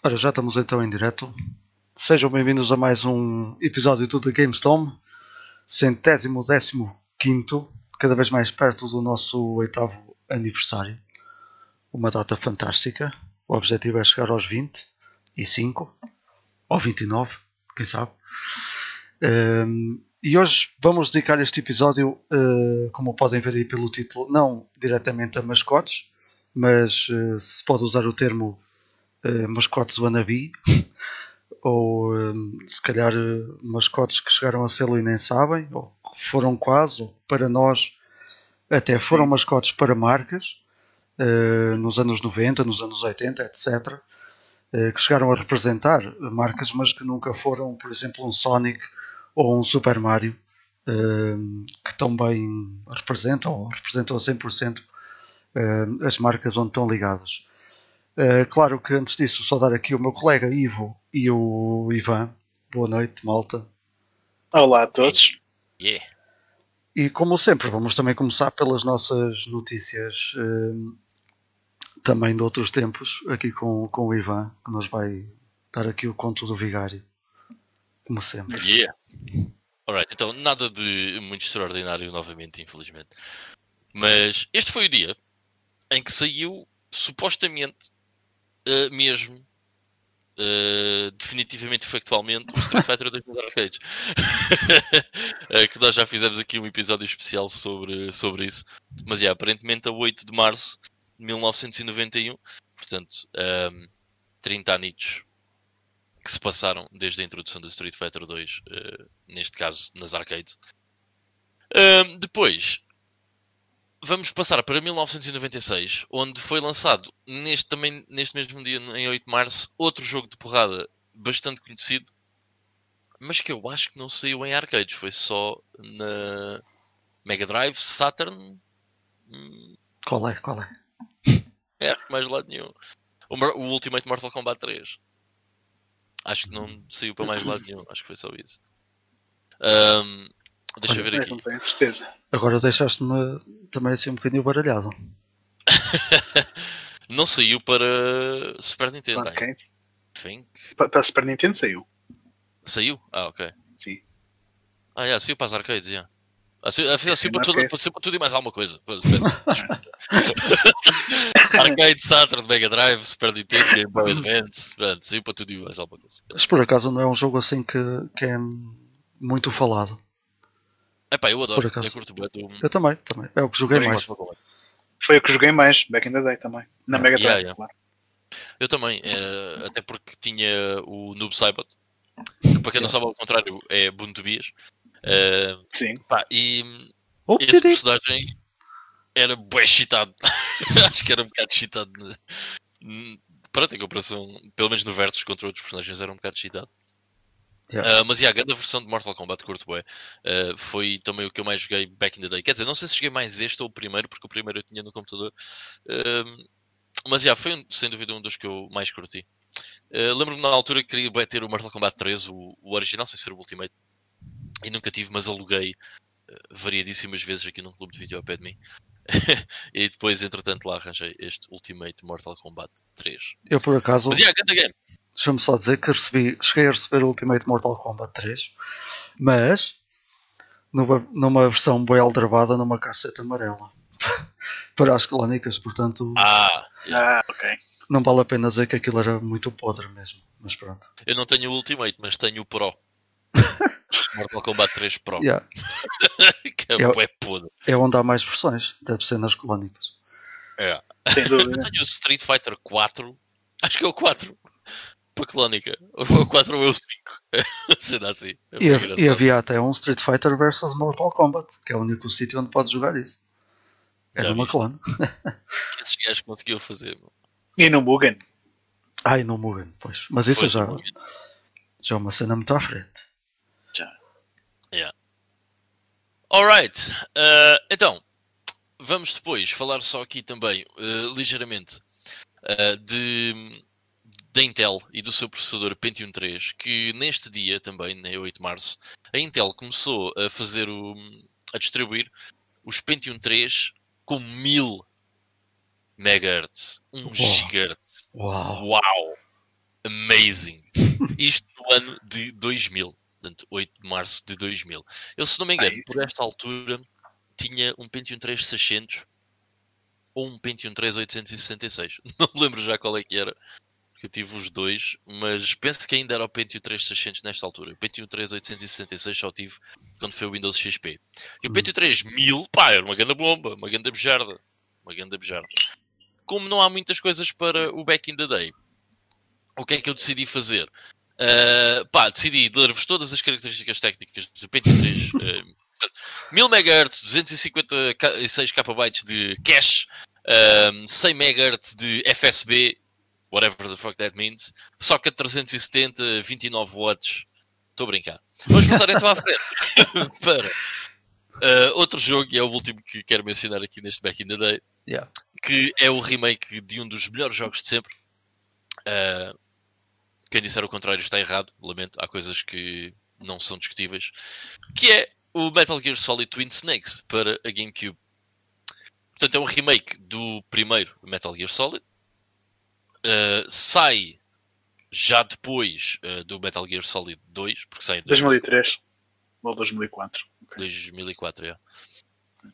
Ora, já estamos então em direto. Sejam bem-vindos a mais um episódio do The GameStorm, centésimo décimo quinto, cada vez mais perto do nosso oitavo aniversário. Uma data fantástica. O objetivo é chegar aos 20 e 5, ou 29, quem sabe. Um, e hoje vamos dedicar este episódio, uh, como podem ver aí pelo título, não diretamente a mascotes, mas uh, se pode usar o termo uh, mascotes wannabe, ou se calhar mascotes que chegaram a ser e nem sabem, ou foram quase, ou para nós até foram mascotes para marcas, nos anos 90, nos anos 80, etc., que chegaram a representar marcas, mas que nunca foram, por exemplo, um Sonic ou um Super Mario que também representam ou representam a 100% uh, as marcas onde estão ligadas. Uh, claro que antes disso, só dar aqui o meu colega Ivo e o Ivan. Boa noite, malta. Olá a todos. Yeah. E como sempre, vamos também começar pelas nossas notícias também de outros tempos, aqui com, com o Ivan, que nos vai dar aqui o conto do vigário como sempre. Yeah. Alright, então nada de muito extraordinário novamente, infelizmente. Mas este foi o dia em que saiu supostamente uh, mesmo uh, definitivamente factualmente o Street Fighter 2 nos arcades. uh, que nós já fizemos aqui um episódio especial sobre, sobre isso. Mas yeah, aparentemente a 8 de março de 1991, portanto, um, 30 anos que se passaram desde a introdução do Street Fighter 2, uh, eh, neste caso nas arcades. Uh, depois, vamos passar para 1996, onde foi lançado neste, também, neste mesmo dia, em 8 de março, outro jogo de porrada bastante conhecido, mas que eu acho que não saiu em arcades, foi só na Mega Drive, Saturn. Hum. Qual é? Qual é? É, mais lado nenhum. O, o Ultimate Mortal Kombat 3. Acho que não saiu para mais lado nenhum. Acho que foi só isso. Um, deixa eu ver aqui. Não tenho certeza. Agora deixaste-me também assim um bocadinho baralhado. não saiu para Super Nintendo. Ok. Think. Para, para Super Nintendo saiu. Saiu? Ah, ok. Sim. Ah, yeah, saiu para as arcades, yeah. Assim, assim, assim para, tudo, para tudo e mais alguma coisa. Arcade, Saturn, Mega Drive, Super Nintendo, Game Boy Advance, assim para tudo e mais alguma coisa. Mas por acaso não é um jogo assim que, que é muito falado. É pá, eu adoro. Eu, curto do... eu também, também. É o que joguei mais. Foi o que joguei mais, back in the day também. Na Mega Drive, yeah, yeah. claro. Eu também, é, até porque tinha o Noob Saibot, que para quem não sabe ao contrário é Bunto Bias. Uh, Sim. Pá, e oh, esse personagem era bué cheatado. Acho que era um bocado cheatado. Pronto, em comparação, pelo menos no Versus contra outros personagens, era um bocado cheatado. Yeah. Uh, mas yeah, a grande versão de Mortal Kombat curto bué. Uh, foi também o que eu mais joguei back in the day. Quer dizer, não sei se joguei mais este ou o primeiro, porque o primeiro eu tinha no computador. Uh, mas yeah, foi sem dúvida um dos que eu mais curti. Lembro-me na altura que queria ter o Mortal Kombat 3, o, o original, sem ser o Ultimate e nunca tive, mas aluguei variadíssimas vezes aqui num clube de vídeo ao pé de mim. e depois, entretanto, lá arranjei este Ultimate Mortal Kombat 3. Eu, por acaso, mas, yeah, game. Deixa-me só dizer que recebi, cheguei a receber o Ultimate Mortal Kombat 3, mas numa, numa versão bem aldrabada numa casseta amarela para as clónicas, portanto. Ah, yeah. ah, ok. Não vale a pena dizer que aquilo era muito podre mesmo, mas pronto. Eu não tenho o Ultimate, mas tenho o Pro. Mortal Kombat 3 Pro. Yeah. que é, é, é podre. É onde há mais versões, deve ser nas colónicas. É. Sem dúvida. Eu tenho o Street Fighter 4, acho que é o 4 para colónica. O 4 ou o 5. Sendo assim. É e, e, havia até um Street Fighter vs Mortal Kombat, que é o único sítio onde podes jogar isso. É uma clone. Esses gajos conseguiam fazer. E no Mugen. Ah, e no Mugen, pois. Mas isso pois já, já é uma cena muito à frente. Yeah. Alright. Uh, então, vamos depois falar só aqui também, uh, ligeiramente, uh, de, da Intel e do seu processador Pentium 3, que neste dia também, na 8 de março, a Intel começou a fazer o. a distribuir os Pentium 3 com 1000 MHz, 1 GHz. Uau! Uau! amazing. Isto no ano de 2000, portanto, 8 de março de 2000. Eu, se não me engano, Ai, por esta altura tinha um Pentium 3 600 ou um Pentium 3 866. Não me lembro já qual é que era, porque eu tive os dois, mas penso que ainda era o Pentium 3 600 nesta altura. O Pentium 3 866 só tive quando foi o Windows XP. E o Hum. Pentium 3 1000, pá, era uma grande bomba, uma grande bejarda. Uma grande bejarda. Como não há muitas coisas para o back in the day, o que é que eu decidi fazer? Uh, pá, decidi ler-vos todas as características técnicas do Pentium 3. uh, 1000 MHz, 256 KB de cache, um, 100 MHz de FSB, whatever the fuck that means, socket 370, 29 watts. Estou a brincar. Vamos passar então à frente para uh, outro jogo, e é o último que quero mencionar aqui neste Back in the Day, Yeah. que é o remake de um dos melhores jogos de sempre. Uh, quem disser o contrário está errado, lamento, há coisas que não são discutíveis, que é o Metal Gear Solid Twin Snakes para a GameCube. Portanto, é um remake do primeiro Metal Gear Solid. Uh, sai já depois uh, do Metal Gear Solid 2, porque sai em 2003 ou 2004. Ok. 2004, é.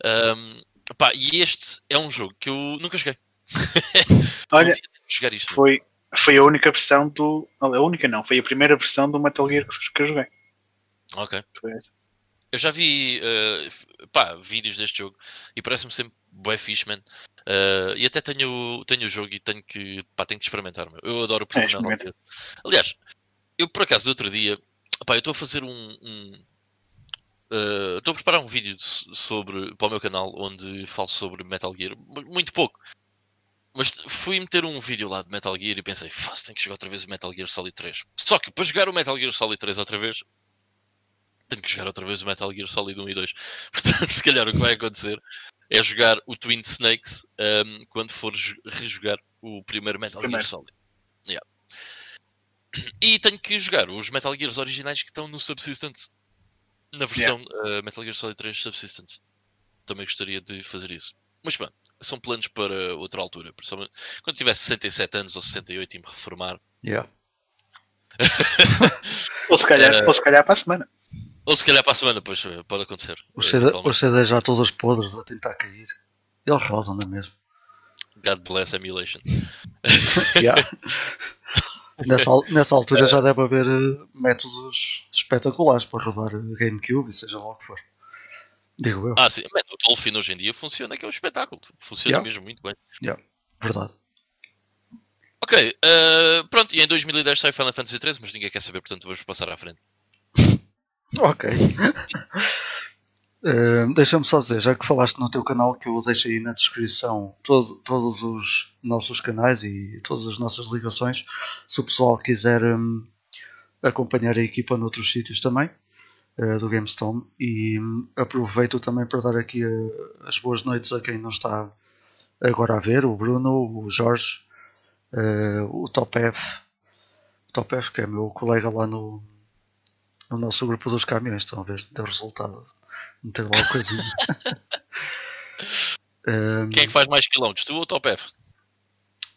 Um, pá, e este é um jogo que eu nunca joguei. Olha, jogar isto. foi, foi a única versão do. A única não, foi a primeira versão do Metal Gear que, que eu joguei. Ok. Eu já vi uh, pá, vídeos deste jogo e parece-me sempre bué fixe, man. Uh, e até tenho, tenho o jogo e tenho que, pá, tenho que experimentar. Meu. Eu adoro o experimenta. Gear. Aliás, eu por acaso, do outro dia, pá, eu estou a fazer um... um, uh, Estou a preparar um vídeo de- sobre, para o meu canal onde falo sobre Metal Gear, mu- muito pouco. Mas fui meter um vídeo lá de Metal Gear e pensei, "Fosse, tenho que jogar outra vez o Metal Gear Solid 3. Só que para jogar o Metal Gear Solid 3 outra vez, tenho que jogar outra vez o Metal Gear Solid 1 e 2. Portanto, se calhar o que vai acontecer é jogar o Twin Snakes um, quando for jo- rejogar o primeiro Metal Gear Primeiro. Solid. Yeah. E tenho que jogar os Metal Gears originais que estão no Subsistence. Na versão uh, Metal Gear Solid 3 Subsistence. Também gostaria de fazer isso. Mas pronto, são planos para outra altura. Quando tiver 67 anos ou 68 e me reformar. Yeah. Ou se calhar, ou se calhar para a semana. Ou se calhar para a semana, pois eh, pode acontecer. Os, eh, CD, os CDs já todos podres a tentar cair. Eles rodam, não é mesmo? God bless emulation. Yeah. nessa, nessa altura já deve haver eh, métodos espetaculares para rodar eh, GameCube e seja lá o que for. Digo eu. Ah, sim, man, o Dolphin hoje em dia funciona, que é um espetáculo. Funciona Yeah. mesmo muito bem. Verdade. Ok, eh, pronto, e em 2010 sai Final Fantasy XIII, mas ninguém quer saber, portanto vamos passar à frente. Ok. Eh, Deixa-me só dizer, já que falaste no teu canal, que eu deixo aí na descrição todo- todos os nossos canais e todas as nossas ligações, se o pessoal quiser hum, acompanhar a equipa noutros sítios também, eh, do GameStorm, e hum, aproveito também para dar aqui eh, as boas noites a quem não está agora a ver, o Bruno, o Jorge, o Top F, o Top F que é meu colega lá no, no nosso grupo dos caminhões, estão a ver, deu resultado. Meter lá a coisinha. Hum, Quem é que faz mais quilómetros, tu ou o Top F?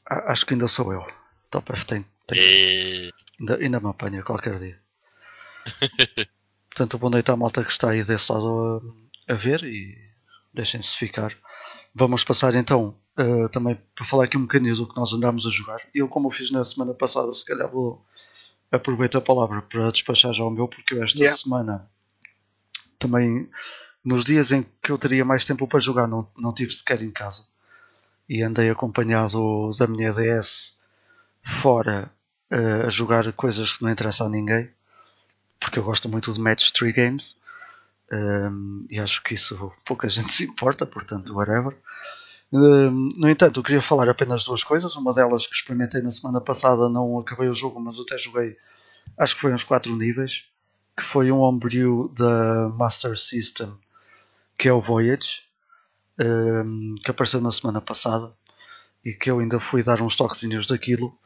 a- acho que ainda sou eu. Top F tem, tem Eh, ainda, ainda me apanha qualquer dia. Portanto, boa noite à malta que está aí desse lado a, a ver e deixem-se ficar. Vamos passar então eh, também por falar aqui um bocadinho do que nós andámos a jogar. Eu, como eu fiz na semana passada, se calhar vou aproveitar a palavra para despachar já o meu, porque eu esta Yeah. semana também, nos dias em que eu teria mais tempo para jogar, não, não tive sequer em casa. E andei acompanhado da minha DS fora eh, a jogar coisas que não interessam a ninguém, porque eu gosto muito de Match 3 Games um, e acho que isso pouca gente se importa, portanto, whatever. Um, no entanto, eu queria falar apenas duas coisas. Uma delas que experimentei na semana passada, não acabei o jogo, mas até joguei, acho que foi uns 4 níveis, que foi um homebrew da Master System, que é o Voyage, um, que apareceu na semana passada e que eu ainda fui dar uns toquezinhos daquilo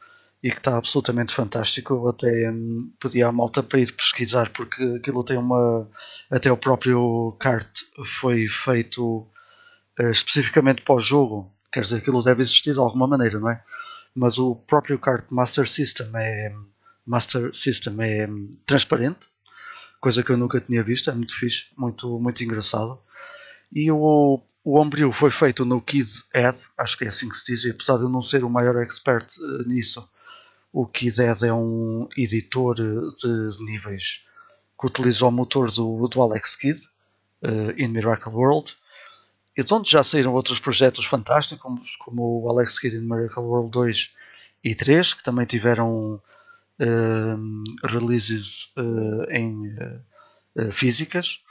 e que está absolutamente fantástico. Eu até hum, pedi à malta para ir pesquisar porque aquilo tem uma. Até o próprio kart foi feito especificamente para o jogo. Quer dizer, aquilo deve existir de alguma maneira, não é? mas o próprio kart Master System é, Master System é transparente, coisa que eu nunca tinha visto, é muito fixe, muito, muito engraçado. E o, o Homebrew foi feito no Kid Ed, acho que é assim que se diz, e apesar de eu não ser o maior expert uh, nisso, o Kid Ed é um editor de níveis que utiliza o motor do, do Alex Kidd, uh, in Miracle World, e de onde já saíram outros projetos fantásticos, como, como o Alex Kidd in Miracle World 2 e 3, que também tiveram uh, releases uh, em físicas,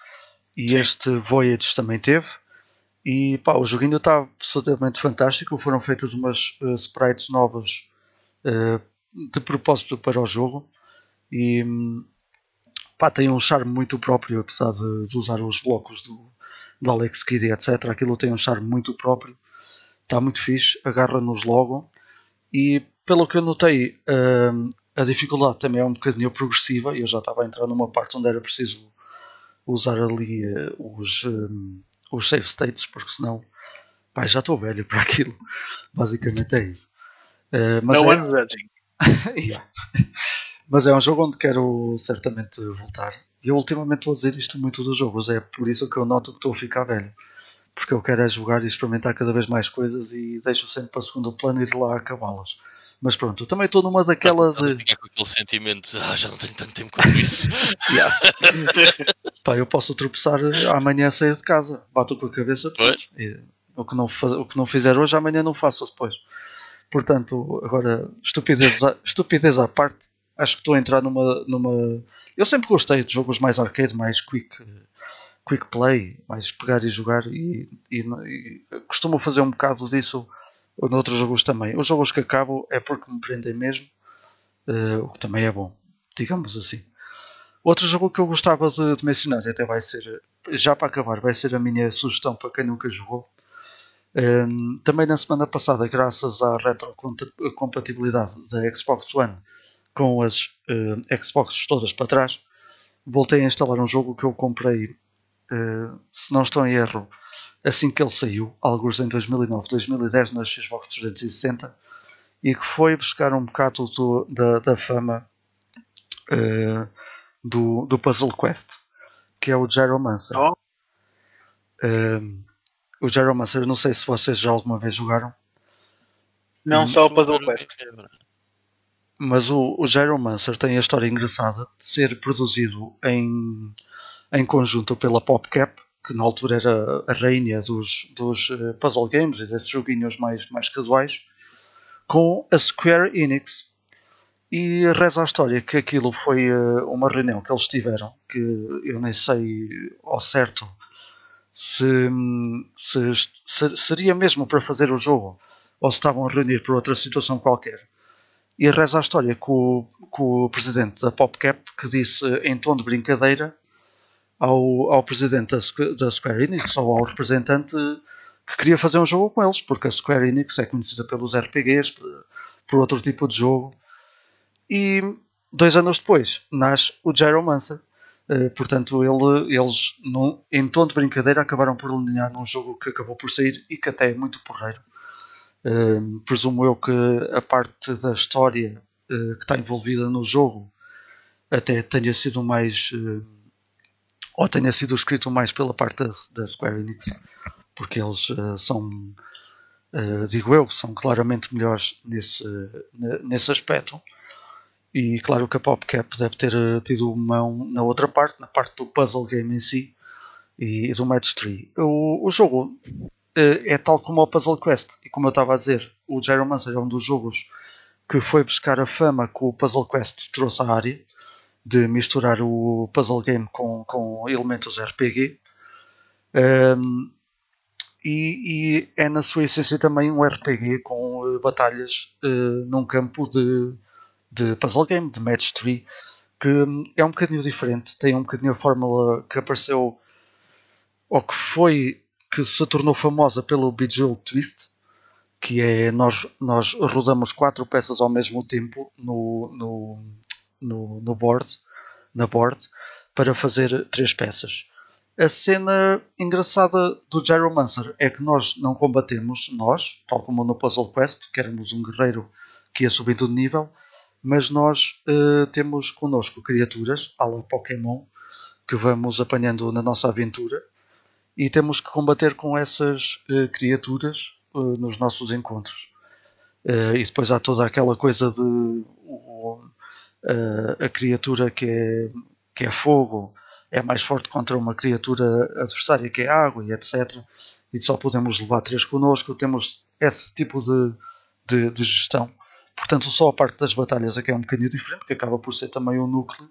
e Sim. este Voyage também teve. E pá, o joguinho está absolutamente fantástico. Foram feitas umas sprites novas de propósito para o jogo. E pá, tem um charme muito próprio, apesar de, de usar os blocos do, do Alex Kidd, etc. Aquilo tem um charme muito próprio, está muito fixe, agarra-nos logo. E pelo que eu notei, hum, a dificuldade também é um bocadinho progressiva. Eu já estava a entrar numa parte onde era preciso usar ali uh, os, um, os save states, porque senão pá, já estou velho para aquilo. Basicamente é isso. Uh, mas no é... one's judging. yeah. Mas é um jogo onde quero certamente voltar. E eu ultimamente estou a dizer isto muito dos jogos, é por isso que eu noto que estou a ficar velho. Porque eu quero é jogar e experimentar cada vez mais coisas e deixo sempre para o segundo plano e ir lá acabá-las. Mas pronto, eu também estou numa daquela de. Ficar com aquele sentimento, ah, já não tenho tanto tempo quanto isso. Pá, eu posso tropeçar amanhã a sair de casa, bato com a cabeça. Pois. E, o, que não faz, o que não fizer hoje, amanhã não faço depois. Portanto, agora, estupidez, estupidez à parte, acho que estou a entrar numa, numa. Eu sempre gostei de jogos mais arcade, mais quick, quick play, mais pegar e jogar, e, e, e costumo fazer um bocado disso noutros jogos também. Os jogos que acabo é porque me prendem mesmo, uh, o que também é bom, digamos assim. Outro jogo que eu gostava de, de mencionar, até vai ser, já para acabar, vai ser a minha sugestão para quem nunca jogou. Um, ehm, também na semana passada, graças à retrocompatibilidade da Xbox One com as uh, Xboxes todas para trás, voltei a instalar um jogo que eu comprei, uh, se não estou em erro, assim que ele saiu, alguns em 2009, 2010 na Xbox 360, e que foi buscar um bocado do, da, da, fama uh, do, do Puzzle Quest, que é o Gyromancer. Oh. o Gyromancer, não sei se vocês já alguma vez jogaram. Não, só o Puzzle Quest. Mas o, o Gyromancer tem a história engraçada de ser produzido em, em conjunto pela PopCap, que na altura era a rainha dos, dos eh, puzzle games e desses joguinhos mais, mais casuais, com a Square Enix. E reza a história que aquilo foi eh, uma reunião que eles tiveram, que eu nem sei ao certo se, se, se seria mesmo para fazer o jogo ou se estavam a reunir por outra situação qualquer e reza a história com, com o presidente da PopCap que disse em tom de brincadeira ao, ao presidente da, da Square Enix ou ao representante que queria fazer um jogo com eles, porque a Square Enix é conhecida pelos RPGs, por, outro tipo de jogo. E dois anos depois nasce o Gyromancer. Uh, portanto, ele, eles, num, em tom de brincadeira, acabaram por alinhar num jogo que acabou por sair e que até é muito porreiro. Presumo eu que a parte da história uh, que está envolvida no jogo até tenha sido mais. Uh, ou tenha sido escrito mais pela parte da, da Square Enix, porque eles são, digo eu, são claramente melhores nesse, nesse aspecto. E claro que a PopCap deve ter tido mão na outra parte, na parte do puzzle game em si e, do Match 3. O, o jogo eh, é tal como o Puzzle Quest. E como eu estava a dizer, o Gyromancer é um dos jogos que foi buscar a fama que o Puzzle Quest trouxe à área de misturar o puzzle game com, com elementos RPG. Um, ehm, e, e, é na sua essência também um RPG com uh, batalhas uh, num campo de, de puzzle game, de match 3, que um, é um bocadinho diferente. Tem um bocadinho a fórmula que apareceu ou que foi que se tornou famosa pelo Bejeweled Twist, que é nós, nós rodamos quatro peças ao mesmo tempo no, no, no, no board, na board para fazer três peças. A cena engraçada do Gyromancer é que nós não combatemos, nós, tal como no Puzzle Quest, que éramos um guerreiro que ia subindo de nível, mas nós uh, temos connosco criaturas, la Pokémon, que vamos apanhando na nossa aventura e temos que combater com essas uh, criaturas uh, nos nossos encontros. e depois há toda aquela coisa de a criatura que é, que é fogo é mais forte contra uma criatura adversária que é água e etc. E só podemos levar três connosco. Temos esse tipo de, de, de gestão. Portanto, só a parte das batalhas aqui é um bocadinho diferente, que acaba por ser também um núcleo.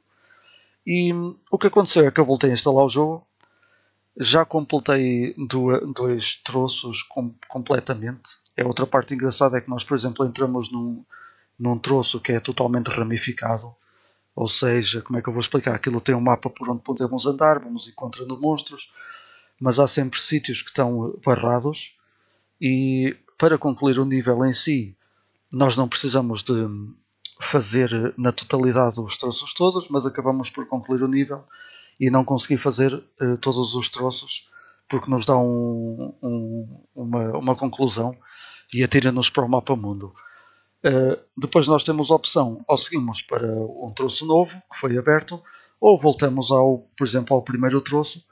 E o que aconteceu é que eu voltei a instalar o jogo, já completei dois troços com, completamente. É outra parte engraçada é que nós, por exemplo, entramos num, num troço que é totalmente ramificado. Ou seja, como é que eu vou explicar? Aquilo tem um mapa por onde podemos andar, vamos encontrando monstros, mas há sempre sítios que estão barrados e para concluir o nível em si nós não precisamos de fazer na totalidade os troços todos, mas acabamos por concluir o nível e não conseguir fazer uh, todos os troços porque nos dá um, um, uma, uma, conclusão e atira-nos para o mapa mundo. Uh, depois nós temos a opção, ou seguimos para um troço novo que foi aberto, ou voltamos ao, por exemplo, ao primeiro troço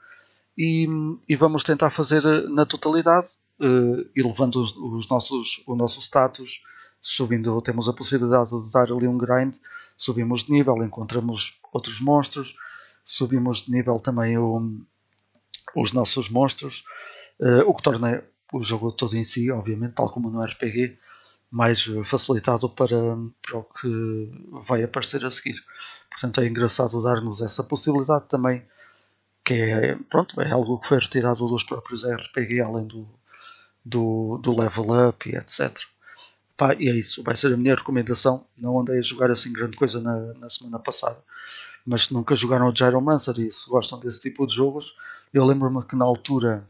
e, e vamos tentar fazer na totalidade, uh, e levando os, os nossos, o nosso status subindo, temos a possibilidade de dar ali um grind, subimos de nível, encontramos outros monstros, subimos de nível também o, os nossos monstros, uh, o que torna o jogo todo em si, obviamente, tal como no RPG, mais facilitado para, para o que vai aparecer a seguir. Portanto, é engraçado dar-nos essa possibilidade também, que é, pronto, é algo que foi retirado dos próprios RPG, além do, do, do level up e etc. Pá, e é isso, vai ser a minha recomendação. Não andei a jogar assim grande coisa na, na semana passada, mas nunca jogaram o Gyromancer e se gostam desse tipo de jogos, eu lembro-me que na altura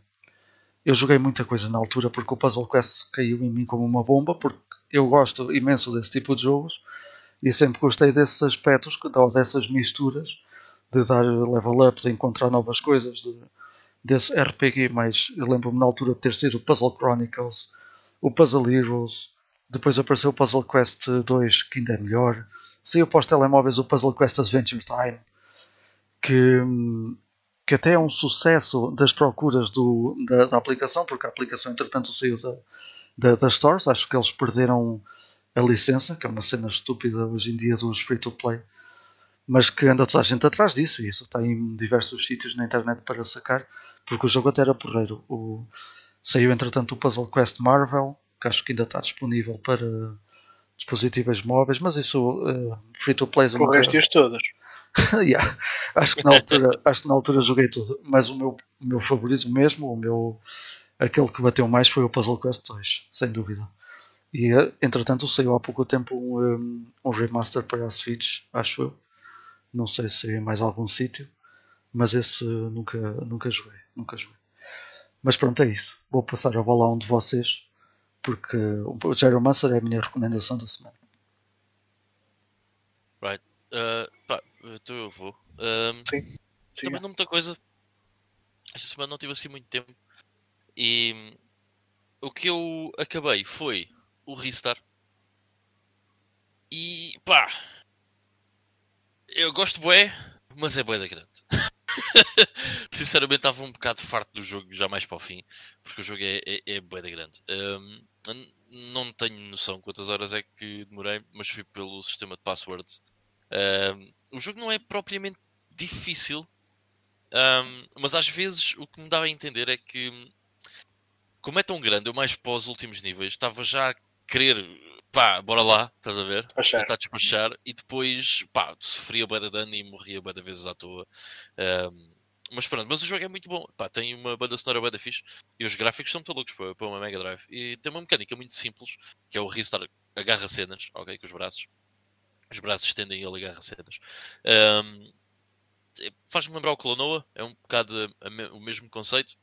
eu joguei muita coisa na altura porque o Puzzle Quest caiu em mim como uma bomba, porque eu gosto imenso desse tipo de jogos e sempre gostei desses aspectos, dessas misturas de dar level ups, encontrar novas coisas, de, desse RPG, mas eu lembro-me na altura de ter sido o Puzzle Chronicles, o Puzzle Heroes, depois apareceu o Puzzle Quest 2, que ainda é melhor. Saiu para os telemóveis o Puzzle Quest Adventure Time, que, que até é um sucesso das procuras do, da, da aplicação, porque a aplicação entretanto saiu da, da, das stores. Acho que eles perderam a licença, que é uma cena estúpida hoje em dia dos free-to-play, mas que anda toda a gente atrás disso, e isso está em diversos sítios na internet para sacar, porque o jogo até era porreiro. O, saiu entretanto o Puzzle Quest Marvel, que acho que ainda está disponível para dispositivos móveis, mas isso uh, free to play Correste-as todas. yeah. acho, que na altura, acho que na altura joguei tudo, mas o meu, o meu favorito mesmo, o meu aquele que bateu mais foi o Puzzle Quest 2, sem dúvida. E eh, entretanto saiu há pouco tempo um, um, um remaster para a Switch, acho eu. Não sei se em mais algum sítio, mas esse nunca, nunca joguei, nunca joguei. Mas pronto, é isso. Vou passar a bola a um de vocês porque o Gyromancer é a minha recomendação da semana. Right. Uh, pá, então eu vou. Um, sim. sim. Também não muita coisa. Esta semana não tive assim muito tempo. E o que eu acabei foi o Restart. E pá, eu gosto bué, mas é bué da grande. Sinceramente estava um bocado farto do jogo já mais para o fim, porque o jogo é, é, é bué da grande. Um, não tenho noção quantas horas é que demorei, mas fui pelo sistema de passwords. Um, o jogo não é propriamente difícil, um, mas às vezes o que me dá a entender é que, como é tão grande, eu mais para os últimos níveis estava já a querer pá, bora lá, estás a ver? Despachar. Tentar despachar e depois, pá, sofria de dano e morria de vezes à toa. Um, mas pronto, mas o jogo é muito bom. Pá, tem uma banda sonora bué da fixe e os gráficos são muito loucos para, uma Mega Drive. E tem uma mecânica muito simples, que é o restart, agarra cenas, ok, com os braços. Os braços estendem e ele agarra cenas. Um, Faz-me lembrar o Clonoa, é um bocado o mesmo conceito.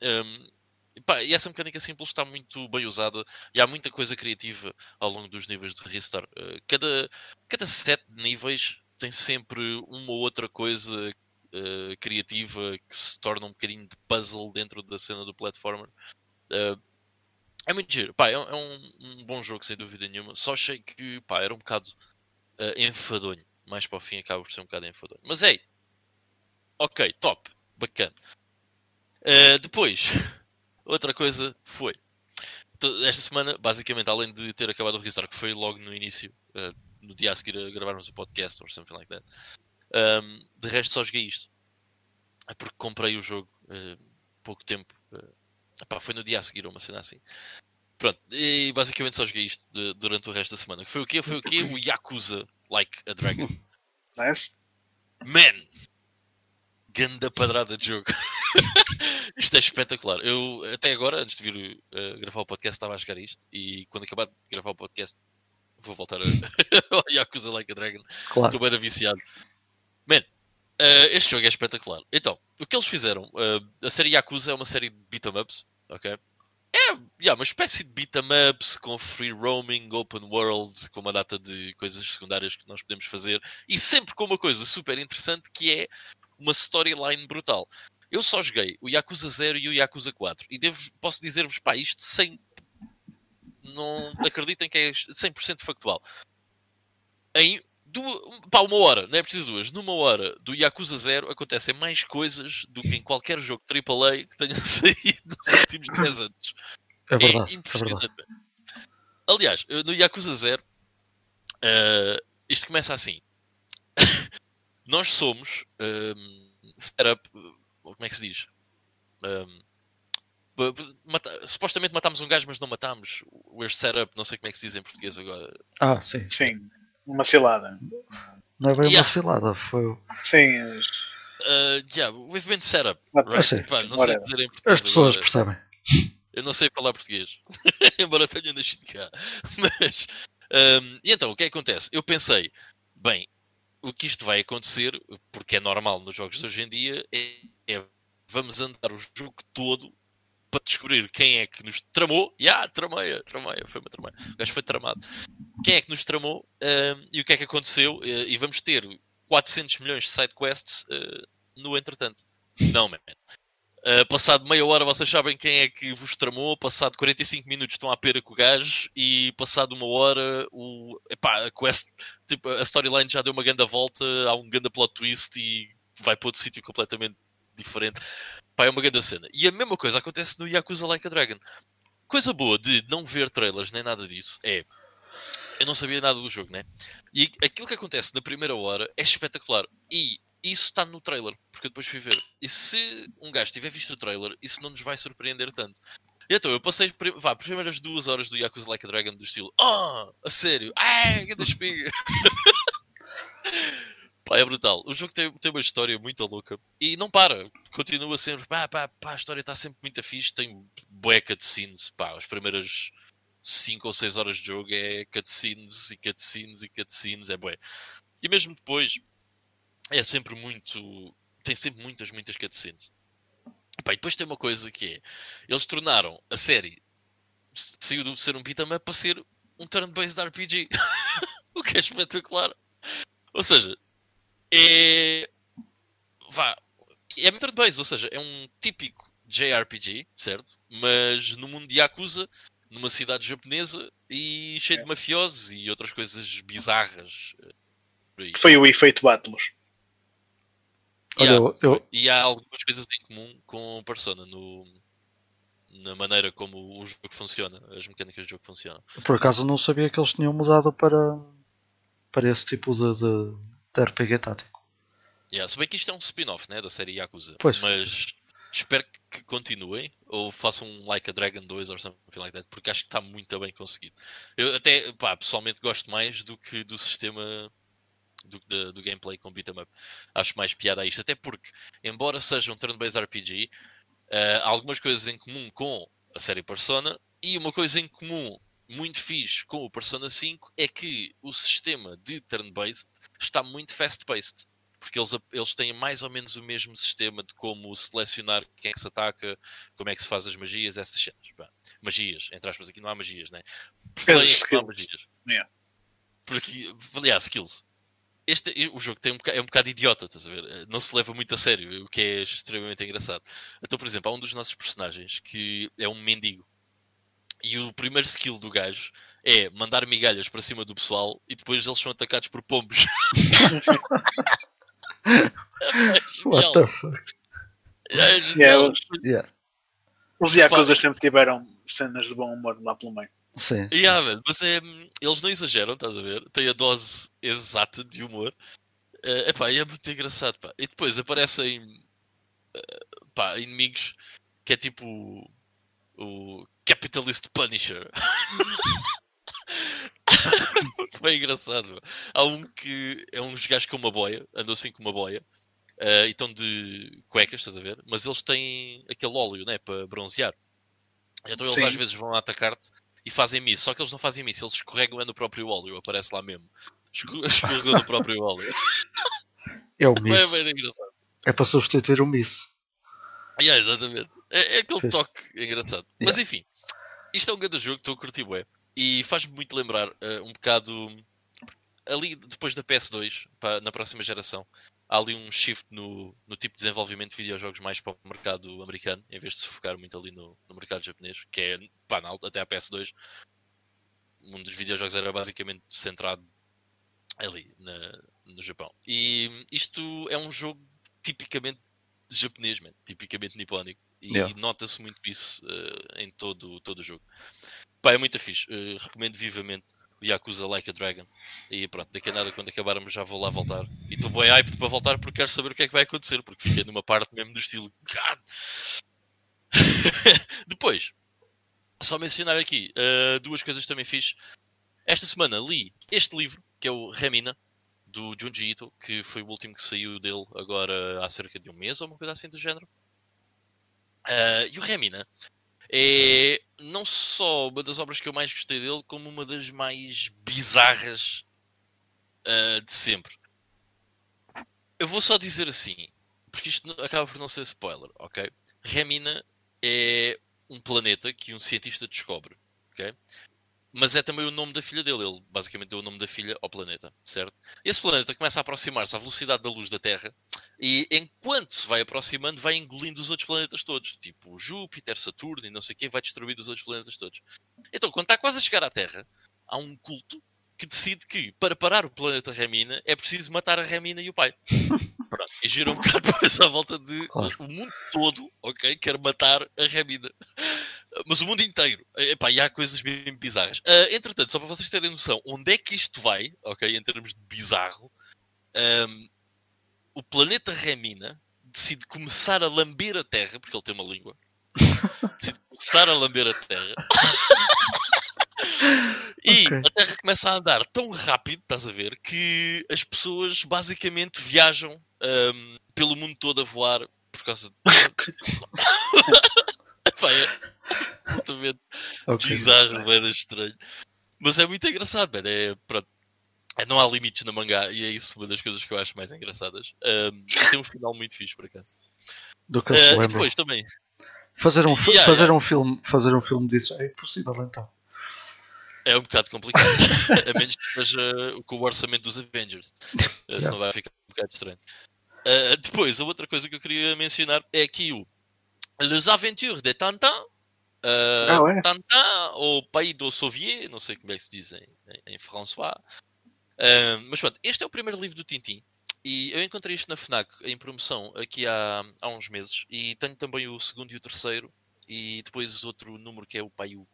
Um, e, pá, e essa mecânica simples está muito bem usada e há muita coisa criativa ao longo dos níveis de Restart. Uh, cada, cada níveis tem sempre uma ou outra coisa uh, criativa que se torna um bocadinho de puzzle dentro da cena do platformer. Uh, É muito giro. Pá, é, é um, um, bom jogo, sem dúvida nenhuma. Só achei que pá, era um bocado uh, enfadonho. Mais para o fim acaba por ser um bocado enfadonho. Mas ei, ok, top, bacana. Depois, outra coisa foi. Esta semana, basicamente, além de ter acabado o registrar, que foi logo no início, uh, no dia a seguir a gravarmos o podcast, ou something like that, um, de resto só joguei isto. É porque comprei o jogo uh, pouco tempo. Uh, epá, foi no dia a seguir, uma cena assim. Pronto, e basicamente só joguei isto de, durante o resto da semana. Foi o quê? Foi o quê? O Yakuza Like a Dragon. Nice. Man! Ganda padrada de jogo. isto é espetacular. Eu, até agora, antes de vir uh, gravar o podcast, estava a jogar isto. E quando acabar de gravar o podcast, vou voltar a... ao Yakuza Like a Dragon. Claro. Estou bem viciado. Man, uh, este jogo é espetacular. Então, o que eles fizeram? Uh, a série Yakuza é uma série de beat'em ups, ok? É yeah, uma espécie de beat'em ups com free roaming, open world, com uma data de coisas secundárias que nós podemos fazer e sempre com uma coisa super interessante que é uma storyline brutal. Eu só joguei o Yakuza 0 e o Yakuza 4 e devo, posso dizer-vos, pá, isto sem. Não acreditem que é 100% factual. Em pá, uma hora, não é preciso duas. Numa hora do Yakuza 0 acontecem mais coisas do que em qualquer jogo AAA que tenha saído nos últimos 10 anos. É verdade. É, é verdade. Aliás, no Yakuza 0, uh, isto começa assim. Nós somos um, setup. Como é que se diz? Um, Mata... supostamente matámos um gajo, mas não matámos. We're set up, não sei como é que se diz em português agora. Ah, sim. Sim. Uma cilada. Não é bem yeah. uma cilada, foi. Sim. Uh, yeah, we've been set up. Right? Sei. Pá, não sei dizer em português. As pessoas agora. percebem. Eu não sei falar português, embora tenha nascido cá. Mas, um, e então, o que é que acontece? Eu pensei, bem, o que isto vai acontecer, porque é normal nos jogos de hoje em dia, é, é vamos andar o jogo todo para descobrir quem é que nos tramou. Ya, yeah, trameia, trameia, foi uma trameia. O gajo foi tramado. Quem é que nos tramou uh, e o que é que aconteceu? Uh, e vamos ter 400 milhões de sidequests uh, no entretanto. Não, man. Uh, passado meia hora vocês sabem quem é que vos tramou, passado 45 minutos estão à pera com o gajo e passado uma hora o, epá, a quest, tipo, a storyline já deu uma grande volta, há um grande plot twist e vai para outro sítio completamente diferente. Pá, é uma grande cena. E a mesma coisa acontece no Yakuza Like a Dragon. Coisa boa de não ver trailers nem nada disso é. Eu não sabia nada do jogo, né? E aquilo que acontece na primeira hora é espetacular. E isso está no trailer, porque eu depois fui ver. E se um gajo tiver visto o trailer, isso não nos vai surpreender tanto. E então, eu passei vá, as primeiras duas horas do Yakuza Like a Dragon do estilo Oh, a sério? Ai, que espiga! Pá, é brutal. O jogo tem, tem uma história muito louca e não para. Continua sempre. Pá, pá, pá, a história está sempre muito fixe. Tem bué cutscenes. Pá, as primeiras 5 ou 6 horas de jogo é cutscenes e cutscenes e cutscenes. É bué. E mesmo depois é sempre muito. Tem sempre muitas, muitas cutscenes. Pá, e depois tem uma coisa que é. Eles tornaram a série. Saiu de ser um beat'em up para ser um turn-based RPG. o que é espetacular. Ou seja, é. Vá. É base, ou seja, é um típico JRPG, certo? Mas no mundo de Yakuza, numa cidade japonesa e cheio é. de mafiosos e outras coisas bizarras. Eh, Foi o efeito Battles. Olha, eu, eu... E há algumas coisas em comum com Persona no, na maneira como o jogo funciona, as mecânicas do jogo funcionam. Por acaso não sabia que eles tinham mudado para, para esse tipo de, de, de RPG tático. Yeah, se bem que isto é um spin-off né, da série Yakuza. Pois. Mas espero que continuem ou façam um Like a Dragon 2 ou something like that, porque acho que está muito bem conseguido. Eu até, pá, pessoalmente gosto mais do que do sistema do, do, do gameplay com beat'em up. Acho mais piada a isto, até porque, embora seja um turn-based RPG, uh, há algumas coisas em comum com a série Persona e uma coisa em comum muito fixe com o Persona 5 é que o sistema de turn-based está muito fast-paced. Porque eles, eles têm mais ou menos o mesmo sistema de como selecionar quem é que se ataca, como é que se faz as magias, essas cenas. Bah, magias, entre aspas, aqui não há magias, né? Porque não há magias. Yeah. Porque, aliás, skills. Este, o jogo tem um bocado, é um bocado idiota, estás a ver? Não se leva muito a sério, o que é extremamente engraçado. Então, por exemplo, há um dos nossos personagens que é um mendigo E o primeiro skill do gajo é mandar migalhas para cima do pessoal e depois eles são atacados por pombos. What the fuck? É genial. Yeah. Os Yakuza sempre tiveram cenas de bom humor lá pelo meio. Sim. Yeah, man, mas é, eles não exageram, estás a ver? Tem a dose exata de humor. É epá, e é muito engraçado. Pá. E depois aparecem eh, pá, inimigos que é tipo o, o Capitalist Punisher. Bem engraçado. meu. Há um que é uns gajos com uma boia, andam assim com uma boia. eh, e estão de cuecas, estás a ver? Mas eles têm aquele óleo, né? Para bronzear. Então eles Sim. às vezes vão atacar-te e fazem miss. Só que eles não fazem miss, eles escorregam é no próprio óleo, aparece lá mesmo. Esco- Escorregou no próprio óleo. É o É Miss. bem engraçado. É para substituir o Miss. Yeah, exatamente. É, é aquele toque engraçado. Mas enfim, isto é um grande jogo, estou a curtir bué. E faz-me muito lembrar eh, um bocado ali depois da PS2, pá, na próxima geração. Há ali um shift no, no tipo de desenvolvimento de videojogos mais para o mercado americano, em vez de se focar muito ali no, no mercado japonês, que é pá, na até a PS2. O mundo dos videojogos era basicamente centrado ali na- no Japão. E isto é um jogo tipicamente japonês, man, tipicamente nipónico. E Yeah. nota-se muito isso eh, em todo, todo o jogo. Pá, é muito fixe. Eh, recomendo vivamente o Yakuza Like a Dragon. E pronto, daqui a nada, quando acabarmos, já vou lá voltar. E estou bem hyped para voltar porque quero saber o que é que vai acontecer. Porque fiquei numa parte mesmo do estilo. God. Depois, só mencionar aqui eh, duas coisas também fiz. Esta semana li este livro, que é o Remina, do Junji Ito, que foi o último que saiu dele agora há cerca de um mês ou uma coisa assim do género. Ah, e o Remina é não só uma das obras que eu mais gostei dele, como uma das mais bizarras ah, de sempre. Eu vou só dizer assim, porque isto acaba por não ser spoiler, ok? Remina é um planeta que um cientista descobre, ok? Mas é também o nome da filha dele. Ele basicamente deu o nome da filha ao planeta, certo? Esse planeta começa a aproximar-se à velocidade da luz da Terra e enquanto se vai aproximando, vai engolindo os outros planetas todos, tipo Júpiter, Saturno e não sei o quê, vai destruindo os outros planetas todos. Então, quando está quase a chegar à Terra, há um culto que decide que para parar o planeta Remina é preciso matar a Remina e o pai. Pronto, e gira um bocado depois à volta de Claro. o mundo todo, ok, quer matar a Remina. Mas o mundo inteiro. Epá, e há coisas bem bizarras. Ah, entretanto, só para vocês terem noção, onde é que isto vai, ok, em termos de bizarro, ahm, o planeta Remina decide começar a lamber a Terra, porque ele tem uma língua, decide começar a lamber a Terra. E Ok. a Terra começa a andar tão rápido, estás a ver, que as pessoas basicamente viajam ahm, pelo mundo todo a voar por causa de. Epá, é absolutamente Ok. bizarro, era estranho. Mas é muito engraçado, man. É, pronto. É, não há limites na mangá e é isso uma das coisas que eu acho mais engraçadas. E tem um final muito fixe, por acaso. Do que lembro. depois também, Fazer um, Yeah, fazer yeah. um filme, fazer um filme disso é impossível então. É um bocado complicado. a menos que esteja com o orçamento dos Avengers. Uh, Senão vai ficar um bocado estranho. Uh, depois, a outra coisa que eu queria mencionar é aqui o Les Aventures de Tintin. Uh, Ah, ouais. Tintin, ou Pays do Soviet, não sei como é que se diz em, em, François. Uh, mas pronto, este é o primeiro livro do Tintin. E eu encontrei isto na FNAC em promoção aqui há, há uns meses. E tenho também o segundo e o terceiro. E depois outro número que é o Pai o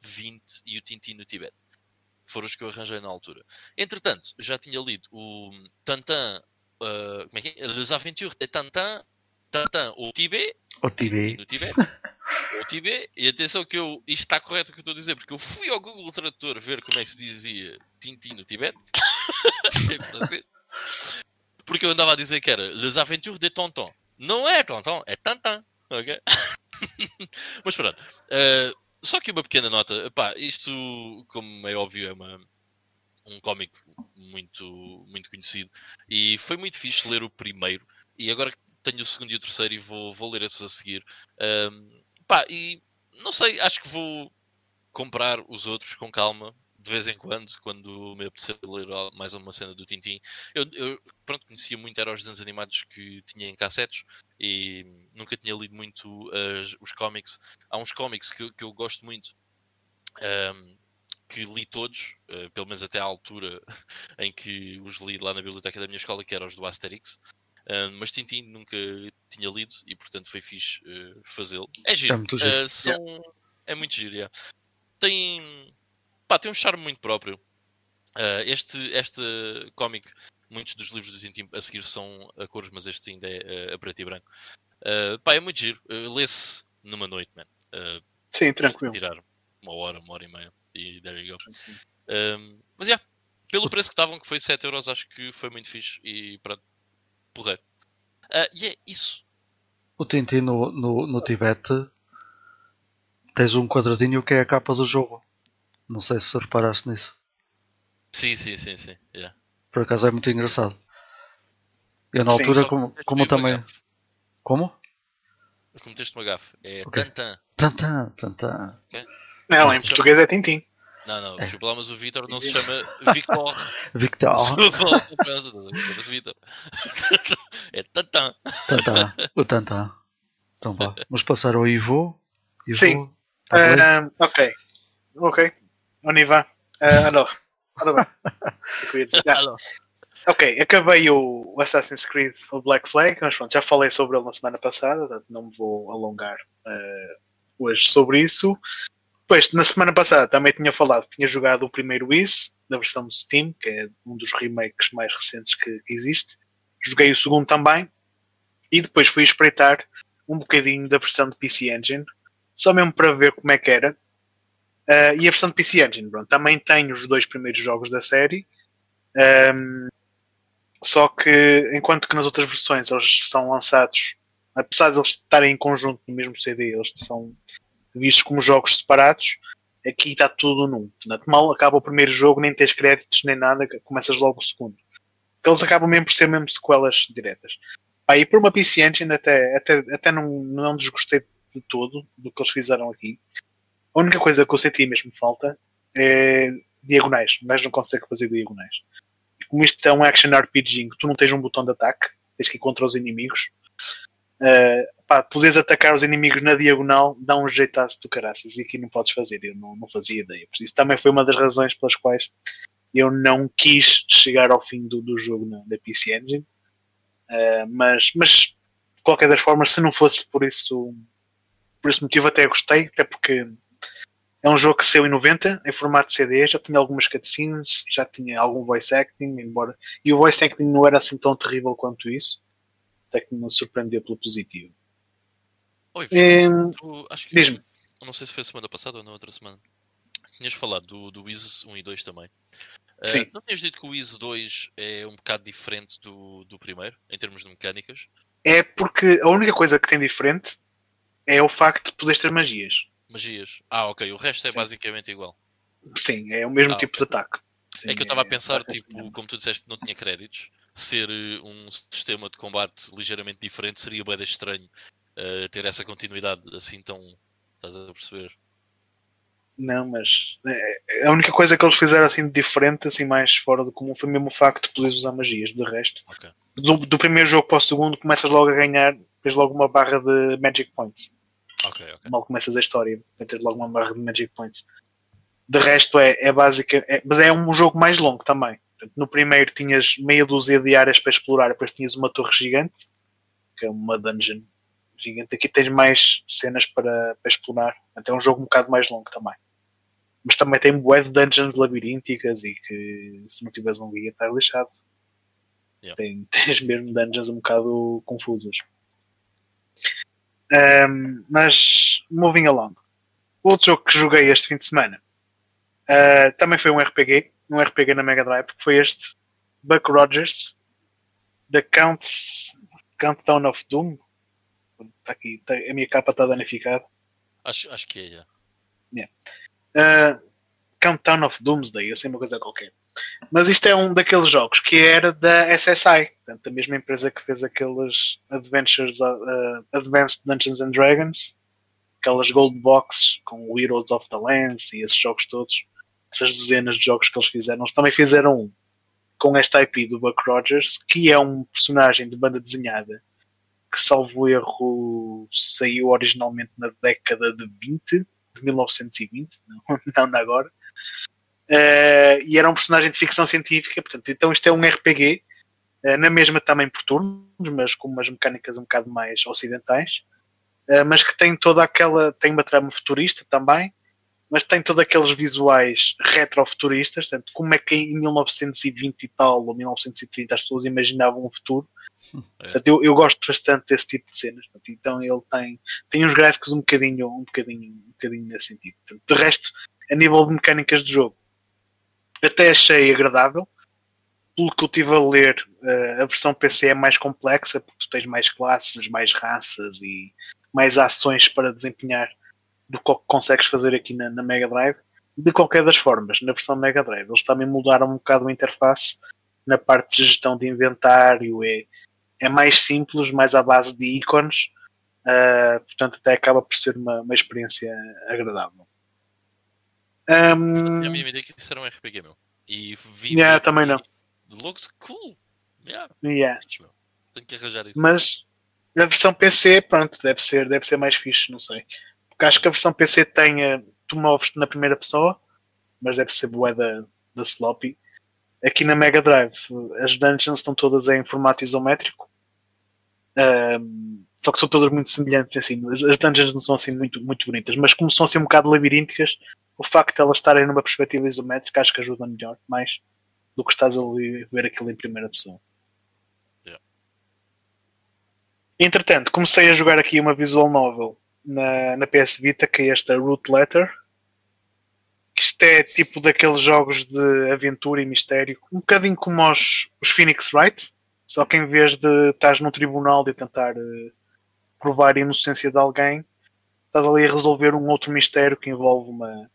20 e o Tintin no Tibete. Foram os que eu arranjei na altura. Entretanto, já tinha lido o Tintin. uh, como é que é? Les Aventures de Tintin. Tintin au Tibet. O Tintin TV. no Tibete. Au Tibet. E atenção que eu, isto está correto o que eu estou a dizer, porque eu fui ao Google Tradutor ver como é que se dizia Tintin no Tibete. em francês. Porque eu andava a dizer que era Les Aventures de Tonton. Não é Tonton, é Tintin. Ok? Mas pronto. Uh, só que uma pequena nota. Pá, isto, como é óbvio, é uma, um cómic muito, muito conhecido. E foi muito fixe ler o primeiro. E agora tenho o segundo e o terceiro e vou, vou ler esses a seguir. Um, pá, e não sei, acho que vou comprar os outros com calma. De vez em quando, quando me apetecer ler mais uma cena do Tintin. Eu, eu pronto, conhecia muito, era os desenhos animados que tinha em cassetes e nunca tinha lido muito as- os cómics. Há uns cómics que, eu- que eu gosto muito um, que li todos, uh, pelo menos até à altura em que os li lá na biblioteca da minha escola, que eram os do Asterix. Uh, mas Tintin nunca tinha lido e portanto foi fixe uh, fazê-lo. É giro. É muito giro. Uh, são... É muito giro, yeah. Tem... Pá, tem um charme muito próprio. Uh, este, este cómic, muitos dos livros do Tintin a seguir são a cores, mas este ainda é uh, a preto e branco. Uh, pá, é muito giro. Uh, Lê-se numa noite, man. Uh, Sim, tranquilo. Tirar uma hora, uma hora e meia. E there you go. Um, mas, yeah, pelo preço que estavam, que foi 7 euros, acho que foi muito fixe. E pronto, porreiro. Uh, e é isso. O Tintin no, no, no Tibete tens um quadradinho que é a capa do jogo. Não sei se reparaste nisso. Sim, sim, sim, sim. Yeah. Por acaso é muito engraçado. Eu na Sim, altura, como, como também. gafe. Como? Cometeste uma gafe. É Ok. Tantan. Tantan, tantan. Não, em português é Tintim. Não, não, É. desculpa lá, mas o Vitor não se chama Victor. Victor. Não chama Vitor. É Tantan. Tantan. O Tantan. Então vá. Vamos passar ao Ivo. Ivo. Sim. tá? Ah, ok. Ok. On y va. Ah, alors. Ora bem. Ah, ok, acabei o Assassin's Creed o Black Flag, mas pronto, já falei sobre ele na semana passada, portanto não me vou alongar ah, hoje sobre isso. Depois, na semana passada também tinha falado que tinha jogado o primeiro Wiz, da versão do Steam, que é um dos remakes mais recentes que, que existe. Joguei o segundo também. E depois fui espreitar um bocadinho da versão de PC Engine, só mesmo para ver como é que era. Ah, e a versão de PC Engine, pronto, também tem os dois primeiros jogos da série. Ahm, só que, enquanto que nas outras versões eles são lançados, apesar de eles estarem em conjunto no mesmo CD, eles são vistos como jogos separados, aqui está tudo num. Portanto, mal acaba o primeiro jogo, nem tens créditos nem nada, começas logo o segundo. Porque eles acabam mesmo por ser mesmo sequelas diretas. Aí por uma PC Engine até, até, até não, não desgostei de todo do que eles fizeram aqui. A única coisa que eu senti mesmo falta é diagonais, mas não consegue fazer diagonais. E como isto é um action RPG em que tu não tens um botão de ataque, tens que ir contra os inimigos, uh, pá, poderes atacar os inimigos na diagonal dá um jeitaço do caraças e aqui não podes fazer, eu não, não fazia ideia. Por isso também foi uma das razões pelas quais eu não quis chegar ao fim do, do jogo na, na PC Engine. Uh, mas, mas de qualquer das formas, se não fosse por isso, por esse motivo, até gostei, até porque é um jogo que saiu em 90, em formato CD, já tinha algumas cutscenes, já tinha algum voice acting, embora. E o voice acting não era assim tão terrível quanto isso, até que me surpreendeu pelo positivo. Oi, tu- acho que. Diz-me. Não sei se foi semana passada ou na outra semana. Tinhas falado do, do Wiz 1 e 2 também. Eh, Sim. não tinhas dito que o Wiz 2 é um bocado diferente do, do primeiro, em termos de mecânicas? É porque a única coisa que tem diferente é o facto de poderes ter magias. Magias. Ah, ok. O resto é Sim. basicamente igual. Sim, é o mesmo Ah, tipo de ataque. Sim, é que eu estava a pensar, basicamente tipo, como tu disseste não tinha créditos, ser eh, um sistema de combate ligeiramente diferente seria bem estranho eh, ter essa continuidade assim tão. Estás a perceber? Não, mas é, a única coisa que eles fizeram assim de diferente, assim mais fora do comum, foi mesmo o facto de poderes usar magias. De resto, Ok. do, do primeiro jogo para o segundo, começas logo a ganhar, tens logo uma barra de Magic Points. Ok, ok. Mal começas a história, vai ter logo uma barra de Magic Points. De resto, é, é básica, é- mas é um jogo mais longo também. No primeiro tinhas meia dúzia de áreas para explorar, depois tinhas uma torre gigante, que é uma dungeon gigante. Aqui tens mais cenas para, para explorar. Portanto, é um jogo um bocado mais longo também. Mas também tem bué de dungeons labirínticas e que se não tiveres um guia estás lixado. Yeah. Tem, tens mesmo dungeons um bocado confusas. Ahm, mas, moving along. O outro jogo que joguei este fim de semana ah, também foi um RPG, um RPG na Mega Drive, porque foi este Buck Rogers, The Counts, Countdown of Doom. Está aqui, tá- a minha capa está danificada. Acho, acho que é, já. Uh, Countdown of Doomsday, assim uma coisa qualquer. Mas isto é um daqueles jogos que era da SSI, portanto, a mesma empresa que fez aqueles Adventures, uh, Advanced Dungeons and Dragons, aquelas Gold Boxes com Heroes of the Lance e esses jogos todos, essas dezenas de jogos que eles fizeram. Eles também fizeram um com esta IP do Buck Rogers, que é um personagem de banda desenhada que, salvo erro, saiu originalmente na década de 20 de 1920, não, não agora. Uh, e era um personagem de ficção científica, portanto, então isto é um RPG, uh, na mesma também por turnos, mas com umas mecânicas um bocado mais ocidentais, uh, mas que tem toda aquela, tem uma trama futurista também, mas tem todos aqueles visuais retrofuturistas, portanto, como é que em 1920 e tal, ou 1930 as pessoas imaginavam um futuro, é. Portanto, eu, eu, gosto bastante desse tipo de cenas. Portanto, então ele tem, tem uns gráficos um bocadinho, um bocadinho, um bocadinho nesse sentido. Portanto, de resto, a nível de mecânicas de jogo, até achei agradável. Pelo que eu estive a ler, uh, a versão PC é mais complexa porque tu tens mais classes, mais raças e mais ações para desempenhar do que consegues fazer aqui na, na Mega Drive. De qualquer das formas, na versão Mega Drive, eles também mudaram um bocado a interface na parte de gestão de inventário, é, é mais simples, mais à base de ícones, uh, portanto até acaba por ser uma, uma experiência agradável. Um, a minha ideia que isso era um RPG, meu. E vi. Yeah, também não. Looks cool. Yeah. yeah. Tenho que arranjar isso. Mas a versão PC, pronto, deve ser, deve ser mais fixe, não sei. Porque acho que a versão PC tem. Eh, tu moves-te na primeira pessoa, mas deve ser boa da, da sloppy. Aqui na Mega Drive, as dungeons estão todas em formato isométrico. Um, só que são todas muito semelhantes, assim, as dungeons não são assim muito, muito bonitas, mas como são assim um bocado labirínticas, o facto de elas estarem numa perspectiva isométrica acho que ajuda melhor, mais do que estás a ver aquilo em primeira pessoa. Yeah. Entretanto, comecei a jogar aqui uma visual novel na, na PS Vita, que é esta Root Letter, que isto é tipo daqueles jogos de aventura e mistério, um bocadinho como os, os Phoenix Wright, só que em vez de estás num tribunal de tentar uh, provar a inocência de alguém, estás ali a resolver um outro mistério que envolve uma,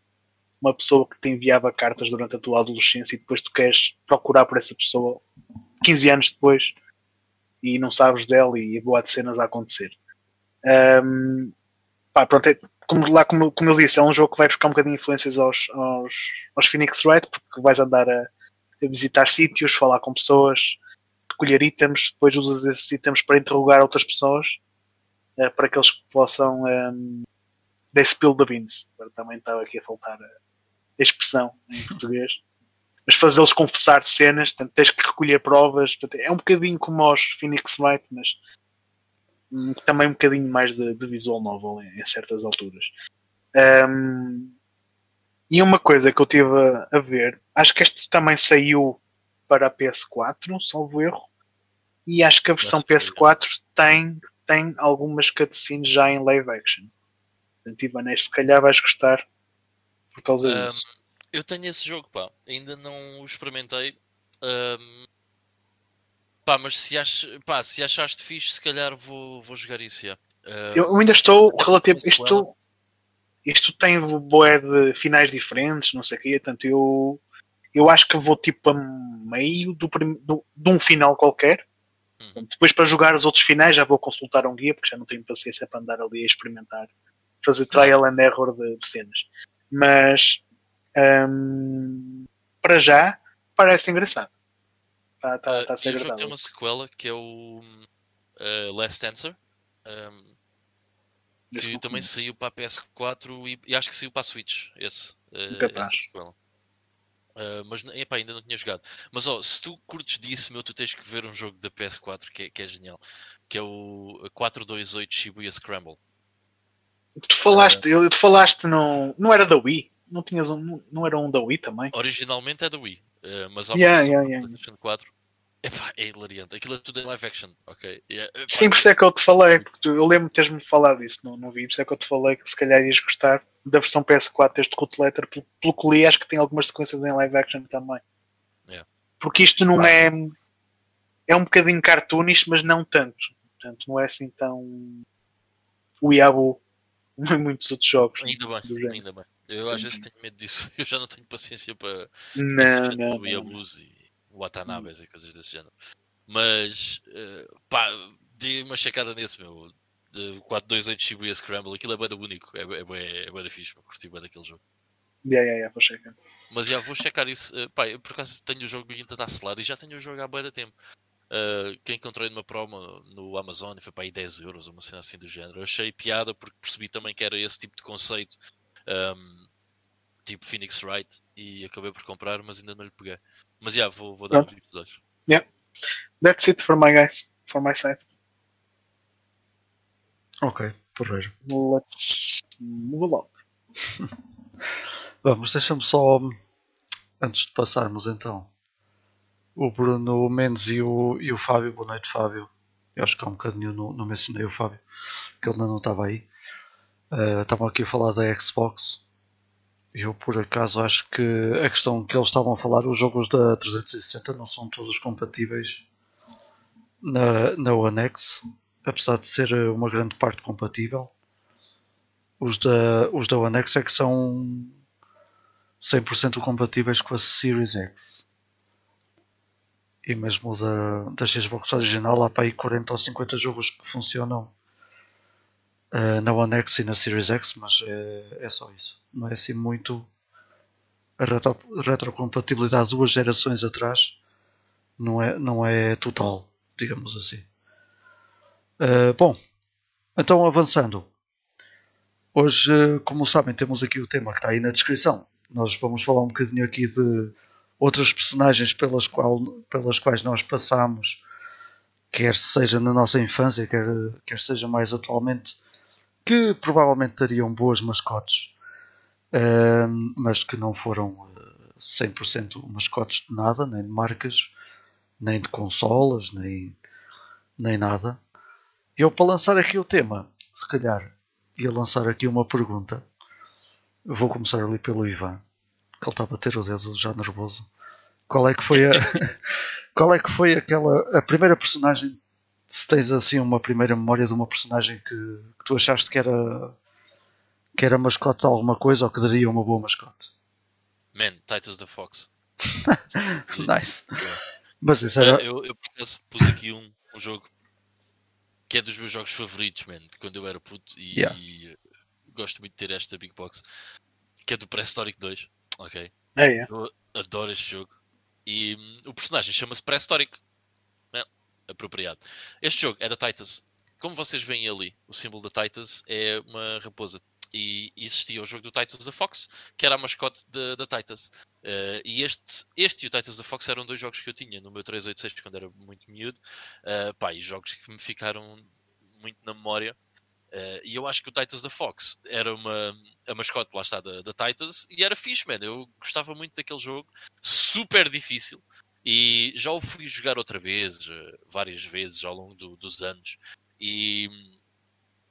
uma pessoa que te enviava cartas durante a tua adolescência e depois tu queres procurar por essa pessoa 15 anos depois e não sabes dela e boa de cenas a acontecer. Um, pá, pronto, é, como, lá, como, como eu disse, é um jogo que vai buscar um bocadinho influências aos, aos, aos Phoenix Wright, porque vais andar a, a, visitar sítios, falar com pessoas, recolher itens, depois usas esses itens para interrogar outras pessoas, uh, para que eles possam um, they spill the beans. Também estava aqui a faltar a, expressão em português. Mas fazê-los confessar cenas, portanto, tens que recolher provas. Portanto, é um bocadinho como aos Phoenix Wright, mas hum, também um bocadinho mais de, de visual novel em, em certas alturas. Um, e uma coisa que eu tive a, a, ver, acho que este também saiu para a PS4, salvo erro, e acho que a versão PS4 tem, tem algumas cutscenes já em live action. Portanto, Ivanês, se calhar vais gostar por causa um, disso. Eu tenho esse jogo, pá. Ainda não o experimentei. Um, pá, mas se, ach, pá, se achaste fixe, se calhar vou, vou jogar isso. Já. Um, eu ainda estou relativo. Isto, isto tem boé de finais diferentes, não sei o quê. Portanto, eu, eu acho que vou tipo a meio do, do, de um final qualquer. Uhum. Depois, para jogar os outros finais, já vou consultar um guia, porque já não tenho paciência para andar ali a experimentar, fazer trial and error de, de cenas. Mas um, para já parece engraçado. Está tá, tá a ser uh, jogo tem uma sequela que é o uh, Last Answer. Um, que também saiu para a PS4 e, e, acho que saiu para a Switch. Esse, uh, Uh, mas epá, ainda não tinha jogado. Mas ó, se tu curtes disso, meu, tu tens que ver um jogo da PS4 que é, que é genial, que é o 428 Shibuya Scramble. Tu falaste, uh, tu falaste no, não era da Wii? Não tinhas um, não, não era um da Wii também? Originalmente é da Wii, uh, mas há yeah, yeah, yeah. PlayStation 4 Epá, é hilariante. Aquilo é tudo em live action, ok? Yeah. Sim, por isso é que eu te falei, porque tu, eu lembro de teres-me falado isso no, no vídeo, por isso é que eu te falei que se calhar ias gostar da versão PS4 deste Root Letter, pelo, pelo que li, acho que tem algumas sequências em live action também. Yeah. Porque isto não é. É um bocadinho cartoonish, mas não tanto. Portanto, não é assim tão. O Iabu em muitos outros jogos. Ainda bem, ainda bem. Eu às vezes tenho medo disso. Eu já não tenho paciência para não, não, não, Iabus e Watanabes e coisas desse género. Mas uh, pá, dei uma checada nesse meu. De 428 Shibuya Scramble, aquilo é bem único, é, é, é, é bem fixe, curti bem daquele jogo. Yeah, yeah, yeah, vou checar. Mas já vou checar isso. Uh, pá, eu por acaso tenho o jogo ainda está selado e já tenho o jogo há bem tempo. Uh, que encontrei numa promo no Amazon e foi para aí 10 euros, uma cena assim do género. Eu achei piada porque percebi também que era esse tipo de conceito um, tipo Phoenix Wright, e acabei por comprar, mas ainda não lhe peguei. Mas já, vou, vou dar um Pronto. de olhos. That's it for my guys. For my side. Ok, porreiro. Let's move along. Vamos, deixa-me só, antes de passarmos então, o Bruno Mendes e o, e o Fábio. Boa noite, Fábio. Eu acho que há um bocadinho não, não mencionei o Fábio, que ele ainda não estava aí. Eh, Estavam aqui a falar da Xbox. Eu, por acaso, acho que a questão que eles estavam a falar, os jogos da 360 não são todos compatíveis na, na One X, apesar de ser eh, uma grande parte compatível. Os da, os da One X é que são 100% compatíveis com a Series X. E mesmo da, da Xbox original há para aí 40 ou 50 jogos que funcionam eh, na One X e na Series X, mas é, é só isso. Não é assim muito. A retro, retrocompatibilidade duas gerações atrás não é, não é total, digamos assim. Eh, bom, então avançando. Hoje, eh, como sabem, temos aqui o tema que está aí na descrição. Nós vamos falar um bocadinho aqui de outras personagens pelas, qual, pelas quais nós passamos, quer seja na nossa infância, quer, quer seja mais atualmente, que provavelmente teriam boas mascotes, ehm, mas que não foram eh, 100% mascotes de nada, nem de marcas, nem de consolas, nem, nem nada. Eu, para lançar aqui o tema, se calhar ia lançar aqui uma pergunta. Vou começar ali pelo Ivan, que ele está a bater o dedo já nervoso. Qual é que foi a. qual é que foi aquela. a primeira personagem. Se tens assim uma primeira memória de uma personagem que, que tu achaste que era. que era mascote de alguma coisa ou que daria uma boa mascote? Man, Titus the Fox. Nice. Yeah. Mas isso era. Eh, eu, eu por acaso pus aqui um, um jogo que é dos meus jogos favoritos, man, de quando eu era puto e, Yeah. e, gosto muito de ter esta Big Box, que é do Prehistoric 2. Ok. É, é. Eu adoro este jogo. E hum, o personagem chama-se Prehistoric. É, apropriado. Este jogo é da Titus. Como vocês veem ali, o símbolo da Titus é uma raposa. E existia o jogo do Titus the Fox, que era a mascote da da Titus. Eh, e este, este e o Titus the Fox eram dois jogos que eu tinha no meu 386 quando era muito miúdo. Uh, pá, e jogos que me ficaram muito na memória. Eh, e eu acho que o Titus the Fox era uma a mascote lá está da, da Titus e era fixe, man. Eu gostava muito daquele jogo, super difícil. E já o fui jogar outra vez, eh, várias vezes ao longo do- dos anos. E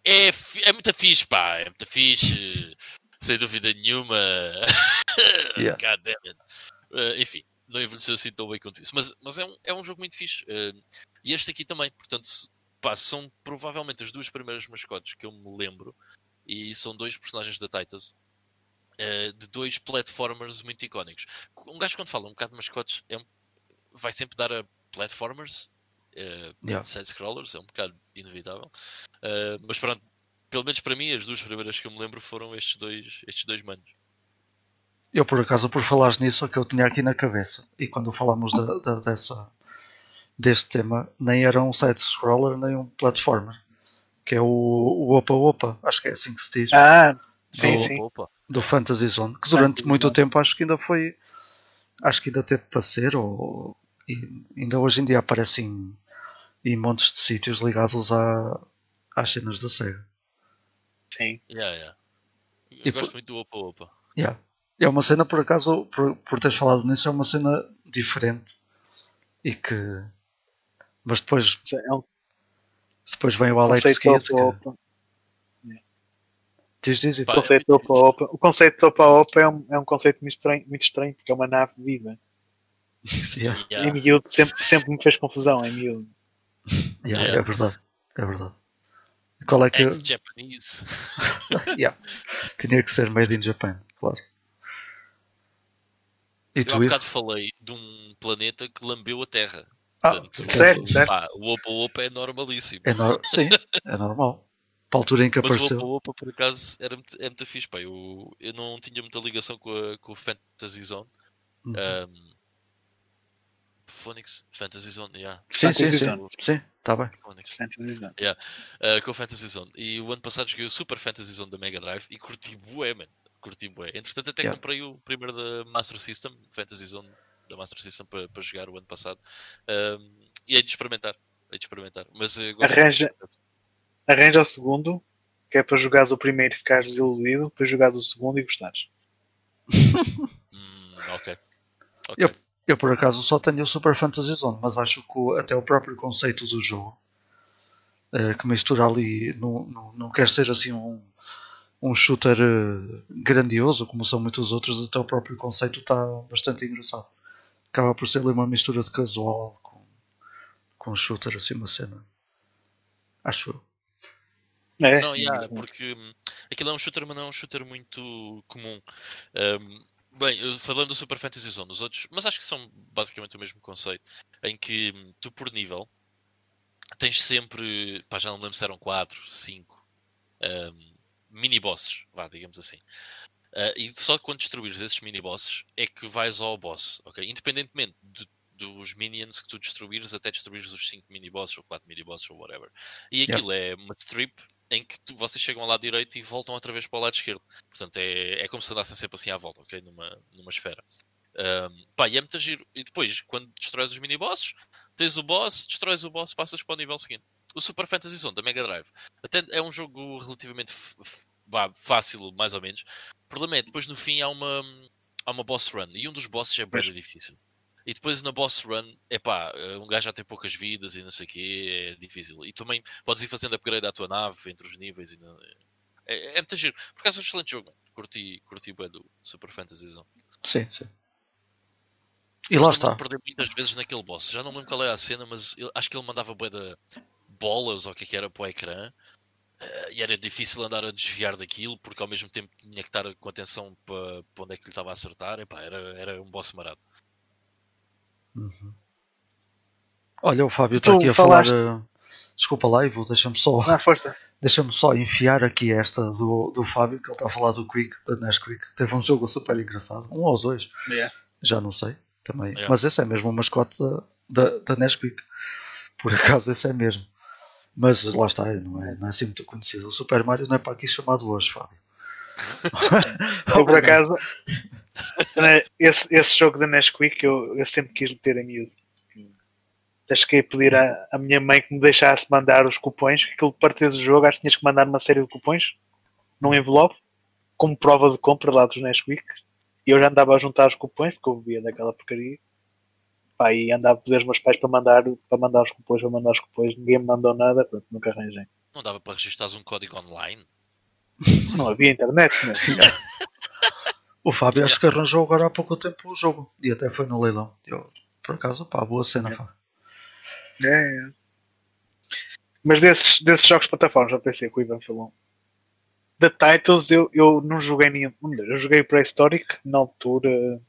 é, é muito fixe, pá, é muito fixe, sem dúvida nenhuma. Yeah. God damn it. Eh, enfim, não envelheceu assim tão bem quanto isso. Mas, mas é, um, é um jogo muito fixe. eh, e este aqui também, portanto, pá, são provavelmente as duas primeiras mascotes que eu me lembro. E são dois personagens da Titus. eh, de dois platformers muito icónicos. Um gajo quando fala um bocado de mascotes é um- vai sempre dar a platformers, eh, Yeah. side-scrollers, é um bocado inevitável. Eh, mas pronto, pelo menos para mim, as duas primeiras que eu me lembro foram estes dois, estes dois manos. Eu, por acaso, por falares nisso, é que eu tinha aqui na cabeça. E quando falámos da, da- dessa, deste tema, nem era um side-scroller, nem um platformer. Que é o, o Opa Opa, acho que é assim que se diz, Ah, sim, Do- sim. Do Fantasy Zone. Que durante Fantasy muito Zone. tempo acho que ainda foi. Acho que ainda teve para ser, ou. E ainda hoje em dia aparece em, em montes de sítios ligados à, às cenas da SEGA. Sim. yeah, yeah. Eu E gosto por- muito do Opa Opa. Yeah. É uma cena, por acaso, por, por teres falado nisso, é uma cena diferente. E que. Mas depois, É um depois vem o Alex conceito Kidd. opa Que... opa. Diz, diz, diz. O conceito é muito opa opa. O conceito de opa opa é um, é um conceito muito estranho, muito estranho porque é uma nave viva. Yeah, Em miúdo sempre, sempre me fez confusão em miúdo. yeah, Yeah. É verdade. É verdade. Qual é que. Ex-Japanese. Yeah. Tinha que ser made in Japan, claro. E Eu há bocado falei de um planeta que lambeu a Terra. Ah, Portanto, certo, certo. pá, o Opa Opa é normalíssimo. É no... Sim, é normal. Para a altura em que Mas o apareceu. Opa Opa, por acaso, era muito, é muito fixe. Pá. Eu, eu não tinha muita ligação com, a, com o Fantasy Zone. Uhum. Um, Phoenix? Fantasy Zone, yeah. sim, sim, Fantasy sim. Zone. Sim, está bem. Phoenix. Fantasy Zone. Uh, com o Fantasy Zone. E o ano passado joguei o Super Fantasy Zone da Mega Drive e curti bué, man. curti bué. Entretanto, até Yeah. comprei o primeiro da Master System, Fantasy Zone da Master System para, para jogar o ano passado. Ahm, e hei de experimentar. Hei de experimentar. Mas eh, Arranja- Arranja o segundo, que é para jogares o primeiro e ficares desiludido, depois jogares o segundo e gostares. Hum, ok. Ok. Yep. Eu por acaso só tenho o Super Fantasy Zone, mas acho que o- até o próprio conceito do jogo eh, que mistura ali não, não, não quer ser assim um, um shooter eh, grandioso como são muitos outros, até o próprio conceito está bastante engraçado. Acaba por ser ali uma mistura de casual com, com shooter assim uma cena. Acho eu. É, Não, yeah, porque hum, aquilo é um shooter, mas não é um shooter muito comum. Hum, bem, falando do Super Fantasy Zone, os outros, mas acho que são basicamente o mesmo conceito, em que hum, tu por nível tens sempre, pá, já não me lembro se eram 4, 5 mini bosses, vá, digamos assim. Ah, e só quando destruires esses mini bosses é que vais ao boss, ok? Independentemente de- dos minions que tu destruires até destruires os 5 mini bosses ou 4 mini bosses ou whatever. E Yeah. aquilo é uma strip em que tu- vocês chegam ao lado direito e voltam outra vez para o lado esquerdo. Portanto, é, é como se andassem sempre assim à volta, ok? Numa, numa esfera. Ahm, pá, e é muito giro. E depois, quando destróis os mini-bosses, tens o boss, destróis o boss, passas para o nível seguinte. O Super Fantasy Zone da Mega Drive até é um jogo relativamente fácil, mais ou menos. O problema é depois no fim há uma, há uma boss run e um dos bosses é bem difícil. E depois na boss run, é pá, um gajo já tem poucas vidas e não sei o quê, é difícil. E também podes ir fazendo upgrade à tua nave entre os níveis. E não- é, é muito giro. Por acaso é um excelente jogo, mano. curti, curti bem do Super Fantasy Zone. Sim, sim. E Mas lá está. de perder muitas vezes naquele boss. Já não lembro qual era a cena, mas acho que ele mandava bué de bolas ou o que é que era para o ecrã. Eh, e era difícil andar a desviar daquilo, porque ao mesmo tempo tinha que estar com atenção para, para onde é que lhe estava a acertar. Epá, era, era um boss marado. Uhum. Olha, o Fábio está aqui a falaste- falar. Desculpa lá, Ivo, deixa-me só, Ah, força. deixa só enfiar aqui esta do, do Fábio, que ele está a falar do Quick, da NES Quick. Teve um jogo super engraçado, um ou dois, Yeah. já não sei também. Yeah. Mas esse é mesmo o mascote da, da, da NES Quick. Por acaso, esse é mesmo. Mas lá está, não é, não é assim muito conhecido. O Super Mario não é para aqui chamado hoje, Fábio. Eu, por acaso, né, esse, esse jogo da Nesquik eu, eu sempre quis ter em miúdo. Até cheguei a pedir à, à minha mãe que me deixasse mandar os cupões, que aquilo para teres o jogo, acho que tinhas que mandar uma série de cupões num envelope, como prova de compra lá dos Nesquik. E eu já andava a juntar os cupões, porque eu bebia daquela porcaria. Pá, e andava a pedir aos meus pais para mandar, para mandar os cupões, para mandar os cupões. Ninguém me mandou nada, pronto, nunca arranjei. Não dava para registares um código online? Não havia internet, né? O Fábio acho que arranjou agora há pouco tempo o jogo e até foi no leilão. Eu, por acaso, pá, boa cena, Fábio. É, é. Mas desses, desses jogos de plataformas, já pensei que o Ivan falou. Da Titles eu, eu não joguei nenhum. Eu joguei o Prehistoric na altura.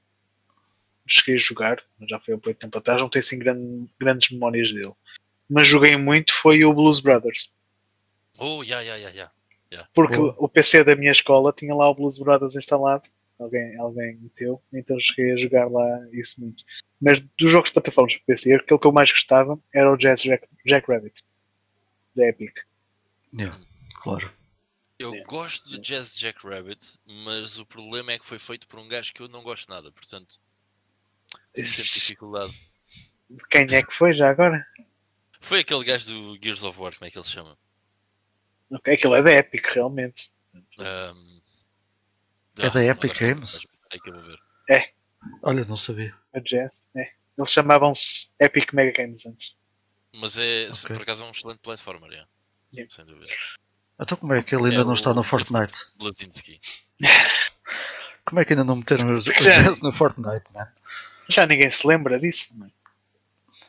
Cheguei a jogar, mas já foi há muito tempo atrás, não tenho assim grande- grandes memórias dele. Mas joguei muito foi o Blues Brothers. Oh, ya, ya, ya, ya. Porque Boa. o PC da minha escola tinha lá o Blues Brothers instalado. Alguém, alguém meteu, então cheguei a jogar lá isso muito. Mas dos jogos de plataformas para PC, aquele que eu mais gostava era o Jazz Jack, Jack Rabbit da Epic. Yeah, claro. Eu É. gosto do Jazz Jack Rabbit, mas o problema é que foi feito por um gajo que eu não gosto nada, portanto tenho sempre dificuldade. De quem é que foi já agora? Foi aquele gajo do Gears of War, como é que ele se chama? Ok, aquilo é da Epic, realmente. Ahm, É da ah, Epic Games? está- É que eu vou ver. Olha, não sabia. A Jazz, é. Eles chamavam-se Epic Mega Games antes. Mas é, se Ok. por acaso é um excelente platformer, yeah. Yeah. sem dúvida. Então como é que ele ainda É não está o- no Fortnite? Blazinski. Como é que ainda não meteram o. Jazz no Fortnite, man? Já ninguém se lembra disso, não é?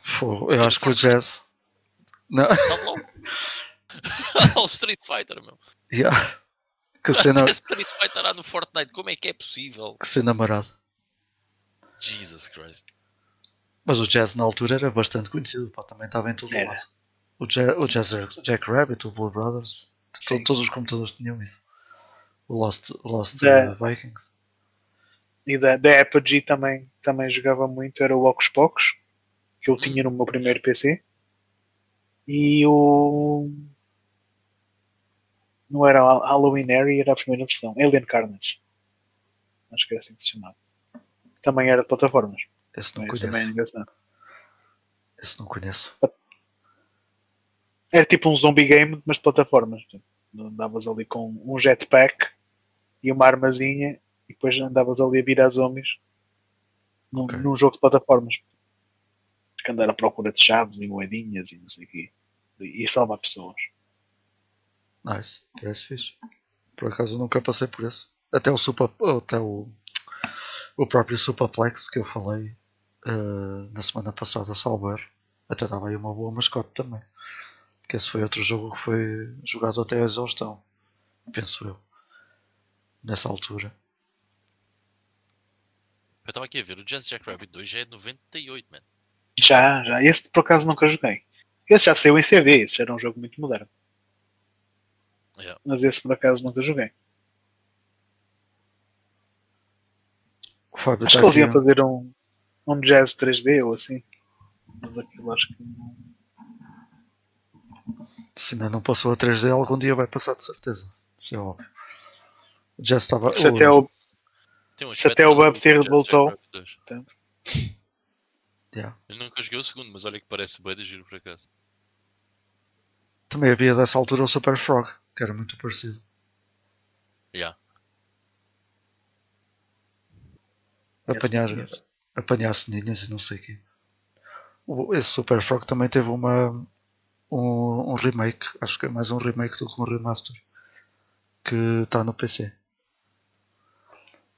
Fogo, eu acho que o Jazz. Não, bom. o Street Fighter, meu. yeah. Que cena, Até Street Fighter há no Fortnite, como é que é possível? que cena marado. Jesus Christ. Mas o Jazz na altura era bastante conhecido, pá, também estava em todo Era. lado. O, Ja- o Jazz Jack Rabbit, o Blue Brothers, to- Sim. todos os computadores tinham isso. O Lost, Lost Da- uh, Vikings. E da, da Apogee também, também jogava muito, era o Ocus Pocus, que eu tinha no meu primeiro PC. E o. Não era Halloween Harry, era a primeira versão. Alien Carnage. Acho que era assim que se chamava. Também era de plataformas. Esse não também é conheço. engraçado. Esse não conheço. Era tipo um zombie game, mas de plataformas. Andavas ali com um jetpack e uma armazinha e depois andavas ali a virar zombies num, Ok. num jogo de plataformas. Que andar à procura de chaves e moedinhas e não sei o quê. E salvar pessoas. Nice. Parece fixe. Por acaso nunca passei por esse. Até o Super. Até o. O próprio Superplex que eu falei eh, na semana passada, Salver. Até dava aí uma boa mascote também. Que esse foi outro jogo que foi jogado até a exaustão. Penso eu. Nessa altura. Eu estava aqui a ver, o Jazz Jackrabbit 2 já é de 98, man. Já, já. Esse por acaso nunca joguei. Esse já saiu em CD, esse já era um jogo muito moderno. Yeah. Mas esse por acaso nunca joguei. O Fábio Acho está que eles iam fazer um, um jazz 3D ou assim. Mas aquilo acho que não. Se ainda não passou a 3D, algum dia vai passar de certeza. Isso é óbvio. Já estava. Se até o, Tem um Se até o Bubsy revoltou. Jackrabbit 2. portanto, Yeah. Eu nunca joguei o segundo, mas olha que parece bem de giro por acaso. Também havia dessa altura o Super Frog, que era muito parecido. Yeah. Apanhar, conheço. apanhar ceninhas e não sei o quê. Esse Super Frog também teve uma, um, um remake, acho que é mais um remake do que um remaster, que está no PC.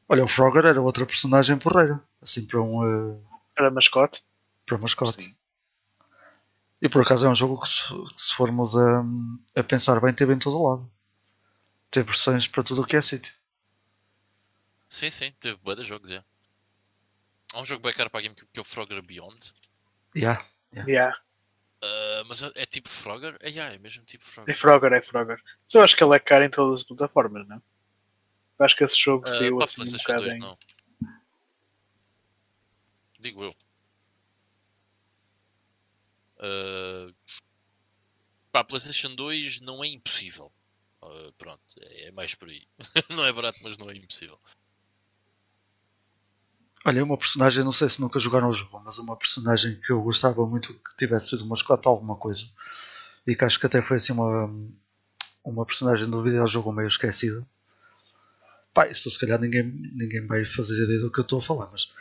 Olha, o Frogger era outra personagem porreira, assim para um eh, Para mascote. para mascote. Sim. E por acaso é um jogo que se, que se formos a, a pensar bem, teve em todo lado. Tem versões para tudo o que é sítio. Sim, sim, teve bué de jogos, é. Há um jogo bem caro para a GameCube que é o Frogger Beyond. Yeah. Yeah. Ah, mas é, é tipo Frogger? É, yeah, é mesmo tipo É Frogger. Frogger, é Frogger. Mas eu acho que ele é caro em todas as plataformas, não? Eu acho que esse jogo Ah, saiu para a assim um PlayStation bocado 2 em. não. Digo eu. Para a PlayStation 2 não é impossível. Ah, pronto, é, é mais por aí. não é barato, mas não é impossível. Olha, uma personagem, não sei se nunca jogaram o jogo, mas uma personagem que eu gostava muito que tivesse sido mascote alguma coisa. E que acho que até foi assim uma, uma personagem do videojogo meio esquecida. Pá, isto se calhar ninguém, ninguém vai fazer ideia do que eu estou a falar, mas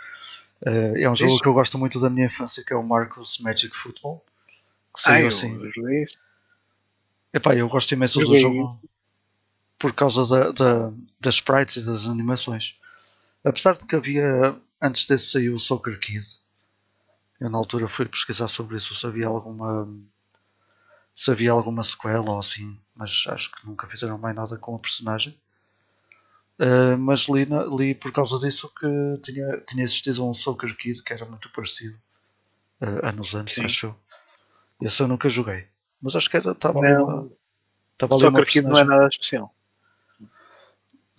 eh, é um jogo Diz. que eu gosto muito da minha infância, que é o Marcos Magic Football. Que Ah, saiu eu assim. isso. Epá, eu gosto imenso do jogo isso. por causa da, da- das sprites e das animações. Apesar de que havia, antes desse saiu o Soccer Kid, eu na altura fui pesquisar sobre isso, se havia alguma, se havia alguma sequela ou assim, mas acho que nunca fizeram mais nada com a personagem. Uh, mas li, na- li por causa disso que tinha, tinha existido um Soccer Kid que era muito parecido uh, anos antes, Sim. acho eu. Esse eu nunca joguei. Mas acho que era, estava ali uma, estava o ali uma Soccer Kid não é nada especial. Mas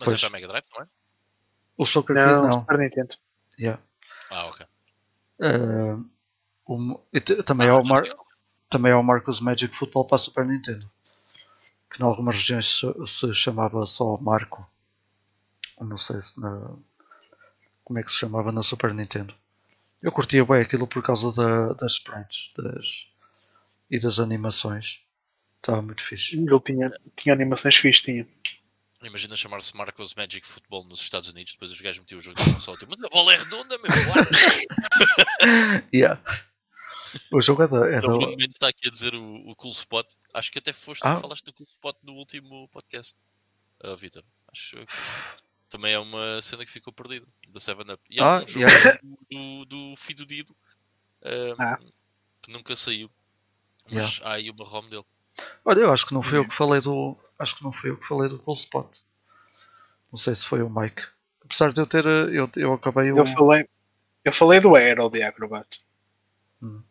Pois. é para Mega Drive, não é? O Soccer Não, Kid não. Super Nintendo. Yeah. Ah, ok. Uh, o- e também, Ah, é o Mar, também é o Marcos Magic Football para a Super Nintendo. Que em algumas regiões se, se chamava só Marco. Não sei se na, como é que se chamava na Super Nintendo. Eu curtia bem aquilo por causa da- das sprites das, e das animações. Estava muito fixe. Ele tinha, tinha animações fixe, tinha. Imagina chamar-se Marcos Magic Football nos Estados Unidos, depois os gajos metiam o jogo na console. tipo, Mas a bola é redonda, meu. Yeah. O jogo é da. É O Mendes está aqui a dizer o, o Cool Spot. Acho que até foste tu Ah. que falaste do Cool Spot no último podcast, Ah, Vitor. Acho que também é uma cena que ficou perdida da 7-Up. E há Ah, um jogo yeah. do, do Fido Dido ah, Ah. que nunca saiu. Mas há aí uma ROM dele. Olha, eu acho que não fui eu que falei do. Acho que não fui eu que falei do Cool Spot. Não sei se foi o Mike. Apesar de eu ter. eh, Eu, eu acabei o. Eu falei, eu falei do Aero de Acrobat. Não,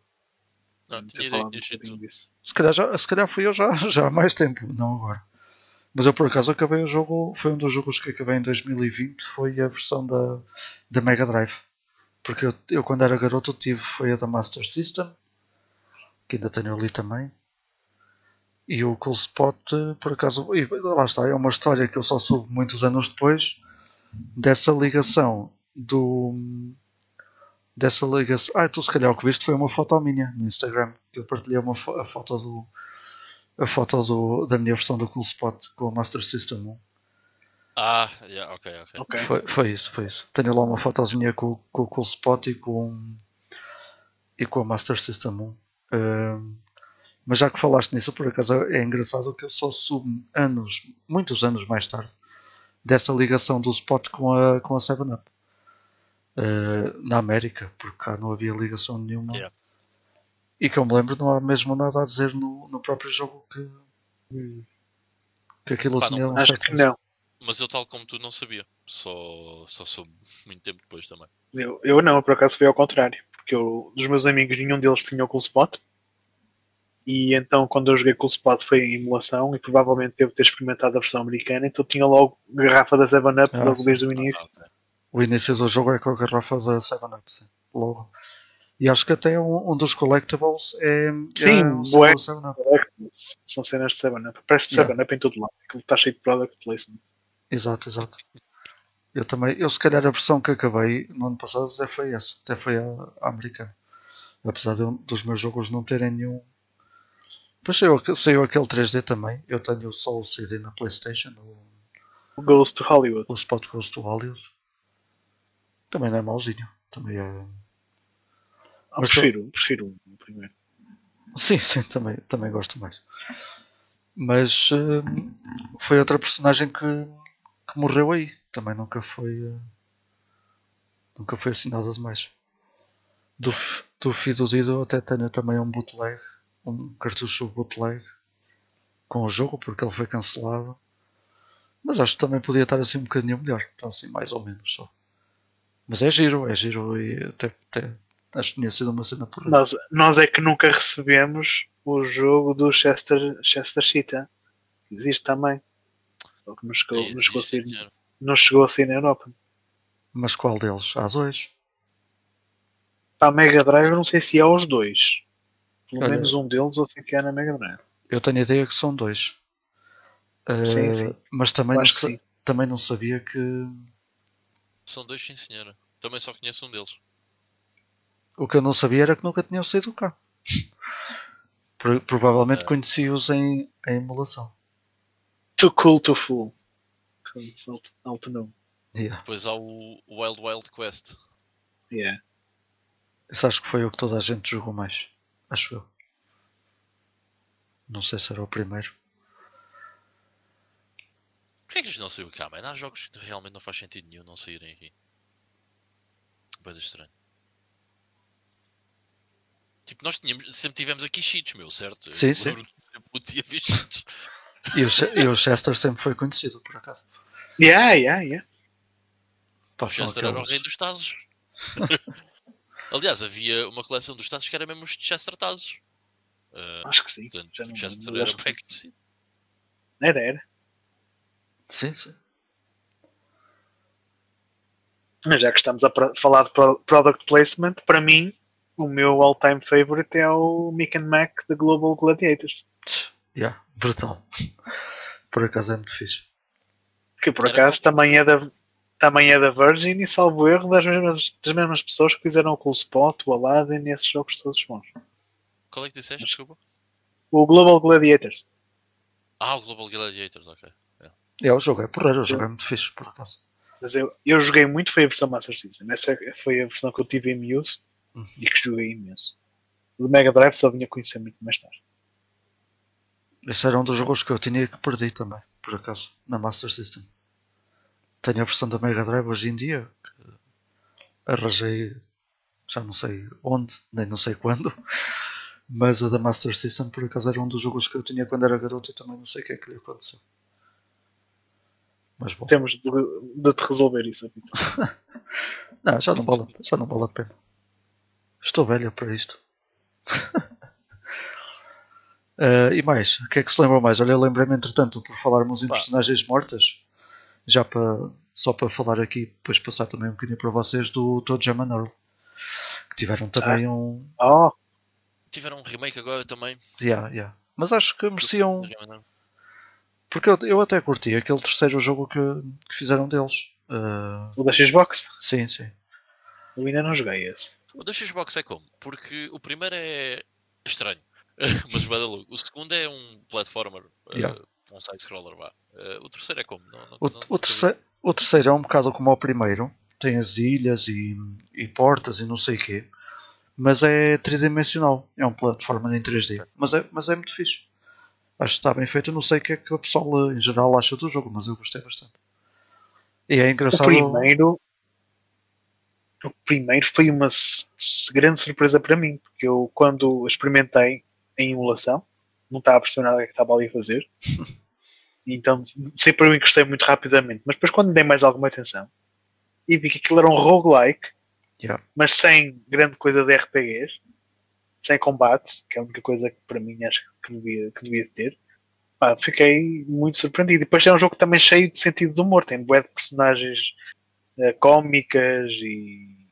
Ter tinha ideia falado que um tinha sido bocadinho tu. disso. Se calhar, já, se calhar fui eu já, já há mais tempo, não agora. Mas eu por acaso acabei o jogo. Foi um dos jogos que acabei em 2020. Foi a versão da, da Mega Drive. Porque eu, eu quando era garoto tive. Foi a da Master System. Que ainda tenho ali também. E o Cool Spot, por acaso. E lá está, é uma história que eu só soube muitos anos depois. dessa ligação do. Dessa ligação. Ah, tu se calhar o que viste foi uma foto minha no Instagram. Que eu partilhei uma fo a foto do. A foto do, da minha versão do Cool Spot com o Master System 1. Ah, yeah, ok, ok. Ok. Foi, foi isso, foi isso. Tenho lá uma fotozinha com, com o Cool Spot e com, e com a Master System 1. Ahm, mas já que falaste nisso, por acaso é engraçado que eu só soube anos, muitos anos mais tarde, dessa ligação do Spot com a, com a 7-Up. Ah, na América, porque cá não havia ligação nenhuma. Yeah. E que eu me lembro, não há mesmo nada a dizer no, no próprio jogo que, que aquilo Pá, tinha não- um Acho que não. Mas eu, tal como tu, não sabia. Só, só soube muito tempo depois também. Eu, eu não, por acaso foi ao contrário. Porque eu, dos meus amigos, nenhum deles tinha o Cool Spot. E então, quando eu joguei Cool Spot, foi em emulação. E provavelmente devo ter experimentado a versão americana. Então, tinha logo garrafa da 7-Up Ah, logo desde o início. Ah, ok. O início do jogo é com a garrafa da 7-Up, sim, logo. E acho que até um, um dos collectibles é, Sim, é um 7-Up. São cenas de 7-Up. Parece Yeah. 7-Up em todo lado. Aquilo está cheio de product placement. Exato, exato. Eu também, eu se calhar a versão que acabei no ano passado até foi essa, até foi a, a americana. Apesar de, dos meus jogos não terem nenhum. Depois saiu, aquele- saiu aquele 3D também. Eu tenho só o CD na Playstation, o, O Ghost to Hollywood. o Spot Ghost to Hollywood. Também não é mauzinho. Também é. Ah, Mas prefiro, prefiro o primeiro. Sim, sim, também, também gosto mais. Mas hum, foi outra personagem que, que morreu aí. Também nunca foi. eh, nunca foi assim nada demais. Do, do Fido Dido até tenho também um bootleg. Um cartucho bootleg com o jogo, porque ele foi cancelado. Mas acho que também podia estar assim um bocadinho melhor. Então assim, mais ou menos só. Mas é giro, é giro e até, até acho que tinha sido uma cena por Nós, nós é que nunca recebemos o jogo do Chester, Chester Cheetah. Existe também. Só que não chegou, É, não chegou, a existe, sair, senhor. não chegou a sair na Europa. Mas qual deles? Há dois. Para a Mega Drive, eu não sei se é os dois. Pelo Olha. menos um deles eu sei que é na Mega Drive. Eu tenho a ideia que são dois. Sim, Eh, sim. Mas também não, sim. também não sabia que São dois, sim, senhora. Também só conheço um deles. O que eu não sabia era que nunca tinham saído cá. Pro- provavelmente É. conheci-os em, em emulação. Too Cool to Fool. Alto, alto nome. Yeah. Depois há o Wild Wild Quest. Yeah. Esse acho que foi o que toda a gente jogou mais. Acho eu. Não sei se era o primeiro. Porquê é que isto não saiu cá, mano? Há jogos que realmente não faz sentido nenhum não saírem aqui. Coisa estranho. Tipo, nós tínhamos, sempre tivemos aqui cheats, meu, certo? Sim, Eu sim. lembro-me de Sempre podia ver cheats. E o, e o Chester sempre foi conhecido, por acaso. Yeah, yeah, yeah. Pá, são Chester era o aqueles- rei dos Tazos. Aliás, havia uma coleção dos Tazos que era mesmo os Chester Tazos. Uh, Acho que sim. portanto, Já não o Chester lembro, era acho que bem conhecido. Era, era. Sim, sim. Mas já que estamos a falar de pro- product placement, para mim, o meu all-time favorite é o Mick and Mac da Global Gladiators. Yeah, brutal. Por acaso é muito fixe. Que por acaso também é da, também é da Virgin e salvo erro das mesmas, das mesmas pessoas que fizeram o Cool Spot, o Aladdin e esses jogos todos bons. Qual é que disseste? Desculpa. O Global Gladiators. Ah, o Global Gladiators, ok. É, o jogo é porreiro, o jogo é muito fixe, por acaso. Mas eu, eu joguei muito, foi a versão Master System. Essa foi a versão que eu tive em Muse Uhum. e que joguei imenso. O do Mega Drive só vinha conhecer muito mais tarde. Esse era um dos jogos que eu tinha que perdi também, por acaso, na Master System. Tenho a versão da Mega Drive hoje em dia, que arranjei já não sei onde, nem não sei quando, mas a da Master System por acaso era um dos jogos que eu tinha quando era garoto e também não sei o que é que lhe aconteceu. Mas bom, Temos de, de te resolver isso. Vitor. não, já, não vale, já não vale a pena. Estou velha para isto. Eh, e mais, o que é que se lembra mais? Olha, eu lembrei-me entretanto, por falarmos em Pá. personagens mortas, já para, só para falar aqui, depois passar também um bocadinho para vocês do Toad Jam and Earl, que tiveram também um. Oh, Tiveram um remake agora também. Yeah, yeah. Mas acho que mereciam, porque eu, eu até curti aquele terceiro jogo que, que fizeram deles. Uh, O da Xbox? sim, sim. Eu ainda não joguei esse. O da Xbox é como? Porque o primeiro é estranho, mas vai dar louco. O segundo é um platformer, eh, Yeah. um side-scroller, vá. Eh, o terceiro é como? Não, não, O, não- o, terceiro, o terceiro é um bocado como o primeiro. Tem as ilhas e, e portas e não sei o quê. Mas é tridimensional. É um plataforma em 3D. Mas é, mas é muito fixe. Acho que está bem feito. Eu não sei o que é que o pessoal em geral acha do jogo, mas eu gostei bastante. E é O engraçado. primeiro. O primeiro foi uma grande surpresa para mim, porque eu, quando experimentei em emulação, não estava a perceber nada do que estava ali a fazer. Então, sempre eu encostei muito rapidamente. Mas depois, quando dei mais alguma atenção e vi que aquilo era um roguelike, Yeah. mas sem grande coisa de RPGs, sem combate, que é a única coisa que para mim acho que devia, que devia ter, pá, fiquei muito surpreendido. E depois é um jogo também cheio de sentido de humor, tem bué de personagens eh, cómicas e,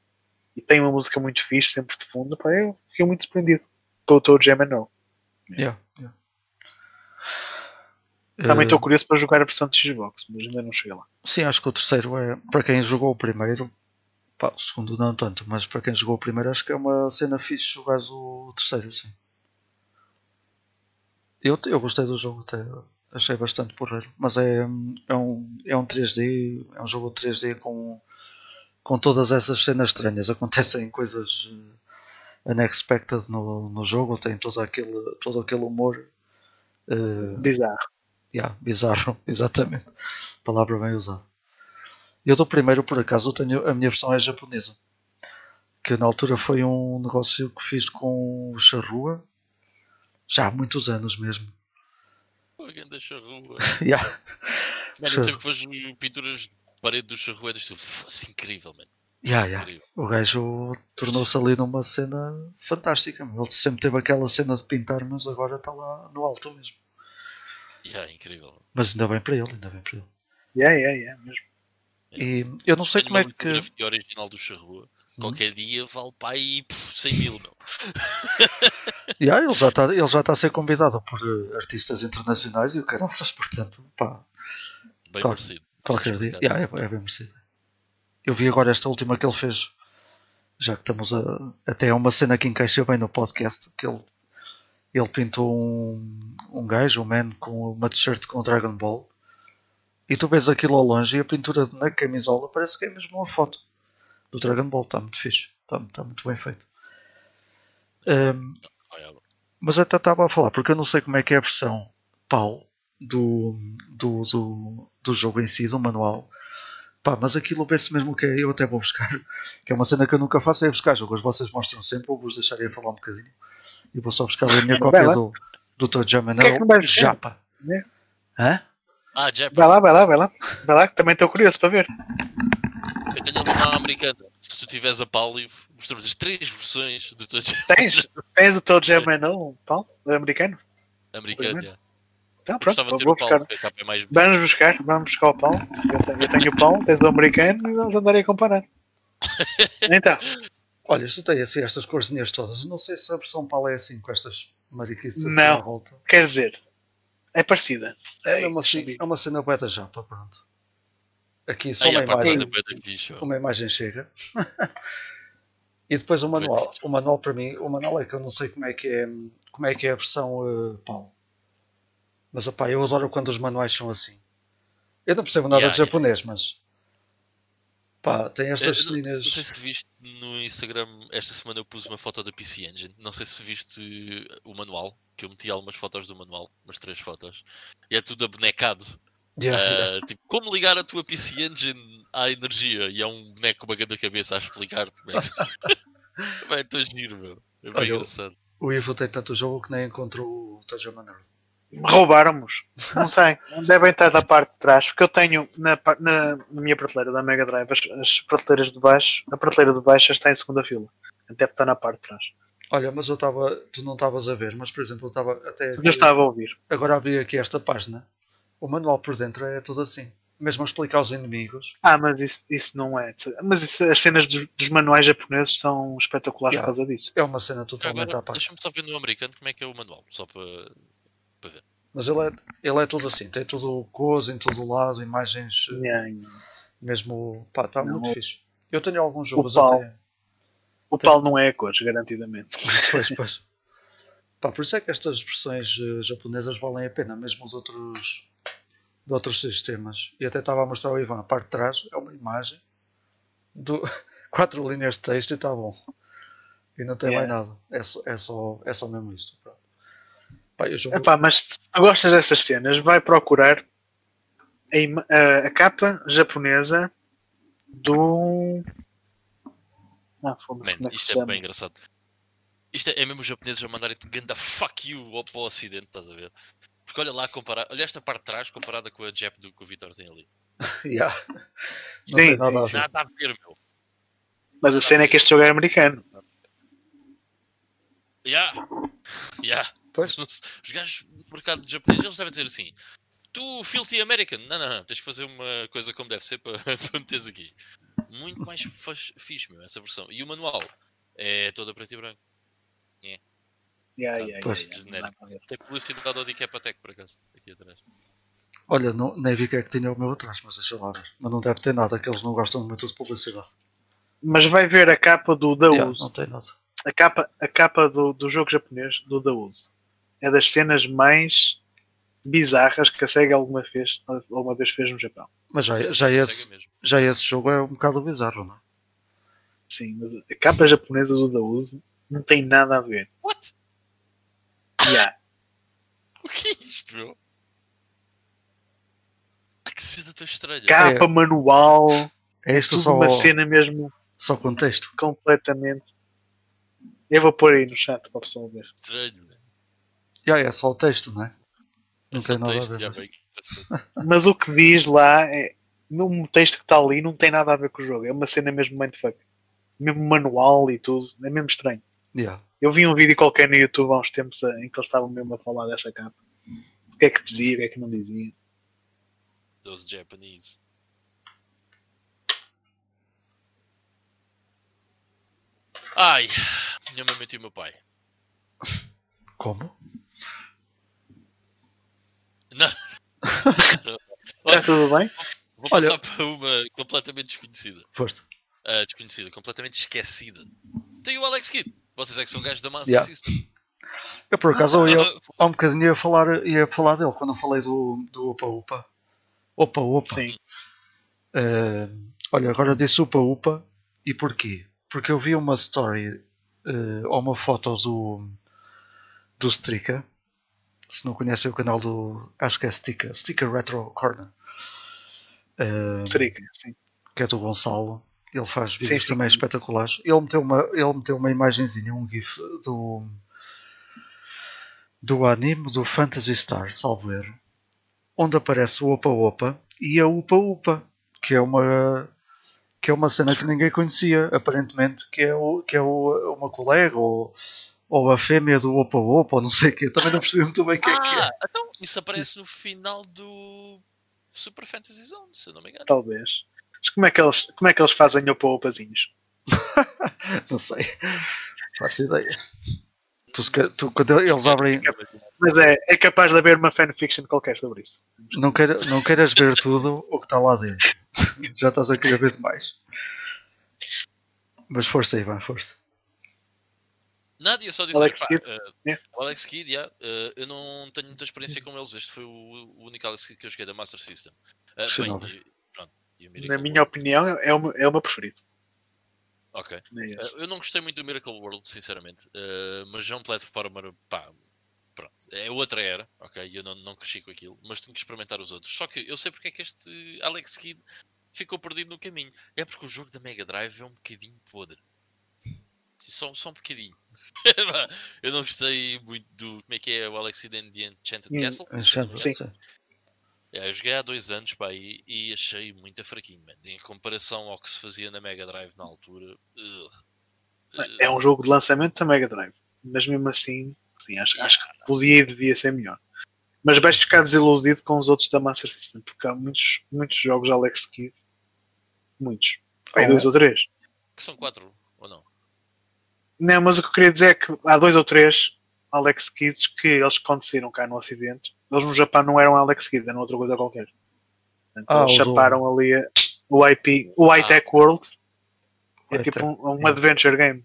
e tem uma música muito fixe, sempre de fundo. Pá, eu fiquei muito surpreendido com o Toad Jam No. Yeah, yeah. Também Eh, estou curioso para jogar a versão de Xbox, mas ainda não cheguei lá. Sim, acho que o terceiro é. Para quem jogou o primeiro, pá, o segundo não tanto, mas para quem jogou o primeiro, acho que é uma cena fixe jogares o terceiro, sim. Eu, eu gostei do jogo até, achei bastante porreiro, mas é, é, um, é um 3D, é um jogo 3D com, com todas essas cenas estranhas. Acontecem coisas eh, unexpected no, no jogo, tem todo aquele, todo aquele humor. eh, Bizarro. Yeah, bizarro, exatamente. Palavra bem usada. Eu do primeiro, por acaso, tenho, a minha versão é japonesa. Que na altura foi um negócio que fiz com o Charrua. Já há muitos anos mesmo. Pô, grande charrua. Yeah. Mano, Charrua. sempre vejo pinturas de parede do charrua e disto, fosse incrível, mano. Yeah, yeah. Incrível. O gajo tornou-se ali numa cena fantástica. Ele sempre teve aquela cena de pintar, mas agora está lá no alto mesmo. Yeah, incrível. Mas ainda bem para ele, ainda bem para ele. Yeah, yeah, yeah, mesmo. E eu não sei Tenho como é que. original do charrua. Qualquer dia vale para aí pff, 100 mil, meu. Yeah, ele já está ele já está a ser convidado por eh, artistas internacionais e o caraças, portanto, pá, Bem Qual- merecido. qualquer dia. Yeah, é, é bem merecido. Eu vi agora esta última que ele fez, já que estamos a. Até é uma cena que encaixa bem no podcast, que ele, ele pintou um, um gajo, um man, com uma t-shirt com o Dragon Ball. E tu vês aquilo ao longe e a pintura na camisola parece que é mesmo uma foto do Dragon Ball. Está muito fixe, está, está muito bem feito. Ahm, Ah, yeah, mas até estava a falar, porque eu não sei como é que é a versão PAL do, do, do, do jogo em si, do manual. Pá, mas aquilo vê-se mesmo que é, eu até vou buscar, que é uma cena que eu nunca faço, é buscar jogos. Vocês mostram sempre, eu vos deixarei a falar um bocadinho. E vou só buscar a minha cópia do, do Toad Jam and que é que não? Japa. Né? Hã? Ah, Jap, Vai lá, vai lá, vai lá. Vai lá, que também estou curioso para ver. Eu tenho uma americana. Se tu tiveres a Pali, mostramos as três versões do teu Jap Tens? Tens o Toad Jam and No, Paulo? Americano? americano. Yeah. Então pronto, vou, buscar. Paulo, é mais. Vamos buscar, vamos buscar o pão. Eu tenho, eu tenho o pão, tens o americano e vamos andar a comparar. Então, Olha, isto tem assim estas corzinhas todas. Não sei se a versão PAL é assim, com estas mariquices assim Não. à volta. quer dizer, é parecida. É uma, Ei, ci- é uma cena da japa, pronto. Aqui só Aí uma imagem. meu. uma imagem chega. e depois o manual. O manual para mim, o manual é que eu não sei como é que é, como é, que é a versão uh, pau. Mas opá, eu adoro quando os manuais são assim. Eu não percebo nada Yeah, de japonês, mas pá, tem estas eu não- ceninhas. Não sei se viste no Instagram, esta semana eu pus uma foto da PC Engine. Não sei se viste o manual, que eu meti algumas fotos do manual, umas três fotos. E é tudo abonecado. Yeah, yeah. Ah, tipo, como ligar a tua PC Engine à energia? E é um boneco com uma grande cabeça a explicar-te. como é que- Bem, estou giro, meu. É bem Olha, eu- engraçado. O Ivo tem tanto jogo que nem encontrou o Tajama Nerd. Roubaram-nos. Não sei. Devem estar da parte de trás. Porque eu tenho na, na, na minha prateleira da Mega Drive as, as prateleiras de baixo. A prateleira de baixo está em segunda fila. Deve estar na parte de trás. Olha, mas eu estava. Tu não estavas a ver, mas por exemplo, eu estava até. Mas aqui- eu estava a ouvir. Agora abri aqui esta página. O manual por dentro é todo assim. Mesmo a explicar os inimigos. Ah, mas isso, isso não é. Mas isso- as cenas dos, dos manuais japoneses são espetaculares Yeah. por causa disso. É uma cena totalmente Agora, à parte. deixa-me só ver no americano como é que é o manual. Só para. Mas ele é, ele é tudo assim. Tem tudo coisa em todo lado, imagens. eh, Yeah. Mesmo, pá, está muito o- fixe. Eu tenho alguns jogos pau. até. O pau não é a cores, garantidamente. Pois, pois. Pá, por isso é que estas versões eh, japonesas valem a pena, mesmo os outros de outros sistemas. E até estava a mostrar ao Ivan, a parte de trás é uma imagem do quatro linhas de texto e está bom. E não tem Yeah. mais nada. É só, é só, é só mesmo isto. Pronto. Pá, eu jogo- Epá, mas se tu gostas dessas cenas, vai procurar a, a- a capa japonesa do. Ah, foda-se, Man, é é chama? bem engraçado. Isto é, é mesmo os japoneses a mandarem-te ganda fuck you para o ocidente, estás a ver? Porque olha lá, comparar, olha esta parte de trás comparada com a Jap do que o Vitor tem ali. Yeah. Não Sim, tem nada a sim, ver. Nada a ver, meu. Mas a cena é que este jogo é americano. Yeah. Yeah. Pois, Os gajos do mercado japonês eles devem dizer assim: Tu, filthy American, não, não, não, tens que fazer uma coisa como deve ser para, para meteres aqui. Muito mais fixe, meu, essa versão. E o manual é toda preto e branco. Yeah, yeah, yeah, Genérico. Tem publicidade ao Dicapatec, por acaso, aqui atrás. olha, não, nem vi que é que tinha o meu atrás, mas deixa lá ver. Mas não deve ter nada, que eles não gostam muito de publicidade. Mas vai ver a capa do The Yeah, não tem nada. A capa, a capa do, do jogo japonês, do Uzi. É das cenas mais bizarras que a SEGA alguma vez, alguma vez fez no Japão. Mas já, Esse já, esse, mesmo. já esse jogo é um bocado bizarro, não é? Sim, mas a capa japonesa do The Uzi não tem nada a ver. What? Yeah. O que é isto, meu? Ah, que cena tão estranha. Capa, manual, É isto só, uma cena mesmo só contexto. completamente. Eu vou pôr aí no chat para a pessoa ver. Estranho, né? Já é só o texto, não é? Não Esse tem nada a texto ver. já mas- bem. Mas o que diz lá é. No texto que está ali não tem nada a ver com o jogo. É uma cena mesmo mindfuck. Mesmo manual e tudo. É mesmo estranho. Yeah. Eu vi um vídeo qualquer no YouTube há uns tempos em que eles estavam mesmo a falar dessa capa. O que é que dizia, o que é que não dizia. Those Japanese. Ai, minha mãe mentiu o meu pai. Como? Não. Está Olha, tudo bem? vou Olha- passar para uma completamente desconhecida. Força. Ah, desconhecida, completamente esquecida. Tem o Alex Kidd. Vocês é que são gajos da Master Yeah. System. Eu por acaso ia, Ah, há um bocadinho ia falar, ia falar dele quando eu falei do, do Opa Upa. Opa Opa. Sim. Eh, olha, agora disse Upa Upa. E porquê? Porque eu vi uma story eh, ou uma foto do, do Strika. Se não conhecem o canal do. Acho que é Stika. Stika Retro Corner. Eh, Trica, sim. que é do Gonçalo. Ele faz vídeos sim, também sim. espetaculares. Ele meteu uma, ele meteu uma imagenzinha, um GIF do, do anime do Phantasy Star, salvo erro, onde aparece o Opa Opa e a Upa Upa, que é uma que é uma cena que ninguém conhecia, aparentemente, que é, o, que é o, uma colega ou, ou a fêmea do Opa Opa, ou não sei o quê. Também não percebi muito bem o que é que é. Ah, então isso aparece no final do Super Fantasy Zone, se eu não me engano. Talvez. Mas como é que eles, como é que eles fazem opa-opazinhos? Não sei. Faço ideia. Tu, tu, quando eles abrem, Mas é, é capaz de haver uma fanfiction qualquer sobre isso. não, queira, não queiras ver tudo o que está lá dentro. Já estás a querer ver demais. Mas força aí, vai, força. Nada, eu só disse Alex pá, Kidd? É. o Alex Kidd, yeah, eh, eu não tenho muita experiência com eles. Este foi o, o único Alex Kidd que eu joguei da Master System. Shinobi. bem, e- pronto, e o Na minha World. opinião, é o, meu- é o meu preferido. Ok. É Eh, eu não gostei muito do Miracle World, sinceramente. Eh, mas é um platformer, pá, pronto. É outra era, ok? Eu não, não cresci com aquilo, mas tenho que experimentar os outros. Só que eu sei porque é que este Alex Kidd ficou perdido no caminho. É porque o jogo da Mega Drive é um bocadinho podre. Só, só um bocadinho. eu não gostei muito do. Como é que é o Alex Kidd and the Enchanted Hum, Castle? Enchanted, Sim. É, eu joguei há dois anos pá, e, e achei muito fraquinho, man. Em comparação ao que se fazia na Mega Drive na altura. ugh. É um jogo de lançamento da Mega Drive. Mas mesmo assim, sim, acho, acho que podia e devia ser melhor. Mas vais ficar desiludido com os outros da Master System, porque há muitos, muitos jogos Alex Kidd. Muitos. Aí dois ou três. Que são quatro, ou não? Não, mas o que eu queria dizer é que há dois ou três Alex Kids que eles aconteceram cá no Ocidente. Eles no Japão não eram Alex Kidd, eram outra coisa qualquer. Portanto, Ah, eles chaparam ali O IP, o Ah. iTech World é High tipo um, um adventure game.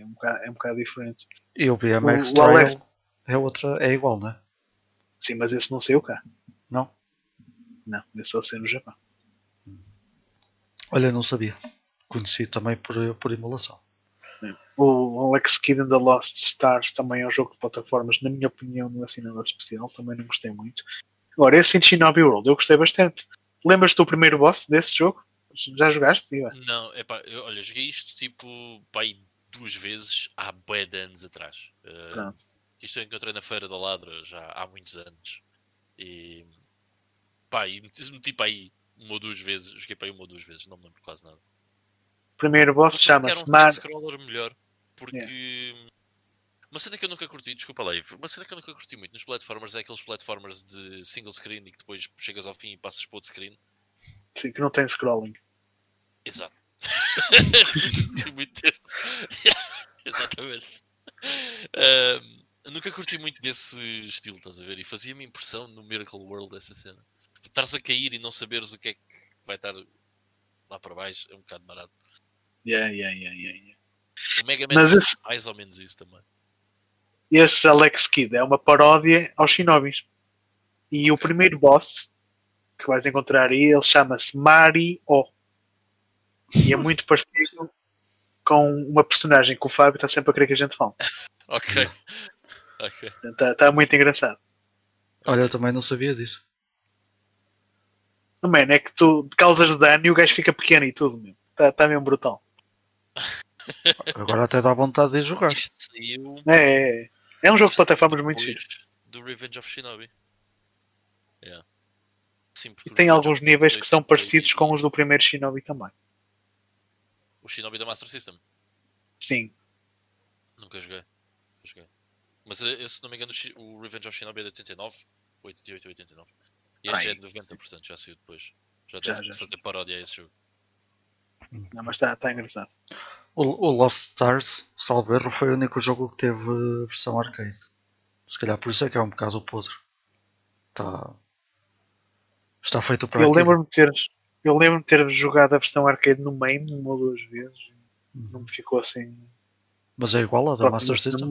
É um bocado, é um bocado diferente. E o BMX O- o Alex- é outra, é igual, não é? Sim, mas esse não saiu cá. Não? Não, esse só saiu no Japão. Olha, não sabia. Conheci também por, por emulação. O Alex Kidd and the Lost Stars também é um jogo de plataformas, na minha opinião, não é assim nada especial, também não gostei muito. Agora, esse em Shinobi World eu gostei bastante. Lembras-te do primeiro boss desse jogo? Já jogaste? Ivan? Não, é pá, eu- olha, joguei isto tipo pá, aí duas vezes há bué de anos atrás. Uh, isto eu encontrei na Feira da Ladra já há muitos anos. E pá, e meti- meti para aí uma ou duas vezes, joguei para aí uma ou duas vezes, não me lembro quase nada. O primeiro boss chama-se um Mar... melhor, porque uma cena que eu nunca curti, desculpa lá, uma cena que eu nunca curti muito nos platformers é aqueles platformers de single screen e que depois chegas ao fim e passas para outro screen. Sim, que não tem scrolling. Exato. muito desse. Exatamente. Eu nunca curti muito desse estilo, estás a ver? E fazia-me impressão no Miracle World essa cena. Tipo, estares a cair e não saberes o que é que vai estar lá para baixo é um bocado barato. Yeah, yeah, yeah, yeah, yeah. O Mega Man Mas esse- mais ou menos isso também. Esse Alex Kidd é uma paródia aos Shinobis. E o primeiro boss que vais encontrar aí, ele chama-se Mario. E é muito parecido com uma personagem que o Fábio está sempre a querer que a gente fale. Ok. Ok. Está tá muito engraçado. Olha, eu também não sabia disso. Não, man, é que tu causas dano e o gajo fica pequeno e tudo, meu. Está tá mesmo brutal. Agora até dá vontade de ir jogar. Isto saiu. É, é, é. É um jogo de plataformas muito giro. Do Revenge of Shinobi. Yeah. Sim, porque E tem alguns níveis que são parecidos com os do primeiro Shinobi também. O Shinobi da Master System. Sim. Nunca joguei. Nunca joguei. Mas eh, eu, se não me engano, o Revenge of Shinobi é de 89, 88 ou 89. E este Ai. é de 90, portanto já saiu depois. Já Já, deve já. fazer paródia a esse jogo. Não, mas está tá engraçado. O, o Lost Stars, salvo erro, foi o único jogo que teve versão arcade. Se calhar por isso é que é um bocado podre. Está, está feito para Eu lembro-me de ter, eu lembro de ter jogado a versão arcade no main uma ou duas vezes. Não Uhum. me ficou assim. Mas é igual a da Master System.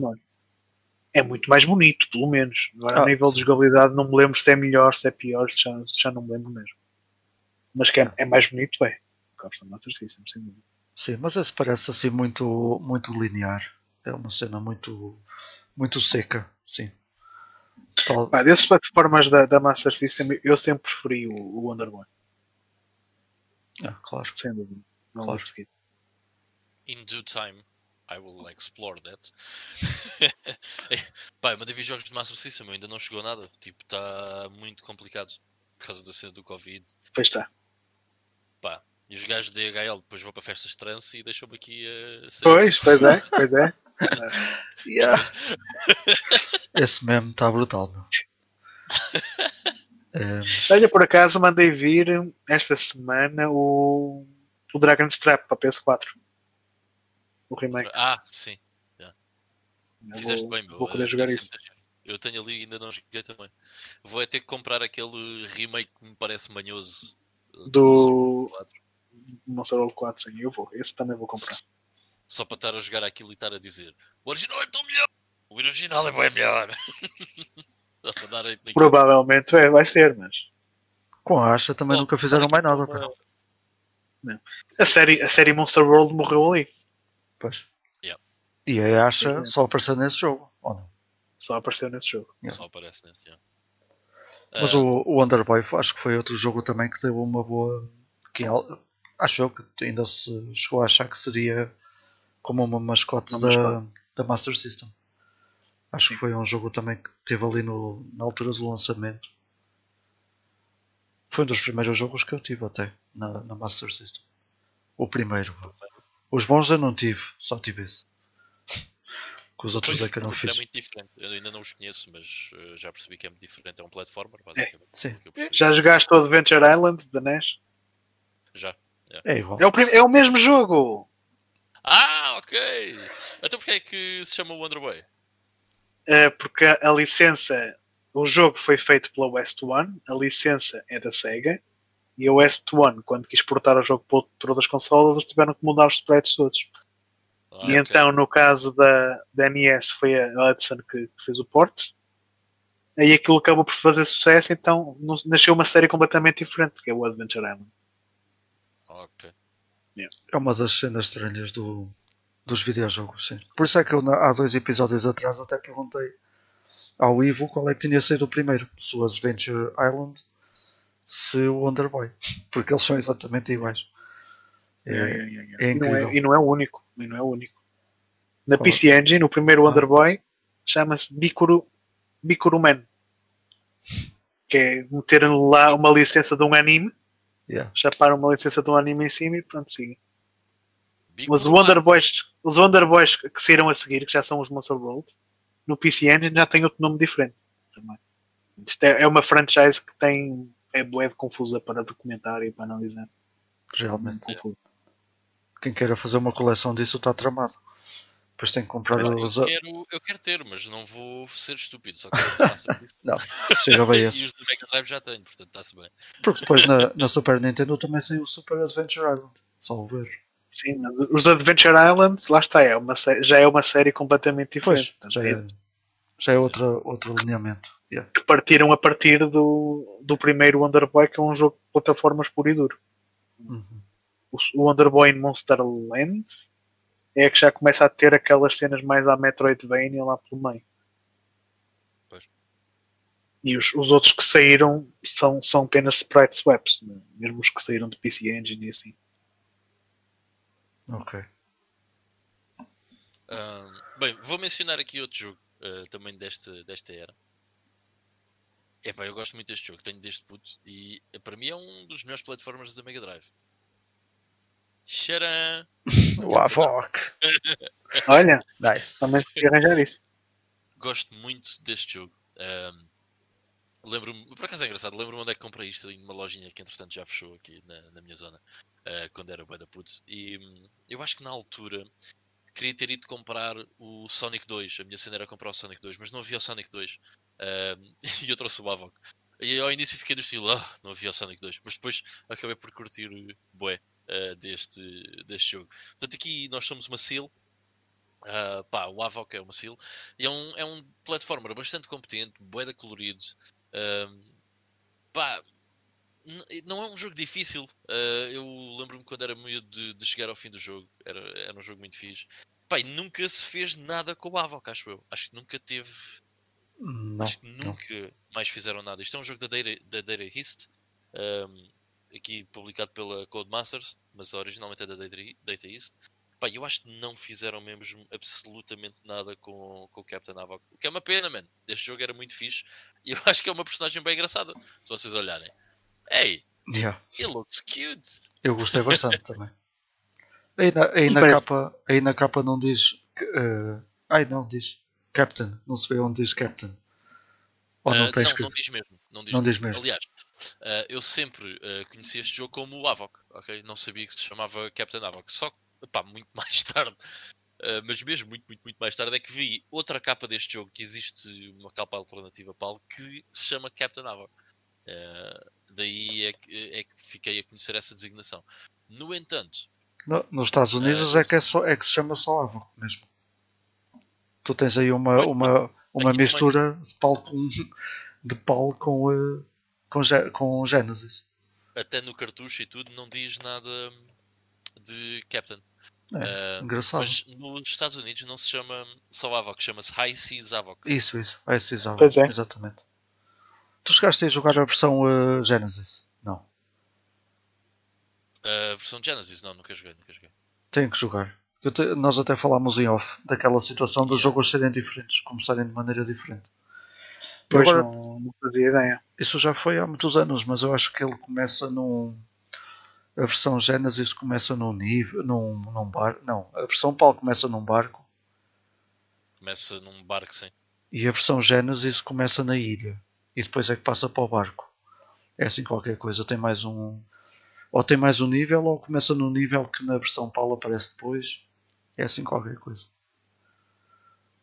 É muito mais bonito, pelo menos. Agora, Ah, a nível sim. de jogabilidade, não me lembro se é melhor, se é pior, se já, já não me lembro mesmo. Mas que é, é mais bonito, é. A versão Master System, sem dúvida. Sim, mas esse parece assim muito, muito linear. É uma cena muito, muito seca, sim. Tal- Pá, desses plataformas da, da Master System, eu sempre preferi o, o Wonder Boy, Ah, claro. sem dúvida. Não Claro. seguir. In due time, I will explore that. Pá, eu mandei vir jogos de Master System, ainda não chegou nada. Tipo, está muito complicado por causa da cena do Covid. Pois está. E os gajos da DHL depois vão para festas de trance e deixam-me aqui a. ser Pois, pois é, pois é. Esse meme está brutal, meu. É, Olha, por acaso mandei vir esta semana o, o Dragon's Trap para PS4. O remake. Ah, sim. Eu Fizeste vou, bem, meu. vou eh, jogar isso. Eu tenho ali e ainda não joguei também. Vou é ter que comprar aquele remake que me parece manhoso. eh, Do- Monster Hunter 4, Monster World 4, sim, eu vou. Esse também vou comprar. Só para estar a jogar aquilo e estar a dizer o original é tão melhor! O original é bem melhor! Só. Provavelmente é, vai ser, mas. com a Asha também Oh, nunca fizeram mais nada. para- pá. A série, a série Monster World morreu ali. Pois. Yeah. E a Asha Yeah. só apareceu nesse jogo, ou não? Só apareceu nesse jogo. Yeah. Só aparece nesse, yeah. Mas Ah, o, o Wonderboy foi- acho que foi outro jogo também que teve uma boa. Que al- acho eu que ainda se chegou a achar que seria como uma mascote Uma da, mascote. da Master System. Acho Sim. que foi um jogo também que teve ali no, na altura do lançamento. Foi um dos primeiros jogos que eu tive até na, na Master System. O primeiro. Os bons eu não tive, só tive esse. Com os outros Pois, é que eu não é fiz. muito diferente. Eu ainda não os conheço, mas eh, já percebi que é muito diferente. É um platformer, basicamente. Sim, pelo que eu percebi. Já jogaste o Adventure Island da NES? Já. É igual. É o, prim- é o mesmo jogo! Ah, ok! Então porquê é que se chama Wonder Boy? É porque a, licença. O jogo foi feito pela West One, a licença é da Sega E a West One, quando quis portar o jogo para outras consolas, eles tiveram que mudar os sprites todos. Ah, e ok. então, no caso da, da NES, foi a Hudson que, que fez o port. Aí aquilo acabou por fazer sucesso, então nasceu uma série completamente diferente, que é o Adventure Island. Ok. É uma das cenas estranhas do, dos videojogos, sim. Por isso é que eu há dois episódios atrás até perguntei ao Ivo qual é que tinha sido o primeiro, se o Adventure Island, se o Wonder Boy, porque eles são exatamente iguais. É, é e, não é, incrível. e não é o único. E não é o único. Na Qual? PC Engine, o primeiro Ah. Wonder Boy chama-se Bikuru, Bikuru Man. Que é meter lá uma licença de um anime, Yeah. chapar uma licença de um anime em cima e pronto, siga. Big Mas Wonder. Boys, os Wonder Boys que saíram a seguir, que já são os Monster World, no PC Engine já tem outro nome diferente. também. Isto é, é uma franchise que tem é bué de confusa para documentar e para analisar. Realmente. Confuso. Quem queira fazer uma coleção disso está tramado. Depois tem que comprar Eu os. quero, eu quero ter, mas não vou ser estúpido. Só quero. Não, chega bem E esse. os do Mega Drive já tenho, portanto está-se bem. Porque depois na, na Super Nintendo também saiu o Super Adventure Island. Só o ver. Sim, mas os Adventure Island, lá está, é uma já é uma série completamente Pois, diferente. Portanto, já é é, já é outra, outro alinhamento. Yeah. que partiram a partir do, do primeiro Wonder Boy, que é um jogo de plataformas puro e duro. Uhum. O, o Wonder Boy in Monster Land é que já começa a ter aquelas cenas mais à Metroidvania lá pelo meio. Pois. E os, os outros que saíram são, são apenas sprite swaps, né? mesmo os que saíram de PC Engine e assim. Ok. Ahm, bem, vou mencionar aqui outro jogo ah, também desta, desta era. Epá, eu gosto muito deste jogo, tenho deste puto e eh, para mim é um dos melhores platformers da Mega Drive. Xarã! O Avoc. Olha, Nice. também podia arranjar isso. Gosto muito deste jogo. Ahm, lembro-me, por acaso é engraçado, lembro-me onde é que comprei isto ali numa lojinha que entretanto já fechou aqui na, na minha zona, ah, quando era bué da puto. E hum, eu acho que na altura queria ter ido comprar o Sonic 2. A minha cena era comprar o Sonic 2, mas não havia o Sonic 2. Ahm, e eu trouxe o Avoc. E ao início fiquei do estilo, ah, não havia o Sonic 2. Mas depois acabei por curtir bué ah, deste, deste jogo. Portanto, aqui nós somos uma seal. Ah, pá, o Avoc é uma seal. E é um, é um platformer bastante competente, bué colorido. Ahm, pá, não é um jogo difícil. Ah, eu lembro-me quando era miúdo de, de chegar ao fim do jogo. Era, era um jogo muito fixe. E nunca se fez nada com o Avoc, acho eu. Acho que nunca teve. Não. acho que não. nunca mais fizeram nada. Isto é um jogo da Data, da Data East. ahm, aqui publicado pela Codemasters, mas originalmente é da Data, East. Pá, eu acho que não fizeram mesmo absolutamente nada com, com o Captain Avoc. O que é uma pena, man. Este jogo era muito fixe. E eu acho que é uma personagem bem engraçada. Se vocês olharem. Hey, Yeah. he looks cute. Eu gostei bastante também. Aí na, aí na Parece- capa, aí na capa não diz. eh, ai não, diz Captain. Não se vê onde diz Captain. Ou não Ah, tem não, escrito. não diz mesmo. Não diz, Não mesmo. diz mesmo. Aliás, ah, eu sempre ah, conheci este jogo como o Avoc, ok? Não sabia que se chamava Captain Avoc. Só pá, muito mais tarde, ah, mas mesmo muito, muito, muito mais tarde, é que vi outra capa deste jogo, que existe uma capa alternativa para que se chama Captain Avoc. Ah, daí é que, é que fiquei a conhecer essa designação. No entanto, No- nos Estados Unidos é, que é, só, é que se chama só Avoc mesmo. Tu tens aí uma, Pois, uma, uma mistura de Paulo com, de Paulo com, com, com Genesis. até no cartucho e tudo, não diz nada de Captain. É, Ah, engraçado. Mas nos Estados Unidos não se chama só Avoc, chama-se High Seas Avoc. Isso, isso. É esse Avoc. Pois é. Exatamente. Tu chegaste a jogar a versão eh, Genesis? Não. A versão Genesis, não, nunca joguei, nunca joguei. Tenho que jogar. Eu te- nós até falámos em off daquela situação dos jogos serem diferentes, começarem de maneira diferente. Pois agora, não, não fazia ideia. isso já foi há muitos anos, mas eu acho que ele começa num. A versão Genesis começa num nível. num, num bar. Não, a versão PAL começa num barco Começa num barco, sim. e a versão Genesis começa na ilha e depois é que passa para o barco. É assim qualquer coisa, tem mais um. Ou tem mais um nível ou começa num nível que na versão PAL aparece depois. É assim qualquer coisa.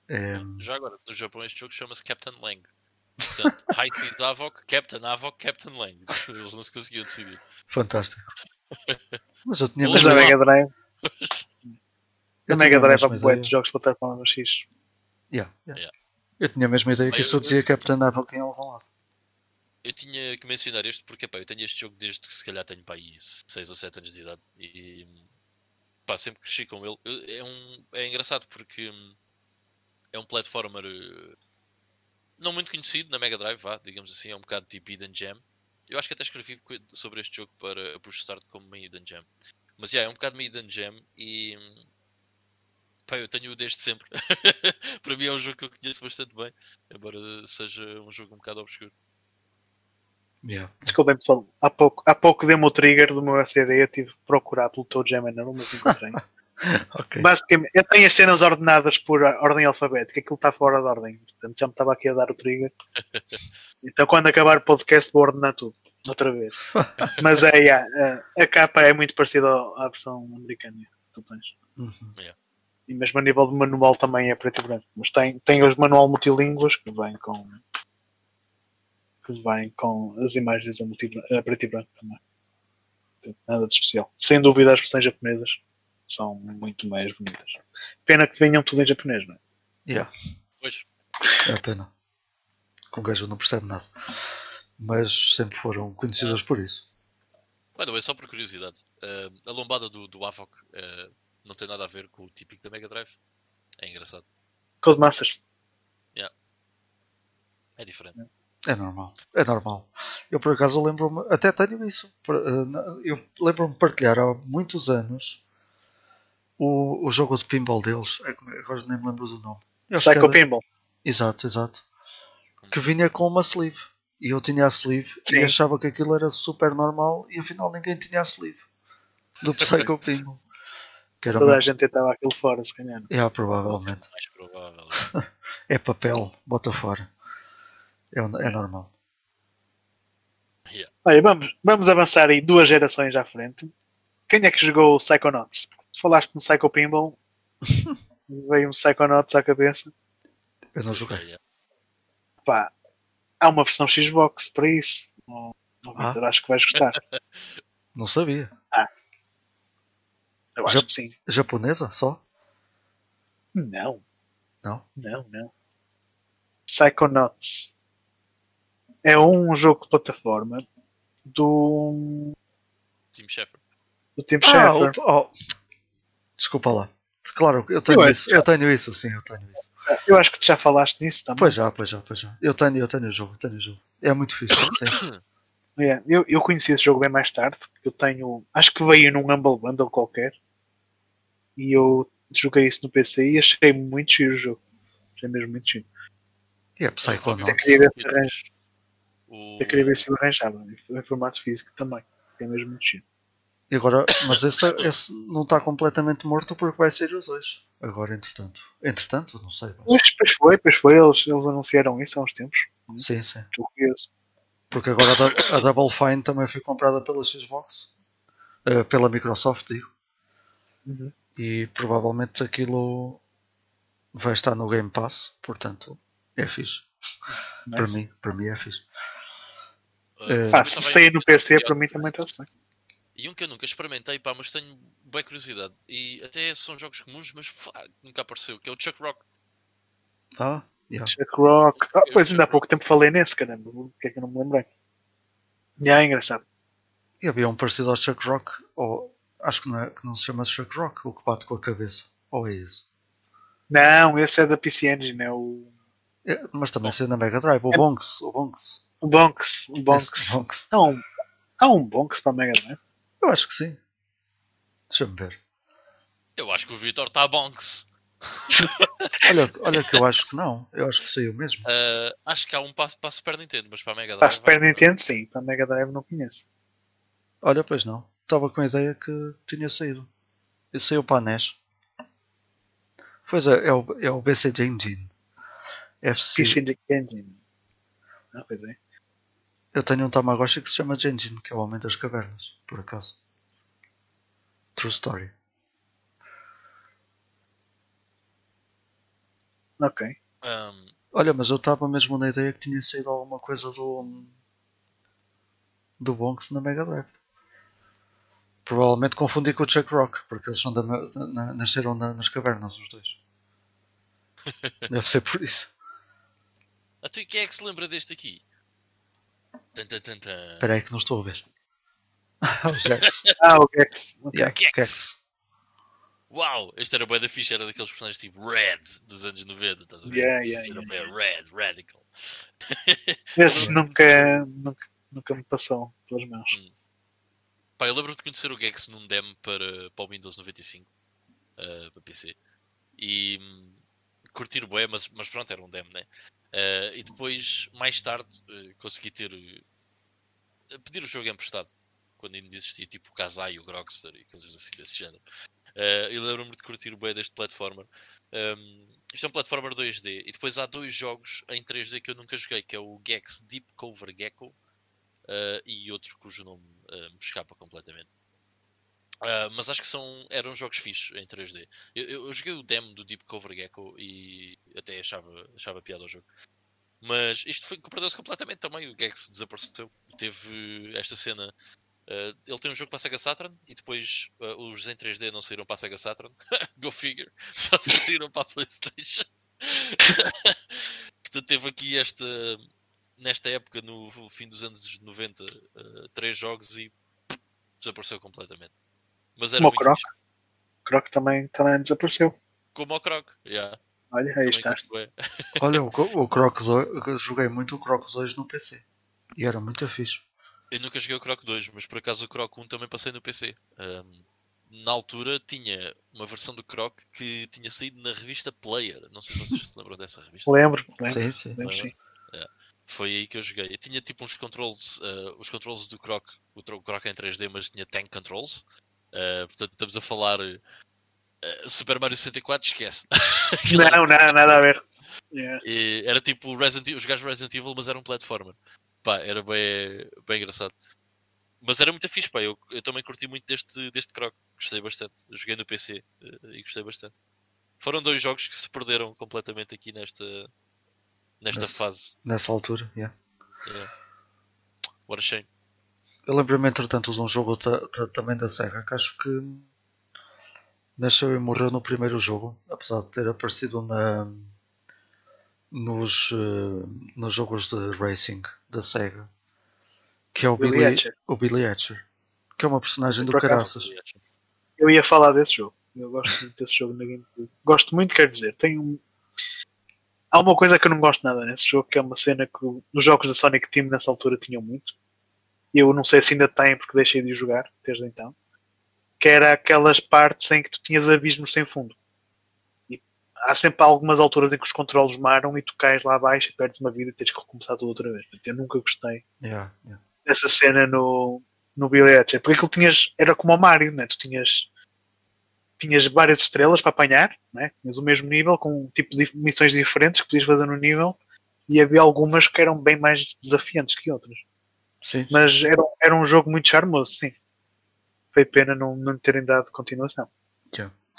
É, Já agora, no Japão este jogo chama-se Captain Lang. Portanto, High Seas Havok, Captain Havok, Captain Lang. Eles não se conseguiam decidir. Fantástico. Mas eu tinha Mas a. Mega Drive. eu A Mega Drive bué de jogos de plataforma X. Yeah, yeah. Yeah. Eu tinha a mesma ideia que eu- dizia Captain Havok em algum lado. Eu tinha que mencionar este porque pá, eu tenho este jogo desde que se calhar tenho pá, aí 6 ou 7 anos de idade e pá, sempre cresci com ele. É, um, é engraçado porque hum, é um platformer eh, não muito conhecido na Mega Drive, vá, digamos assim, é um bocado tipo Hidden Gem. Eu acho que até escrevi sobre este jogo para Push Start como uma Hidden Gem. Mas yeah, é um bocado uma Hidden Gem e pá, eu tenho-o desde sempre. para mim é um jogo que eu conheço bastante bem, embora seja um jogo um bocado obscuro. Yeah. Desculpem pessoal, há pouco, há pouco dei-me o trigger do meu SCD, eu tive que procurar pelo Toe Jam and Earl, mas encontrei. Ok. Basicamente, eu tenho as cenas ordenadas por ordem alfabética, aquilo está fora de ordem, portanto já me estava aqui a dar o trigger. Então quando acabar o podcast vou ordenar tudo, outra vez. Mas é, yeah, a, capa é muito parecida à versão americana que tu tens. Uhum. E mesmo a nível de manual também é preto e branco. Mas tem, tem os manual multilínguas que vem com. que vem com as imagens a, multi, a preto e branco também. Nada de especial. Sem dúvida as versões japonesas são muito mais bonitas. Pena que venham tudo em japonês, não é? Yeah. Pois, É a pena. Que um gajo não percebe nada. Mas sempre foram conhecidas por isso. By the way, só por curiosidade, eh, a lombada do, do Havok eh, não tem nada a ver com o típico da Mega Drive. É engraçado. Codemasters. É diferente. É normal. É normal. Eu por acaso lembro-me, até tenho isso. Eh, Eu lembro-me de partilhar há muitos anos o, o jogo de pinball deles. É Agora nem me lembro do nome. Eu Psycho era- Pinball. Exato, exato. Que vinha com uma sleeve. E eu tinha a sleeve Sim. e achava que aquilo era super normal e afinal ninguém tinha a sleeve. Do Psycho Pinball. Que era Toda a uma... gente tentava aquilo fora, se calhar. É, provavelmente. Mais provável. É papel, bota fora. É, é normal. Yeah. Olha, vamos, vamos avançar aí duas gerações à frente. Quem é que jogou o Psychonauts? Falaste no Psycho Pinball. Veio um Psychonauts à cabeça. Eu não joguei. Pá, há uma versão Xbox para isso. Ah. Vitor, acho que vais gostar. Não sabia. Eu acho Já- que sim. Japonesa só? Não, Não? não, não. Psychonauts é um jogo de plataforma do, Team Sheffer. do Tim Ah, Schafer. o- oh. Desculpa lá. Claro, eu tenho Eu isso. Eu tenho isso, sim, eu tenho isso. Eu acho que tu já falaste nisso também. Pois já, pois já, pois já. Eu tenho, eu tenho o jogo, eu tenho o jogo. É muito difícil, sim. É, eu, eu conheci esse jogo bem mais tarde. Eu tenho. Acho que veio num Humble Bundle qualquer. E eu joguei isso no PC e achei muito giro o jogo. Achei mesmo muito giro. E é Até Psychonauts. queria ver se o- Eu queria ver se arranjava. Em formato físico também. É mesmo muito giro. E agora, mas esse, esse não está completamente morto porque vai ser os dois. Agora, entretanto. Entretanto, não sei. mas- Pois, foi, pois foi. Eles, eles anunciaram isso há uns tempos. Sim, sim. Porque agora a, a Double Fine também foi comprada pela Xbox. Eh, pela Microsoft, digo. Uhum. E provavelmente aquilo vai estar no Game Pass. Portanto, é fixe. Para Nice. mim, para mim é fixe. Ah, Pá, eu se sair no PC, para mim também está-se bem. E um que eu nunca experimentei, pá, mas tenho bem curiosidade. E até são jogos comuns, mas fá, nunca apareceu, que é o Chuck Rock. Ah, yeah. Chuck Rock. Ah, pois Chuck ainda há pouco tempo falei nesse, caramba. O que é que eu não me lembrei? Já, é engraçado. E havia um parecido ao Chuck Rock. Ou, acho que não, é, que não se chama Chuck Rock, o que bate com a cabeça. Ou é isso? Não, esse é da PC Engine, é o, É, mas também saiu na Mega Drive. O É- Bonks. O Bonks. o Bonks. O Bonks. Bonks. Há um, há um Bonks para a Mega Drive. Eu acho que sim. Deixa-me ver. Eu acho que o Vitor está bonks. Olha, olha que eu acho que não. Eu acho que saiu mesmo. Ah, acho que há um passo para a Super Nintendo, mas para a Mega Para a Drive. Super Nintendo, sim. Para a Mega Drive não conheço. Olha, pois não. Estava com a ideia que tinha saído. E saiu para a NES. Pois é, é o, é o BCG Engine. FC. PC Engine. Ah, pois é. Eu tenho um Tamagotchi que se chama Gengin, que é o Homem das Cavernas, por acaso. True story. Ok. Ahm, Olha, mas eu estava mesmo na ideia que tinha saído alguma coisa do. do Bonks na Mega Drive. Provavelmente confundi com o Jack Rock, porque eles são da, na, nasceram na, nas cavernas, os dois. Deve ser por isso. A tu e quem é que se lembra deste aqui? Espera aí que não estou a ver. o Jax. Ah, o Gex. Yeah, Gex. Gex. Uau, este era bué da ficha, era daqueles personagens tipo Red dos anos 90, estás a ver? Yeah, yeah, Era yeah. Red, Radical. Esse nunca, nunca, nunca me passou pelas mãos. Pá, eu lembro-me de conhecer o Gex num demo para, para o Windows 95, eh, para PC. E hum, curtir o bué, mas, mas pronto, era um demo, né? Eh, e depois, mais tarde, eh, consegui ter. eh, pedir o jogo emprestado. Quando ainda existia tipo o Kazai, o Grogster e coisas assim desse género. E lembro-me de curtir o bué deste platformer. Um, isto é um platformer 2D. E depois há dois jogos em 3D que eu nunca joguei, que é o Gex Deep Cover Gecko uh, e outro cujo nome uh, me escapa completamente. Uh, mas acho que são, eram jogos fixos em 3D. Eu, eu- eu joguei o demo do Deep Cover Gecko e até achava, achava piada ao jogo. Mas isto foi perdeu-se completamente também. O Gex desapareceu. Teve esta cena. uh, ele tem um jogo para a Sega Saturn e depois uh, os em 3D não saíram para a Sega Saturn. Go figure. Só saíram para a PlayStation. Portanto, teve aqui esta. Nesta época, no fim dos anos 90, uh, três jogos e desapareceu completamente. Mas era Como o muito Croc. fixe. Croc também, também desapareceu. Como o Croc. Yeah, Olha, aí também está. Olha, o, o Croc 2, eu joguei muito o Croc 2 no PC. E era muito fixe. Eu nunca joguei o Croc 2, mas por acaso o Croc 1 também passei no PC. Um, na altura tinha uma versão do Croc que tinha saído na revista Player. Não sei se vocês se lembram dessa revista. Lembro, lembro. Sim, sim. lembro sim. Foi aí que eu joguei. Eu tinha tipo uns controls, uh, os controls do Croc, o tro- Croc em 3D, mas tinha tank controls. Uh, portanto, estamos a falar uh, Super Mario 64, esquece. Não, não, nada a ver. Yeah. e era tipo Resident os gajos Resident Evil, mas era um platformer. Pá, era bem, bem engraçado. Mas era muito fixe, pá. Eu, eu também curti muito deste, deste Croc. Gostei bastante. Eu joguei no PC eh, e gostei bastante. Foram dois jogos que se perderam completamente aqui nesta, nesta Nesse- fase. Nessa altura, yeah. Yeah. What a shame. Eu lembro-me, entretanto, de um jogo ta- ta- também da Sega que acho que nasceu e morreu no primeiro jogo, apesar de ter aparecido na, nos, eh, nos jogos de racing da Sega, que é o Billy Billy, Hatcher. o Billy Hatcher, que é uma personagem do caraças. Eu ia falar desse jogo. Eu gosto muito desse jogo na GameCube. Gosto muito, quer dizer, tem um. Há uma coisa que eu não gosto nada nesse jogo, que é uma cena que nos jogos da Sonic Team nessa altura tinham muito. Eu não sei se ainda tem, porque deixei de jogar desde então. Que era aquelas partes em que tu tinhas abismos sem fundo. E há sempre algumas alturas em que os controles maram e tu cais lá abaixo e perdes uma vida e tens que recomeçar tudo outra vez. Eu nunca gostei Yeah, yeah. essa cena no, no Billy Hatcher. Porque aquilo tinhas, era como o Mario, né? tu tinhas, tinhas várias estrelas para apanhar, né? tinhas o mesmo nível, com um tipo de missões diferentes que podias fazer no nível, e havia algumas que eram bem mais desafiantes que outras. Sim, sim. Mas era, era um jogo muito charmoso, sim. Foi pena não, não terem dado continuação.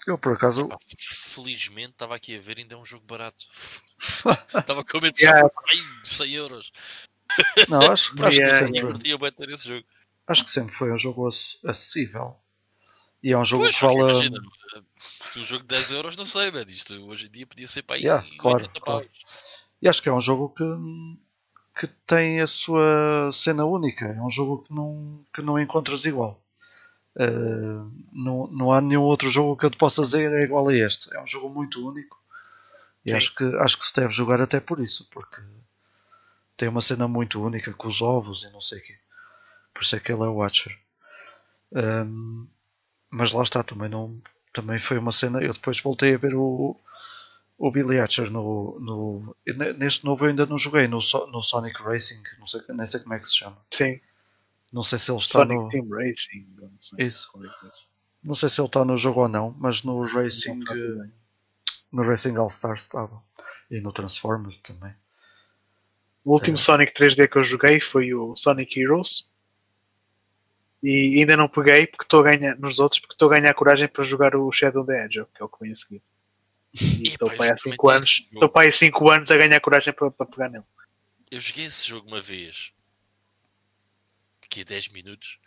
Eu, por acaso, felizmente estava aqui a ver, ainda é um jogo barato. Estava com medo de Yeah. yeah. ai, 100 euros. não, acho, acho, que Yeah, E sempre, curtia bem ter esse jogo. acho que sempre foi um jogo ac- acessível. E é um jogo Pois, que vale. imagina, se um jogo de 10 euros, não sei, man. Isto hoje em dia podia ser para aí Yeah, claro, 80 claro. E acho que é um jogo que, que tem a sua cena única. É um jogo que não, que não encontras igual. Uh, não, não há nenhum outro jogo que eu te possa dizer é igual a este. É um jogo muito único. E Sim. acho que, acho que se deve jogar até por isso, porque tem uma cena muito única com os ovos e não sei o quê. Por isso é que ele é o Watcher. Um, mas lá está, também, não, também foi uma cena. Eu depois voltei a ver o, o Billy Hatcher no, no, ne- neste novo eu ainda não joguei no, no Sonic Racing, não sei, nem sei como é que se chama. Sim, Não sei se ele está Sonic no. Team Racing. Não sei. Isso. Não sei se ele está no jogo ou não, mas no Racing, Não no Racing All Stars estava. E no Transformers também. O último É. Sonic 3D que eu joguei foi o Sonic Heroes. E ainda não peguei porque estou a ganhar nos outros porque estou a ganhar coragem para jogar o Shadow the Hedgehog, que é o que vem a seguir. E Epá, estou eu pai há joguei 5 esse anos. pai há 5 anos a ganhar coragem para, para pegar nele. Eu joguei esse jogo uma vez. Aqui a 10 minutos.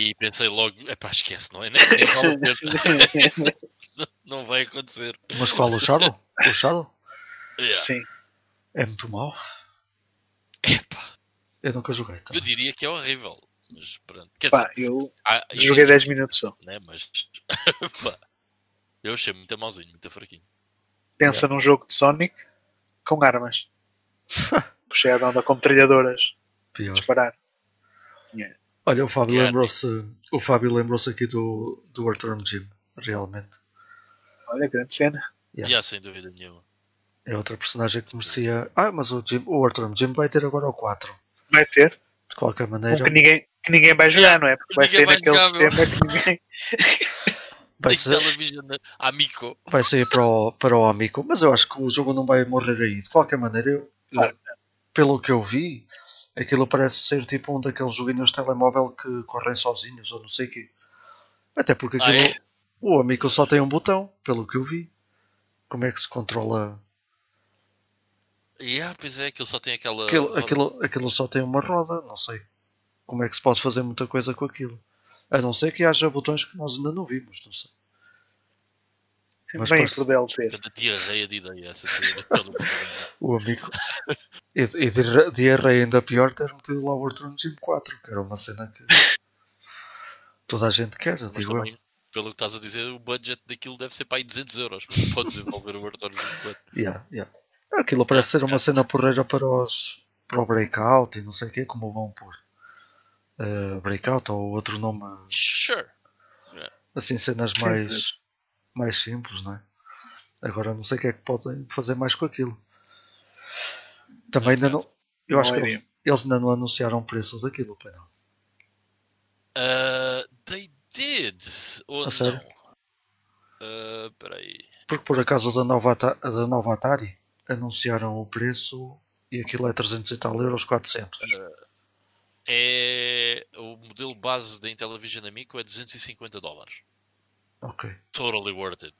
E pensei logo, epá, esquece, não é? Nem, nem vale a pena. não, não vai acontecer. Mas qual? O Shadow? O Shadow? Yeah. Sim. É muito mau. Epá, Eu nunca joguei. eu Também. diria que é horrível. Mas pronto. Quer Pá, dizer, eu há- joguei existe- 10 minutos só. Né? Mas pá, eu achei muito malzinho, muito fraquinho. Pensa num jogo de Sonic com armas. Puxei a onda com trilhadoras. Pior. Disparar. Olha, o Fábio Yeah. lembrou-se o Fábio lembrou-se aqui do, do Earthworm Jim, realmente. Olha, grande cena. Yeah. Yeah, sem dúvida nenhuma. É outra personagem que merecia. Ah, mas o, Jim, o Earthworm Jim vai ter agora o 4. Vai ter. De qualquer Um maneira, que ninguém, que ninguém vai jogar, não é? Porque vai ser naquele jogar, meu. sistema que ninguém. vai, Tem ser, televisão amigo. vai sair para o, para o Amico. Mas eu acho que o jogo não vai morrer aí. De qualquer maneira, eu- Claro. pelo que eu vi, aquilo parece ser tipo um daqueles joguinhos de telemóvel que correm sozinhos ou não sei o quê. Até porque Ah, aquilo, o Amico só tem um botão, pelo que eu vi. Como é que se controla Yeah, pois é, aquilo só tem aquela. Aquilo, aquilo, aquilo só tem uma roda, não sei como é que se pode fazer muita coisa com aquilo. A não ser que haja botões que nós ainda não vimos, não sei. Mas Vem parece- por DLC. Cada diarreia de ideia essa saída pelo O amigo. E, e de diarreia ainda pior ter metido lá o Earthworm Jim 4, que era uma cena que toda a gente quer, Mas digo eu. também, pelo que estás a dizer, o budget daquilo deve ser para aí 200 euros. Pode desenvolver o Arthur 24. Yeah, yeah. Aquilo parece ser uma cena porreira para, os, para o Breakout e não sei o que, como vão pôr. Eh, breakout ou outro nome, Sure. assim, cenas mais, mais simples, não é? Agora não sei o que é que podem fazer mais com aquilo. Também ainda não. Eu acho que eles, eles ainda não anunciaram o preço daquilo, pai, não. Uh, they did. Ou A não? sério? Uh, peraí. Porque por acaso da nova, da nova Atari anunciaram o preço e aquilo é 300 e tal euros, 400. É, o modelo base da Intellivision Amico é 250 dólares. Ok. Totally worth it.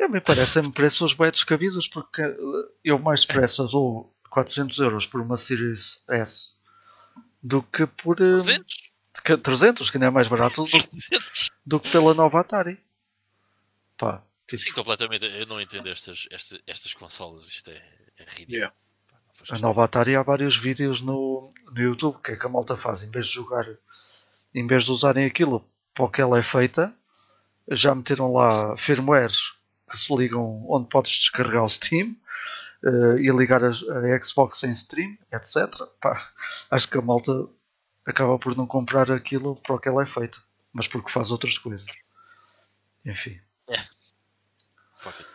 A mim parecem-me preços bem descabidos porque eu mais depressa dou 400 euros por uma Series S do que por eh, 300? que- 300, que ainda é mais barato do, 300? do que pela nova Atari. Pá, tipo, Sim, completamente. Eu não entendo estas, estas, estas consolas. Isto é, é ridículo. Yeah. A nova Atari há vários vídeos no, no YouTube que é que a malta faz em vez de jogar, em vez de usarem aquilo para o que ela é feita, já meteram lá firmwares que se ligam onde podes descarregar o Steam eh, e ligar as- a, Xbox em stream, etc. Pá, acho que a malta acaba por não comprar aquilo para o que ela é feita, mas porque faz outras coisas. Enfim. Fuck it.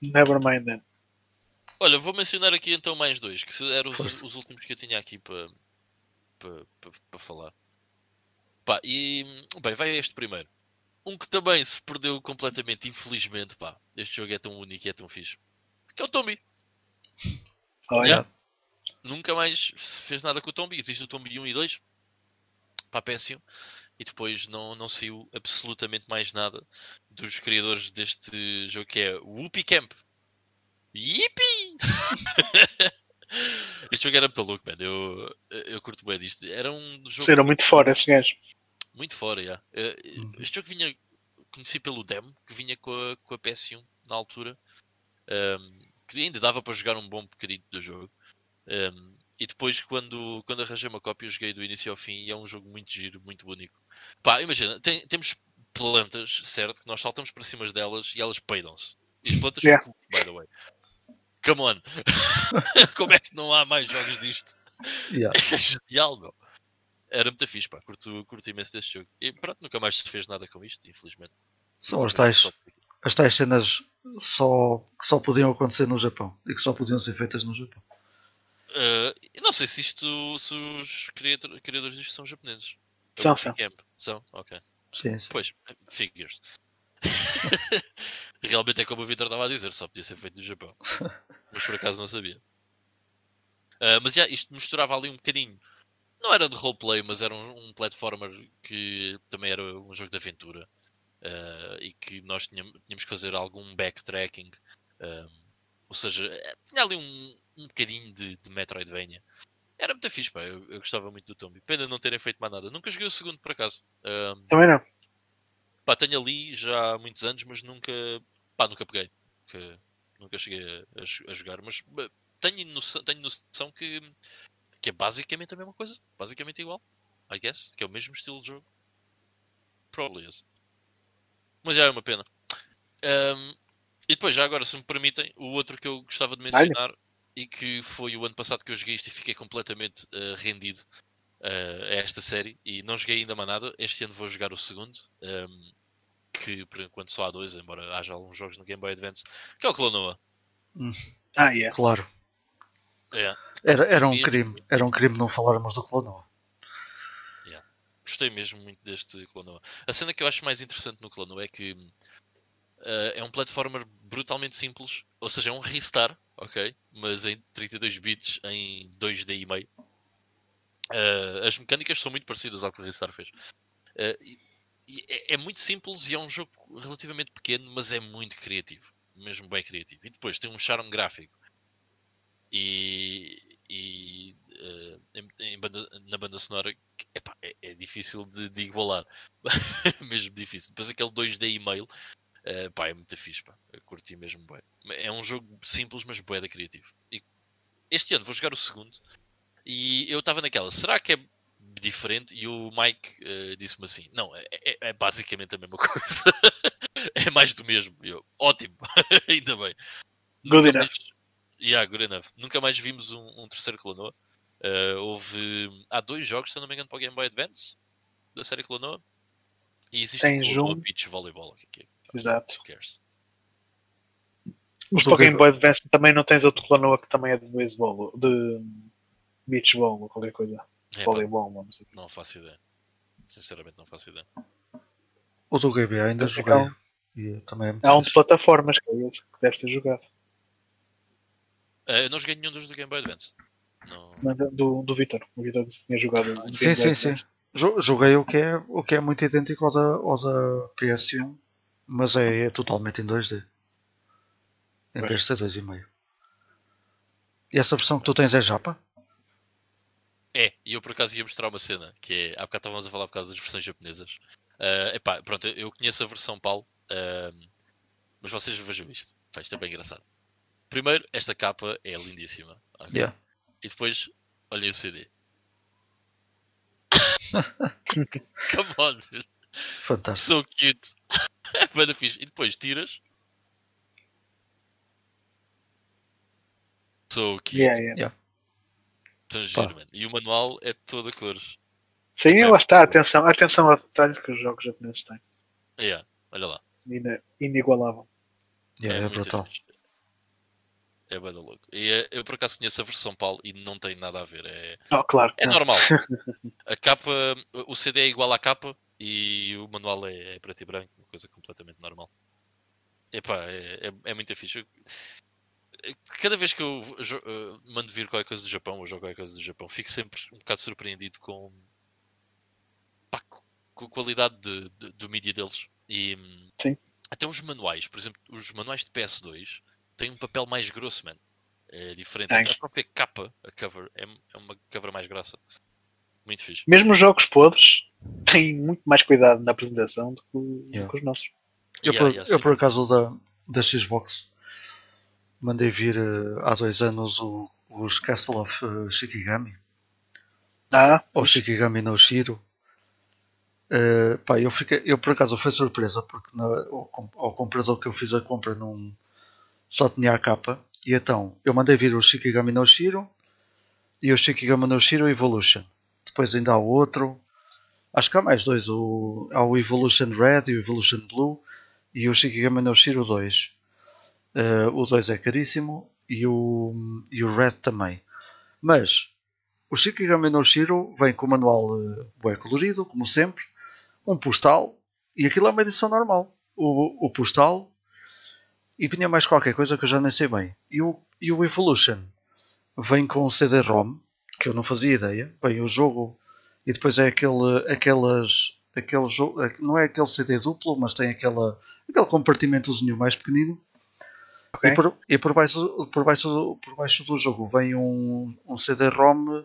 Never mind then. Olha, vou mencionar aqui então mais dois, que eram os, os últimos que eu tinha aqui para falar. Pá, e bem, vai este primeiro. Um que também se perdeu completamente, infelizmente, pá. Este jogo é tão único e é tão fixe. Que é o Tombi. Olha, Yeah. Nunca mais se fez nada com o Tombi. Existe o Tombi 1 e 2 para a PS1 e depois não, não saiu absolutamente mais nada dos criadores deste jogo que é Whoopie Camp. Yippee! este jogo era muito louco, man. Eu, eu curto bem disto. Era um jogo serão muito fora esses gajos. muito fora, já. Eh, Uhum. Este jogo vinha, conheci pelo demo, que vinha com a, com a PS1 na altura, ehm, que ainda dava para jogar um bom bocadinho do jogo. Ehm, e depois, quando, quando arranjei uma cópia, eu joguei do início ao fim e é um jogo muito giro, muito bonito. Pá, imagina, tem- temos plantas, certo? Que nós saltamos para cima delas e elas peidam-se. E as plantas Yeah. são by the way. Come on! Como é que não há mais jogos disto? Yeah. É genial, meu. Era muito fixe, pá. Curto, curto imenso deste jogo. E pronto, nunca mais se fez nada com isto, infelizmente. São as tais, as tais cenas só, que só podiam acontecer no Japão e que só podiam ser feitas no Japão. Uh, não sei se isto, se os criador- criadores disto são japoneses. São, são. São, ok. Sim, sim. Pois, figures. Realmente é como o Vitor estava a dizer, só podia ser feito no Japão. Mas por acaso não sabia. Ah, mas já, isto misturava ali um bocadinho. Não era de roleplay, mas era um, um platformer que também era um jogo de aventura. uh, e que nós tínhamos, tínhamos que fazer algum backtracking. Um, ou seja, eh, tinha ali um, um bocadinho de, de Metroidvania. Era muito fixe, pá. Eu, eu gostava muito do Tomb. Pena não terem feito mais nada. Nunca joguei o segundo, por acaso. Um, Também não. Pá, tenho ali já há muitos anos, mas nunca, pá, nunca peguei. Que, nunca cheguei a, a, jogar. Mas tenho noção, tenho noção que, que é basicamente a mesma coisa. Basicamente igual. I guess. Que é o mesmo estilo de jogo. Probably is. Mas já é uma pena. Um, e depois, já agora, se me permitem, o outro que eu gostava de mencionar Olha. e que foi o ano passado que eu joguei isto e fiquei completamente uh, rendido uh, a esta série e não joguei ainda mais nada. Este ano vou jogar o segundo, um, que por enquanto só há dois, embora haja alguns jogos no Game Boy Advance, que é o Clonoa. Hum. Ah, yeah. Claro. Yeah. Era, era um crime, era um crime não falarmos do Clonoa. Yeah. Gostei mesmo muito deste Clonoa. A cena que eu acho mais interessante no Clonoa é que uh, é um platformer brutalmente simples, ou seja, é um restar, ok? Mas em 32 bits em 2D e meio. Uh, as mecânicas são muito parecidas ao que o Ristar fez. Uh, e é, é, muito simples e é um jogo relativamente pequeno, mas é muito criativo. Mesmo bem criativo. E depois tem um charme gráfico. E, e uh, em, em banda, na banda sonora epá, é, é, difícil de, de igualar. mesmo difícil. Depois aquele 2D e-mail. Uh, pá, é muito fixe, pá. Eu curti mesmo bem. É um jogo simples, mas bué da criativo. E este ano vou jogar o segundo e eu estava naquela, será que é diferente? E o Mike uh, disse-me assim: não, é, é, é, basicamente a mesma coisa. é mais do mesmo. Eu, ótimo, ainda bem. Good Nunca enough. Mais... Yeah, good enough. Nunca mais vimos um, um terceiro Clonoa. Uh, houve. Há dois jogos, se não me engano, para o Game Boy Advance da série Clonoa. E existe Tens um... Beach Volleyball. Aqui. Exato. Mas para o Game Boy Advance também não tens outro Clonoa que também é de beisebol, de beach ball ou qualquer coisa. É, Voleibol, não sei. Não faço ideia. Sinceramente não faço ideia. O do GB ainda joguei. Há, e também é há um de plataformas que é esse que deves ter jogado. Uh, eu não joguei nenhum dos do Game Boy Advance. Não. do, do Vitor. O Vitor tinha jogado. Ah, sim, sim, sim. Joguei o que, é, o que é muito idêntico ao da, ao da PS1, mas é, é totalmente em 2D. Em vez de ser 2,5. E essa versão que tu tens é japa? É, e eu por acaso ia mostrar uma cena, que é, há bocado estávamos a falar por causa das versões japonesas. Uh, epá, pronto, eu conheço a versão Paulo, uh, mas vocês vejam isto. Pá, isto é bem engraçado. Primeiro, esta capa é lindíssima. Okay? Yeah. E depois, olhem o CD. Come on, dude. Fantástico. So cute. é bem fixe. E depois tiras. So cute. Yeah, yeah. yeah. Tão giro, mano. E o manual é todo a cores. Sim, é, lá está. Atenção, atenção ao detalhe que os jogos japoneses têm. Yeah, olha lá. Inigualável. Yeah, é, é brutal. É bem louco. E é, eu por acaso conheço a versão PAL e não tem nada a ver. É, oh, claro. É normal. a capa, o CD é igual à capa e o manual é, é preto e branco, uma coisa completamente normal. Epá, é, é, é muito fixe cada vez que eu uh, mando vir qualquer coisa do Japão ou jogo qualquer coisa do Japão, fico sempre um bocado surpreendido com, pá, com a qualidade de, de, do mídia deles. E Sim. até os manuais, por exemplo, os manuais de PS2 têm um papel mais grosso, man. É diferente. Tem. A própria capa, a cover, é, é uma cover mais grossa. Muito fixe. Mesmo os jogos podres têm muito mais cuidado na apresentação do que, yeah. do que os nossos. Eu, yeah, por, yeah, eu por acaso da, da Xbox mandei vir uh, há dois anos o, os Castle of uh, Shikigami. Ah. Ou Shikigami no Shiro. Uh, pá, eu, fiquei, eu por acaso foi surpresa porque na, ao, ao comprador que eu fiz a compra não, só tinha a capa. E então eu mandei vir o Shikigami no Shiro e o Shikigami no Shiro Evolution. Depois ainda há o outro. Acho que há mais dois. O, há o Evolution Red e o Evolution Blue e o Shikigami no Shiro 2. Uh, o 2 é caríssimo e o, e o Red também. Mas o Shikigami no Shiro vem com o manual uh, bem colorido, como sempre, um postal e aquilo é uma edição normal. O, o postal e vinha mais qualquer coisa que eu já nem sei bem. E o, e o Evolution vem com o CD-ROM, que eu não fazia ideia. Bem, o jogo e depois é aquele, aquelas aquele jogo, não é aquele CD duplo, mas tem aquela, aquele compartimentozinho mais pequenino. Ok. E, por, e por, baixo, por, baixo, por baixo do jogo vem um, um CD-ROM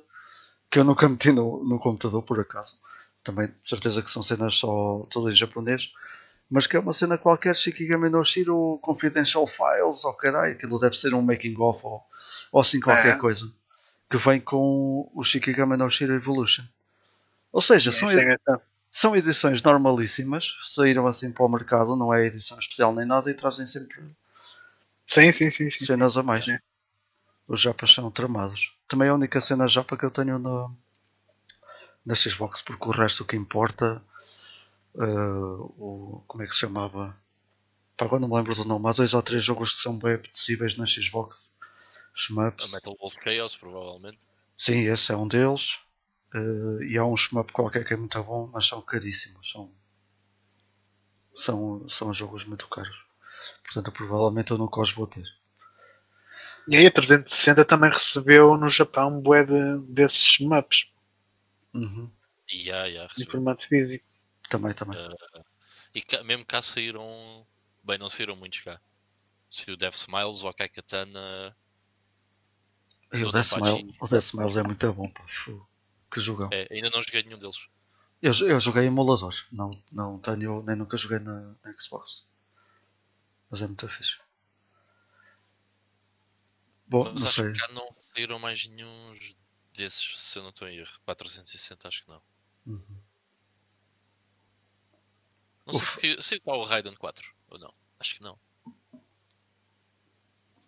que eu nunca meti no, no computador, por acaso. Também de certeza que são cenas só todas em japonês. Mas que é uma cena qualquer, Shikigami no Shiro Confidential Files, ou caralho, aquilo deve ser um making of ou, ou assim qualquer Ah. coisa. Que vem com o Shikigami no Shiro Evolution. Ou seja, são, é engraçado. são edições normalíssimas, saíram assim para o mercado, não é edição especial nem nada, e trazem sempre Sim, sim, sim. sim. cenas a mais. É. Os japas são tramados. Também é a única cena japa que eu tenho na, na Xbox, porque o resto que importa, eh, o, como é que se chamava? Pá, agora não me lembro do nome. Há dois ou três jogos que são bem apetecíveis na Xbox. A Shmups. Metal Wolf Chaos, provavelmente. Sim, esse é um deles. Eh, e há um shmup qualquer que é muito bom, mas são caríssimos. São, são, são jogos muito caros. Portanto, provavelmente eu nunca os vou ter. E aí a 360 também recebeu no Japão bué de, desses maps Uhum. E e há, em formato físico. Também, também. E cá- mesmo cá saíram. Bem, não saíram muitos cá. Se o Death Smiles, o Akai Katana. E o Death. Smile, o Death Smiles é muito bom. Pá. Que jogão. É, ainda não joguei nenhum deles. Eu, eu joguei em emulador. Não, não tenho, nem nunca joguei na, na Xbox. Mas é muito fixe. Bom, Mas não acho sei. que cá não saíram mais nenhum desses, se eu não estou em erro. 460, acho que não. Uhum. Não sei se, qual o Raiden 4 ou não. Acho que não.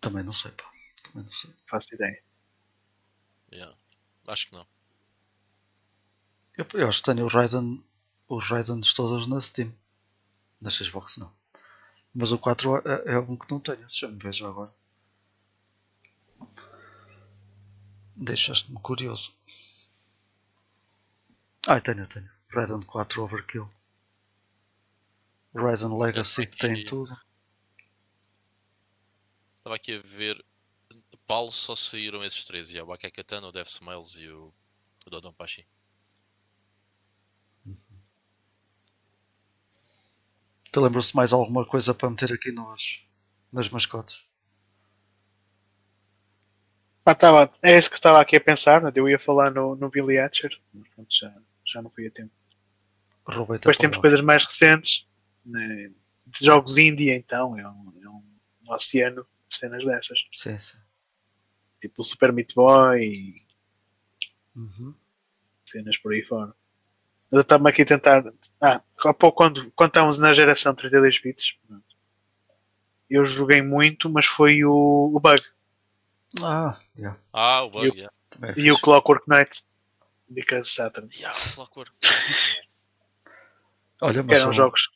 Também não sei, pá. Também não sei. Faço ideia. Yeah. Acho que não. Eu, eu acho que tenho o Raiden, os Raidens todos na Steam. Na Xbox não. Mas o 4 é, é um que não tenho. Deixa-me ver já agora. Deixaste-me curioso. Ah, tenho, tenho. Raiden 4 Overkill. Raiden Legacy aqui- tem tudo. Estava aqui a ver. Paulo só saíram esses três. Yeah, o Akai Katana, o Death Smiles e o, o Dodonpachi. Te lembras-te mais alguma coisa para meter aqui nos, nas mascotes? Ah, tava, é esse que estava aqui a pensar, né? eu ia falar no, no Billy Hatcher, mas pronto, já, já não fui a tempo. Roubei-te a Depois temos palavra. coisas mais recentes, né? de jogos indie, então, é um, é um oceano de cenas dessas. Sim, sim. Tipo o Super Meat Boy e Uhum. cenas por aí fora. Mas eu estava aqui a tentar. Ah, há pouco, quando, quando estávamos na geração 32 bits, pronto, eu joguei muito, mas foi o, o Bug Ah, yeah. Ah, o Bug, E o- yeah. É e o. Clockwork Knight. Because Saturn. Yeah, o Clockwork. Olha, Que mas eram são- jogos.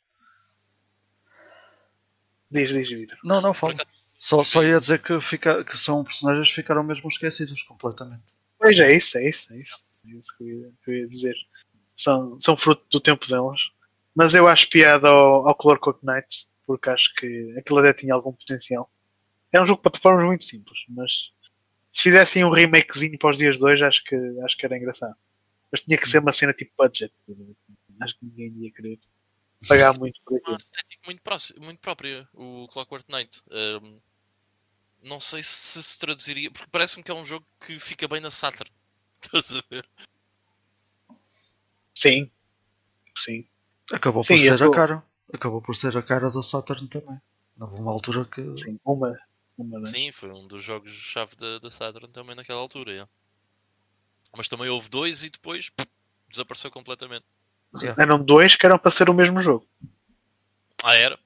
Diz, diz, Vitor. Não, não, fala. Só, só ia dizer que, fica, que são personagens que ficaram mesmo esquecidos completamente. Pois é isso, é isso, é isso. É isso que eu ia, que eu ia dizer. São, são fruto do tempo delas. Mas eu acho piada ao, ao Clockwork Knight, porque acho que aquilo até tinha algum potencial. É um jogo de plataformas muito simples, mas se fizessem um remakezinho para os dias de hoje, acho que, acho que era engraçado. Mas tinha que ser uma cena tipo budget. Acho que ninguém ia querer pagar muito por uma aquilo. estética muito, próxima, muito própria, o Clockwork Knight. Um, não sei se se traduziria, porque parece-me que é um jogo que fica bem na Saturn. Estás a ver? Sim, sim. Acabou Sim, por ser a tô- cara. Acabou por ser a cara da Saturn também. Houve uma altura que. sim. Uma, uma das- Sim, foi um dos jogos-chave da, da Saturn também naquela altura. yeah. Mas também houve dois e depois pff, desapareceu completamente. Eram dois que eram para ser o mesmo jogo. Ah, era?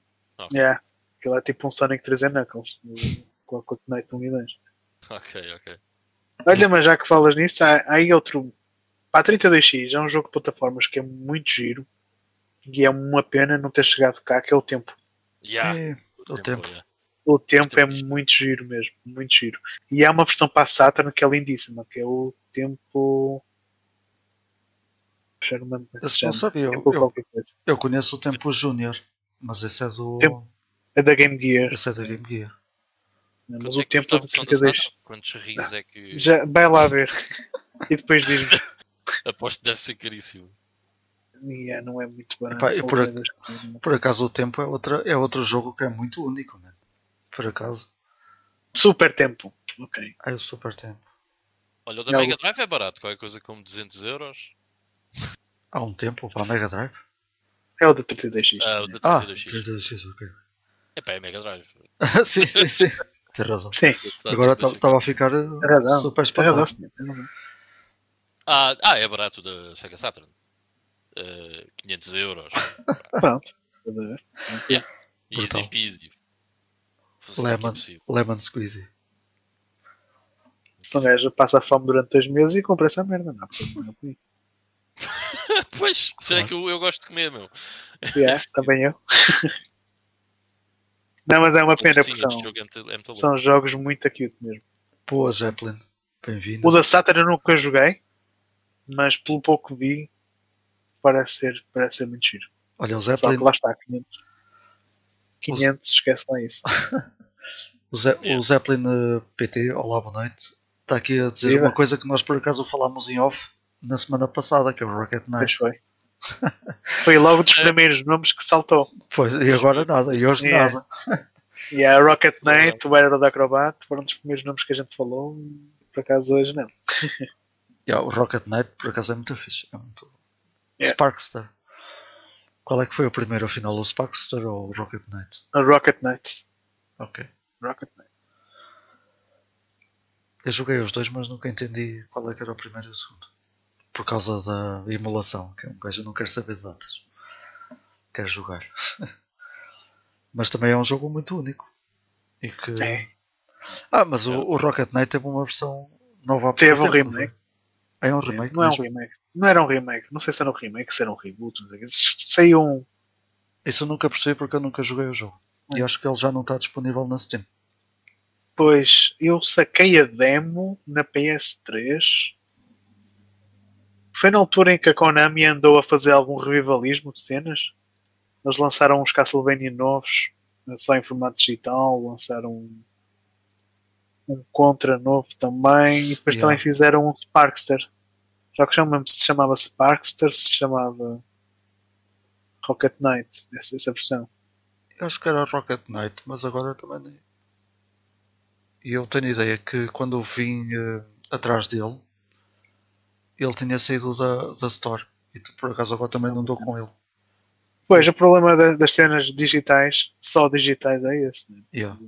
Yeah. Aquilo é tipo um Sonic 3 and Knuckles. o Clockwork Knight 1 e 2. Ok, ok. Olha, mas já que falas nisso, há, há aí outro. Pá, 32X é um jogo de plataformas que é muito giro. E é uma pena não ter chegado cá, que é o tempo. Yeah, É, o tempo. yeah. O tempo é Muito giro mesmo, muito giro. E há uma versão para a Saturn que é lindíssima, que é o tempo. Já não é não sabia. Eu, Tempo eu, eu conheço o Tempo Júnior. Mas esse é do. Tempo. É da Game Gear. Esse é da Game Gear. Mas Quantos o é tempo é a de versão da 32. Saturn? Quantos rios é que. Já, vai lá ver. e depois diz-me. Aposto que deve ser caríssimo. Yeah, não é muito barato. Epá, por a- que- Por acaso o tempo é, outra, é outro jogo que é muito único, né? Por acaso. Super tempo. Ok. É o Super Tempo. Olha, o da Não. Mega Drive é barato, qualquer coisa como 200 euros. Há um tempo para a Mega Drive? É o da 32X. Ah, o também. da Ah, 32X. 32X, ok. Epá, é Mega Drive. sim, sim, sim. Tem razão. Sim, Agora estava a ficar razão. super espantado. tem razão. Ah, ah, é barato da Sega Saturn. Eh, 500 euros. Pronto. Estás a ver? Easy peasy. Lemon, lemon Squeezy. Se um gajo passa fome durante dois meses e compra essa merda. Não. Pois, é Claro. que eu, eu gosto de comer, meu. Yeah, também eu. Não, mas é uma pena porque são, jogo é muito, é muito são jogos muito acute mesmo. Boa, Zeppelin. Bem-vindo. O da Saturn eu nunca joguei, mas pelo pouco que vi, parece ser, parece ser muito giro. Olha, o Só Zeppelin, que lá está, 500. 500, esquece lá isso. o, Ze- o Zeppelin eh, PT, olá, boa noite. Está aqui a dizer Viva. uma coisa que nós por acaso falámos em off na semana passada, que é o Rocket Pois Knight. foi. Foi logo dos É. primeiros nomes que saltou. Pois, e agora nada, e hoje Yeah. nada. E a Rocket Knight, o Era da Acrobat, foram dos primeiros nomes que a gente falou. Por acaso hoje não. Yeah, o Rocket Knight por acaso é muito fixe. É muito... Yeah. Sparkster. Qual é que foi o primeiro afinal? O Sparkster ou o Rocket Knight? A Rocket Knight. Ok. Rocket Knight. Eu joguei os dois, mas nunca entendi qual é que era o primeiro e o segundo. Por causa da emulação, que é um gajo não quer saber de datas. Quer jogar. mas também é um jogo muito único. E que... É. Ah, mas o, o Rocket Knight teve uma versão nova há Teve um remake. É um remake Não é um remake. Não era um remake. Não sei se era um remake, se era um reboot. Saiu um. Isso eu nunca percebi porque eu nunca joguei o jogo. E É. acho que ele já não está disponível na Steam. Pois eu saquei a demo na PS3. Foi na altura em que a Konami andou a fazer algum revivalismo de cenas. Eles lançaram uns Castlevania novos, só em formato digital, lançaram um, Contra novo também, e depois Yeah. também fizeram um Sparkster. Já que chama se chamava Sparkster, se chamava Rocket Knight, essa, essa versão. Eu acho que era Rocket Knight, mas agora também nem. E eu tenho ideia que quando eu vim eh, atrás dele, ele tinha saído da, da Store. E tu, por acaso agora também não dou com ele. Pois, o problema da- das cenas digitais, só digitais é esse. Né? Yeah.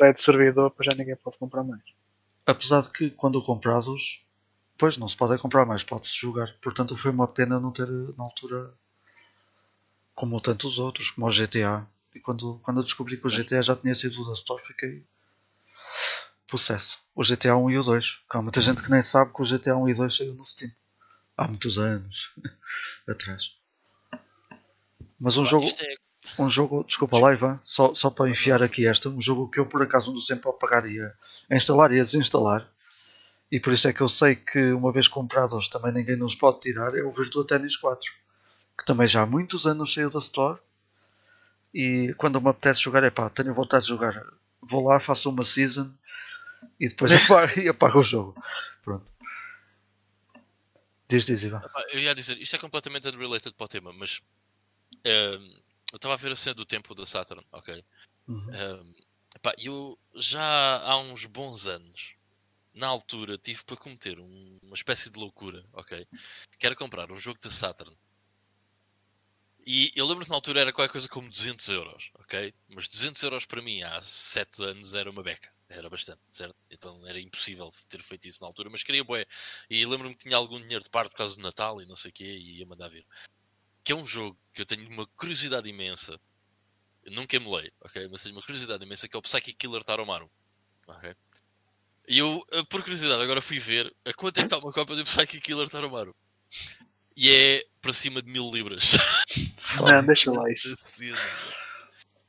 Sai de servidor, para já ninguém pode comprar mais. Apesar de que quando comprados, pois não se pode é comprar mais, pode-se jogar. Portanto foi uma pena não ter na altura como tantos outros, como o GTA. E quando, quando eu descobri que o GTA já tinha sido da Store, fiquei possesso. O GTA 1 e o 2. Que há muita gente que nem sabe que o GTA 1 e 2 saiu no Steam. Há muitos anos atrás. Mas um jogo, Isto é, um jogo, desculpa lá Ivan, só, só para enfiar aqui esta, um jogo que eu por acaso ando sempre a pagar e a, a instalar e a desinstalar, e por isso é que eu sei que uma vez comprados também ninguém nos pode tirar, é o Virtua Tennis 4, que também já há muitos anos saiu da Store, e quando me apetece jogar, é pá, tenho vontade de jogar, vou lá, faço uma season, e depois apago, e apago o jogo. Pronto. Diz, diz, Ivan. eu ia dizer, isto é completamente unrelated para o tema, mas ehm, eu estava a ver a cena do tempo da Saturn, ok? Uhum. Ehm, epá, eu já há uns bons anos, na altura, tive para cometer um- uma espécie de loucura, ok? Que era comprar um jogo da Saturn. E eu lembro que na altura era qualquer coisa como 200 euros, ok? Mas 200 euros para mim há 7 anos era uma beca, era bastante, certo? Então era impossível ter feito isso na altura, mas queria bué. E lembro-me que tinha algum dinheiro de parte por causa do Natal e não sei o quê, e ia mandar vir. Que é um jogo que eu tenho uma curiosidade imensa. Eu nunca emulei, ok? Mas tenho uma curiosidade imensa que é o Psychic Killer Taromaru. Ok? E eu, eh, por curiosidade, agora fui ver a quanto é que está uma cópia do Psychic Killer Taromaru. E é para cima de mil libras. Não, deixa lá isso.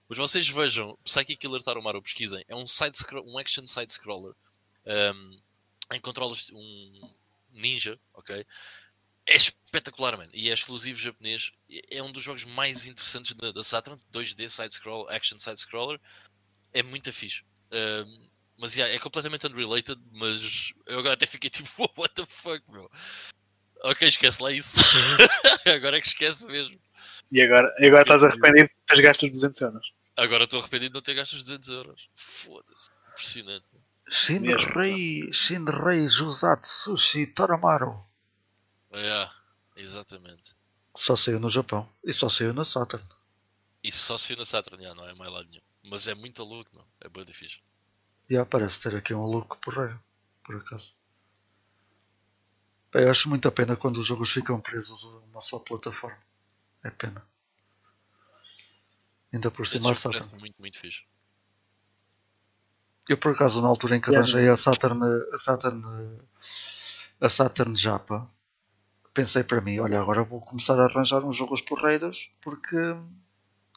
Mas vocês vejam, Psychic Killer Taromaru, pesquisem. É um, side um action side-scroller um, em controlas um ninja, ok? É espetacular, man. E é exclusivo japonês. É um dos jogos mais interessantes da, da Saturn. 2D side-scroll, action side-scroller. É muito fixe. Um, mas yeah, é completamente unrelated, mas eu agora até fiquei tipo, what the fuck, meu. Ok, esquece lá isso. agora é que esquece mesmo. E agora, e agora estás arrependido de teres gasto os 200 euros. Agora estou arrependido de não ter gasto os 200 euros. Foda-se. Impressionante. Shinrei, Shinrei Jusatsu Sushi Toramaro. É, exatamente. Só saiu no Japão e só saiu na Saturn. Isso só se na Saturn, já, não é mais lado nenhum. Mas é muito louco, não. É bem difícil. Já parece ter aqui um louco porreiro, por acaso. Bem, eu acho muito a pena quando os jogos ficam presos a uma só plataforma. É pena. Ainda por cima a Saturn. muito, muito fixe. Eu por acaso na altura em que Yeah. arranjei a Saturn, a Saturn, a Saturn Japa, pensei para mim, olha, agora vou começar a arranjar uns jogos porreiros porque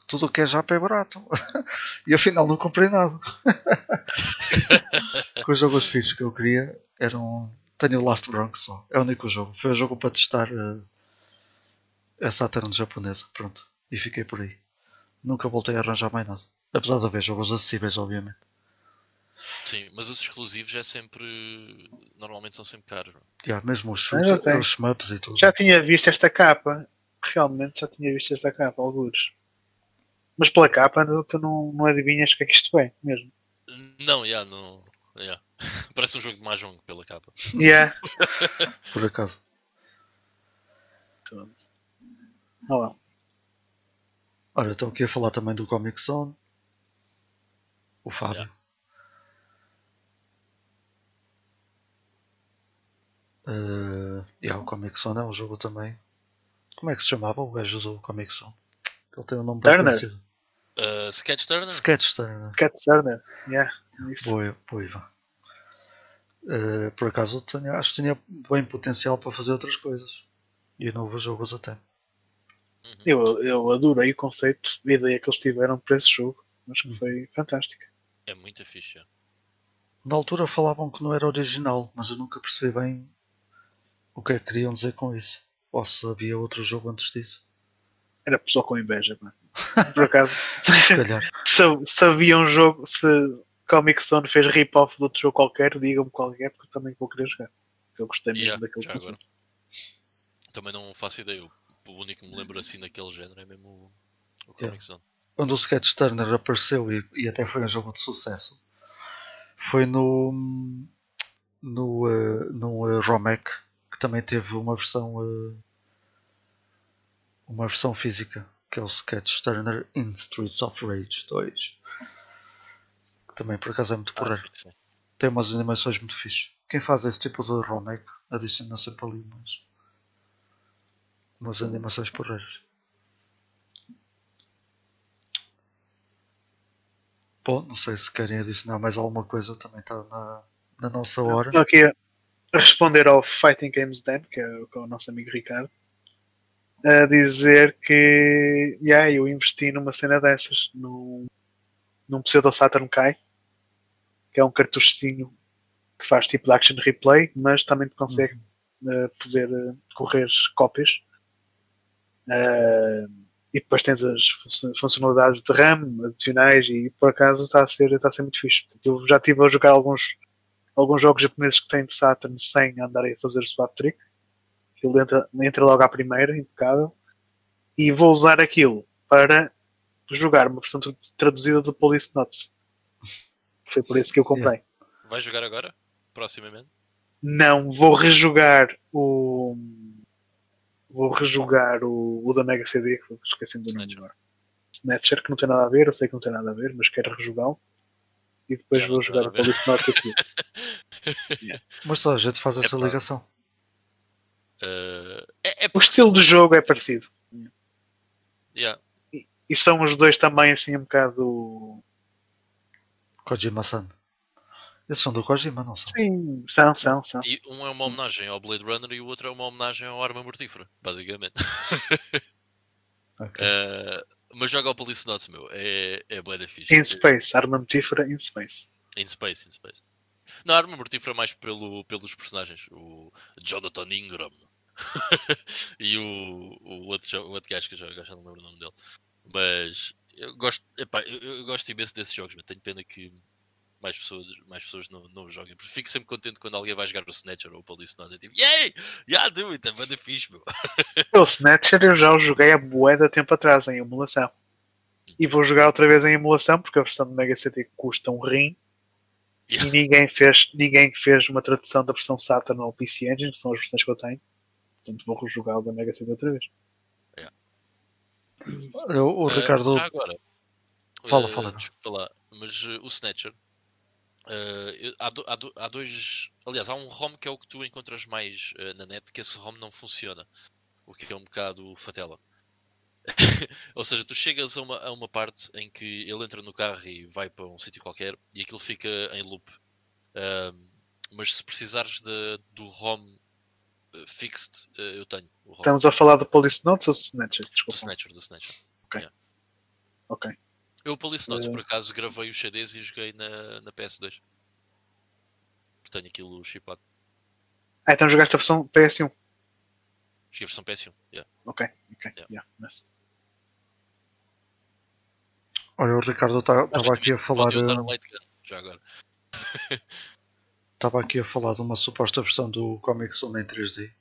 tudo o que é Japa é barato. e afinal não comprei nada. Com os jogos fixos que eu queria eram. Tenho o Last Bronx só. É o único jogo. Foi o jogo para testar eh, a Saturn japonesa. Pronto. E fiquei por aí. Nunca voltei a arranjar mais nada. Apesar de haver jogos acessíveis, obviamente. Sim, mas os exclusivos é sempre. Normalmente são sempre caros. não? Já, mesmo os Ah, tem. os shmups e tudo. Já tinha visto esta capa. Realmente já tinha visto esta capa, alguns. Mas pela capa não- tu não, não adivinhas o que é que isto é mesmo. Não, já, não. já. Parece um jogo de Mahjong pela capa. Yeah. Por acaso. Ah lá. Ora, estou aqui a falar também do Comic Zone. O Fábio. Yeah. Uh, yeah, o Comic Zone é um jogo também. Como é que se chamava o gajo do Comic Zone? Ele tem um nome bem Turner? conhecido. Uh, Sketch Turner? Sketch Turner. Cat Turner. Yeah. Isso. Boa, boa Ivan. Uh, por acaso tenho, acho que tinha bem potencial para fazer outras coisas. E novos jogos até. Uhum. Eu, eu adorei o conceito e a ideia que eles tiveram para esse jogo. Acho que foi fantástico. É muito fixe. já. Na altura falavam que não era original, mas eu nunca percebi bem o que é que queriam dizer com isso. Ou se havia outro jogo antes disso. Era pessoal com inveja, pá. Por acaso, Se calhar. se, se havia um jogo, se Comic Zone fez rip-off de outro jogo qualquer, digam-me qual é, porque também vou querer jogar. Porque eu gostei mesmo Yeah, daquele conceito. agora. Também não faço ideia. O o único que me lembro assim daquele género é mesmo o, o Comic Zone. Onde o Sketch Turner apareceu e, e até foi um jogo de sucesso foi no no, uh, no uh, Romec que também teve uma versão uh, uma versão física que é o Sketch Turner in Streets of Rage 2 que também por acaso é muito Ah, porreiro. tem umas animações muito fixes quem faz esse tipo de Romec adiciona sempre ali umas umas animações porreiras. Bom, não sei se querem adicionar mais alguma coisa, também está na, na nossa hora. Estou aqui a responder ao Fighting Games Den, que é o, que é o nosso amigo Ricardo, a dizer que yeah, eu investi numa cena dessas, num, num pseudo Saturn Kai, que é um cartuchozinho que faz tipo de action replay, mas também te consegue eh, poder eh, correr cópias. Eh, e depois tens as funcio- funcionalidades de RAM adicionais e por acaso está a ser, está a ser muito fixe. Eu já estive a jogar alguns, alguns jogos japoneses que têm de Saturn sem andarem a fazer swap trick. Aquilo entra, entra logo à primeira, impecável. E vou usar aquilo para jogar uma versão tra- traduzida do Police Notes. Foi por isso que eu comprei. Vai jogar agora? Proximamente? Não, vou rejogar o. Vou rejogar o, o da Mega CD, que esqueci do nome agora. Snatcher, que não tem nada a ver, eu sei que não tem nada a ver, mas quero rejogá-lo. E depois Não, vou jogar a. Police Note aqui. Mas toda a gente faz essa ligação. Uh, é, é O estilo de jogo é parecido. yeah. E são os dois também assim um bocado. Kojima-san. Esses são do Kojima, não são? Sim, são, são, são. E um é uma homenagem ao Blade Runner e o outro é uma homenagem ao Arma Mortífera, basicamente. Ok. Uh, mas joga ao Police Notes, meu. É, é bué da fixe. In Space, arma mortífera in Space. In Space, in Space. Não, a Arma Mortífera é mais pelo, pelos personagens. O Jonathan Ingram. e o, o, outro, o outro gajo que eu já, já não lembro o nome dele. Mas eu gosto, epá, eu, eu gosto imenso desses jogos, mas tenho pena que mais pessoas, mais pessoas não, não joguem. Porque fico sempre contente quando alguém vai jogar o Snatcher ou o Police Not. É tipo, yay! Yeah, do it, é da fixe, meu. O Snatcher eu já o joguei a bué de tempo atrás em emulação. E vou jogar outra vez em emulação porque a versão do Mega CD custa um rim. Yeah. E ninguém fez, ninguém fez uma tradução da versão Saturn ou PC Engine, que são as versões que eu tenho. Portanto vou rejogar o da Mega CD outra vez. Olha, o, o Eh, Ricardo. Já agora. Fala, eh, fala. Desculpa lá, mas eh, o Snatcher. Eu- há, do- há do- há dois. Aliás, há um ROM que é o que tu encontras mais eh, na net, que esse ROM não funciona. O que é um bocado fatela. Ou seja, tu chegas a uma, a uma parte em que ele entra no carro e vai para um sítio qualquer e aquilo fica em loop. Ahm, mas se precisares de, do ROM eh, fixed, eu tenho. Estamos a falar do Police Notes ou do Snatcher? do Desculpa. Snatcher, do Snatcher. Ok. Eu, Police Notes, Eh. por acaso, gravei os CDs e joguei na, na PS2. Que tenho aquilo chipado. Ah, então jogaste a versão PS1. Joguei a versão PS1. Yeah. Ok, ok. Yeah. yeah, nice. Olha, o Ricardo estava aqui a falar. Pode usar a eh, Light Gun, já agora. Estava aqui a falar de uma suposta versão do Comic Zone em 3D.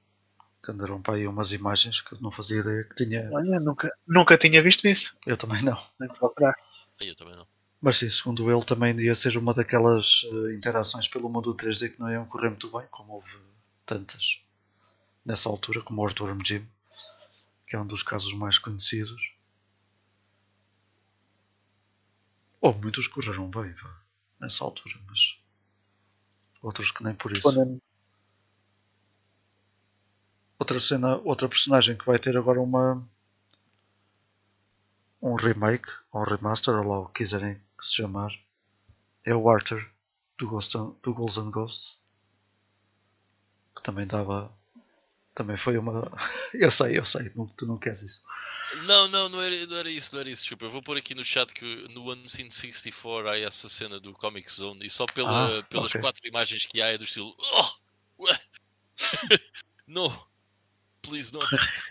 Que andaram para aí umas imagens que eu não fazia ideia que tinha. Olha, nunca, nunca tinha visto isso. Eu também não. Nem procurar. Eu também não. Mas sim, segundo ele, também ia ser uma daquelas eh, interações pelo mundo 3D que não iam correr muito bem, como houve tantas nessa altura, como o Earthworm Jim, que é um dos casos mais conhecidos. Ou muitos correram bem vá, nessa altura, mas outros que nem por isso. Outra cena, outra personagem que vai ter agora uma um remake ou um remaster, ou lá o que quiserem que se chamar, é o Arthur do, Ghost, do Ghouls and Ghosts. Que também dava. Também foi uma. eu sei, eu sei, não, tu não queres isso. Não, não, não era, não era isso, não era isso. Desculpa, eu vou pôr aqui no chat que no Unseen 64 há essa cena do Comic Zone e só pela, Ah, pelas ok. quatro imagens que há é do estilo. Oh! no! Please don't!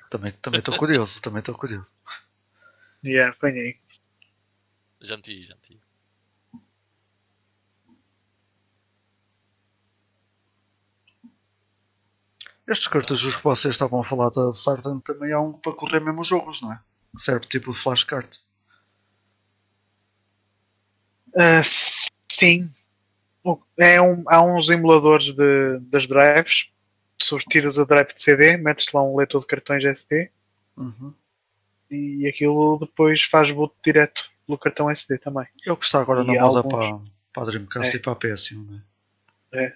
Também também estou curioso, também estou curioso. Yeah, apanhei. Já meti, já meti. Estes cartuchos que vocês estavam a falar da Sartan também há um para correr mesmo os jogos, não é? Serve tipo de flashcard. Ah, sim. É um, há uns emuladores de, das drives. Tu tiras a drive de CD, metes lá um leitor de cartões SD Uhum. E aquilo depois faz boot direto pelo cartão SD também. É o que está agora E na moda para, para a Dreamcast É. e para a PS1, não é? É.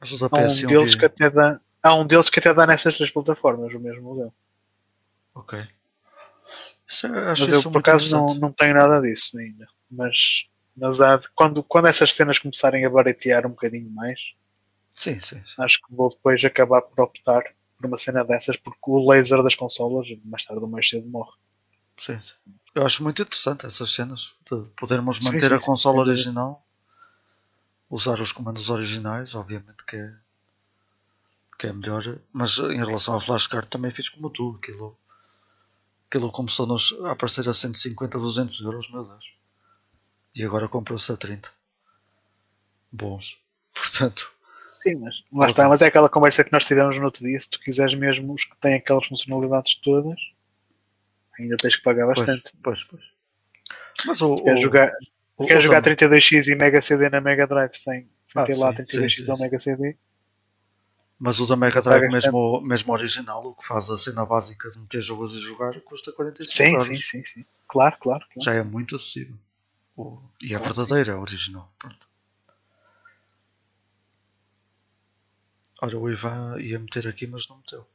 Mas Há um, PS1 deles que até dá, há um deles que até dá nessas três plataformas, o mesmo modelo. Ok. Isso, é- Mas eu por acaso não, não tenho nada disso ainda. Mas, mas há quando, quando essas cenas começarem a baratear um bocadinho mais, Sim, sim. sim. acho que vou depois acabar por optar uma cena dessas, porque o laser das consolas mais tarde ou mais cedo morre. sim, sim. Eu acho muito interessante essas cenas. De podermos manter sim, a sim, consola sem dúvida. original, usar os comandos originais, obviamente que é, que é melhor. Mas em relação à flashcard também fiz como tu. Aquilo, aquilo começou-nos a aparecer a 150, 200 euros, meu Deus. E agora comprou-se a 30. Bons. Portanto, Sim, mas lá está, mas é aquela conversa que nós tivemos no outro dia. Se tu quiseres mesmo os que têm aquelas funcionalidades todas, ainda tens que pagar pois, bastante. pois, pois. Mas o, Queres o- jogar, o- queres o jogar também- 32x e Mega CD na Mega Drive sem, sem Ah, ter lá sim, 32x sim, sim, ou. Mega CD? Mas o da Mega Drive, mesmo, mesmo original, o que faz a cena básica de meter jogos e jogar, custa 45 Sim, euros. sim, sim, sim. Claro, claro. claro. Já é muito acessível. E é verdadeira, é original. Pronto. Ora, o Ivan ia meter aqui, mas não meteu.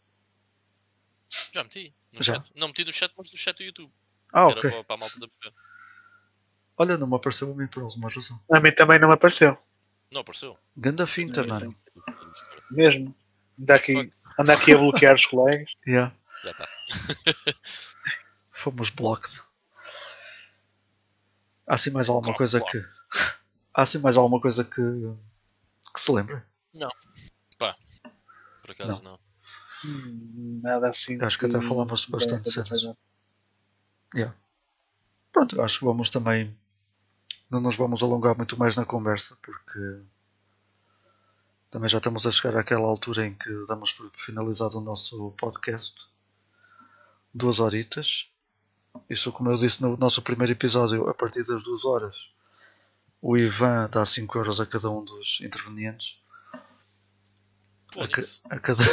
Já meti. No Já? chat. Não meti no chat, mas no chat do YouTube. Ah, Era ok. para, para a malta da. Olha, não me apareceu a mim por alguma razão. A mim também não me apareceu. Não apareceu. Ganda finta, Não, mano. Mesmo. Anda aqui, anda aqui a bloquear os colegas. Yeah. Já está. Fomos blocked. Há assim mais alguma Block, coisa block. que. Há assim mais alguma coisa que. que se lembra? Por acaso não. Hum, Nada assim. Acho que até falamos bastante cenas. Yeah. Pronto, acho que vamos também não nos vamos alongar muito mais na conversa, porque também já estamos a chegar àquela altura em que damos por finalizado o nosso podcast. Duas horitas. Isso, como eu disse no nosso primeiro episódio, a partir das duas horas, o Ivan dá 5 euros a cada um dos intervenientes. A, ca- Foda-se. a cada...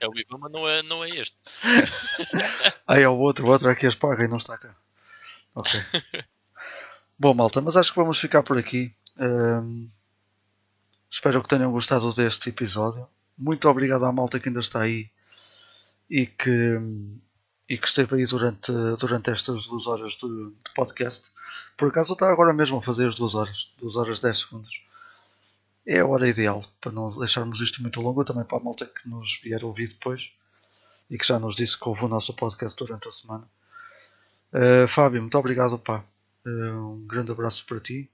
É o Ivan, mas não é, não é este. Ah, é o outro, o outro é que as paga e não está cá. Ok. Bom, malta, mas acho que vamos ficar por aqui. Ahm, espero que tenham gostado deste episódio. Muito obrigado à malta que ainda está aí e que, e que esteve aí durante, durante estas duas horas de, de podcast. Por acaso está agora mesmo a fazer as duas horas, duas horas 10 segundos. É a hora ideal para não deixarmos isto muito longo, também para a malta que nos vier ouvir depois e que já nos disse que ouve o nosso podcast durante a semana. Uh, Fábio, muito obrigado, pá. Uh, um grande abraço para ti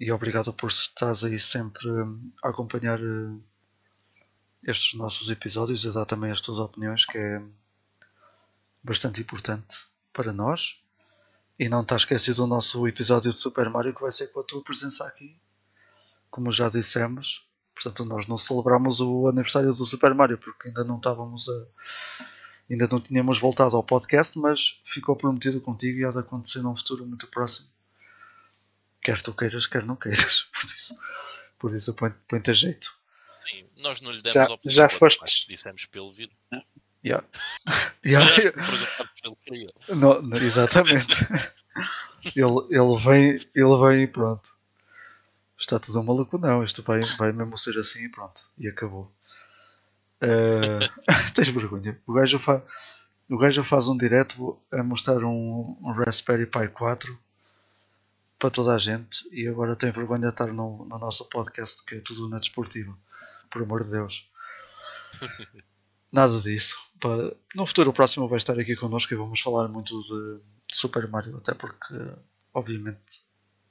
e obrigado por estás aí sempre um, a acompanhar uh, estes nossos episódios e a dar também as tuas opiniões, que é bastante importante para nós. E não está esquecido do nosso episódio de Super Mario que vai ser com a tua presença aqui, como já dissemos. Portanto, nós não celebramos o aniversário do Super Mario porque ainda não estávamos a. Ainda não tínhamos voltado ao podcast, mas ficou prometido contigo e há de acontecer num futuro muito próximo. Quer tu queiras, quer não queiras. Por isso, por isso põe- põe-te a jeito. Sim, nós não lhe demos Já- a oportunidade, já foste. Dissemos pelo vídeo. Yeah. Yeah. Não, não, exatamente. ele, ele vem, ele vem e pronto. Está tudo maluco, não. Isto vai, vai mesmo ser assim e pronto. E acabou. Eh, tens vergonha. O gajo, fa, o gajo faz um direto a mostrar um, um Raspberry Pi 4 para toda a gente e agora tem vergonha de estar no, no nosso podcast que é tudo na desportiva. Por amor de Deus. Nada disso. No futuro próximo vai estar aqui connosco e vamos falar muito de, de Super Mario, até porque, obviamente,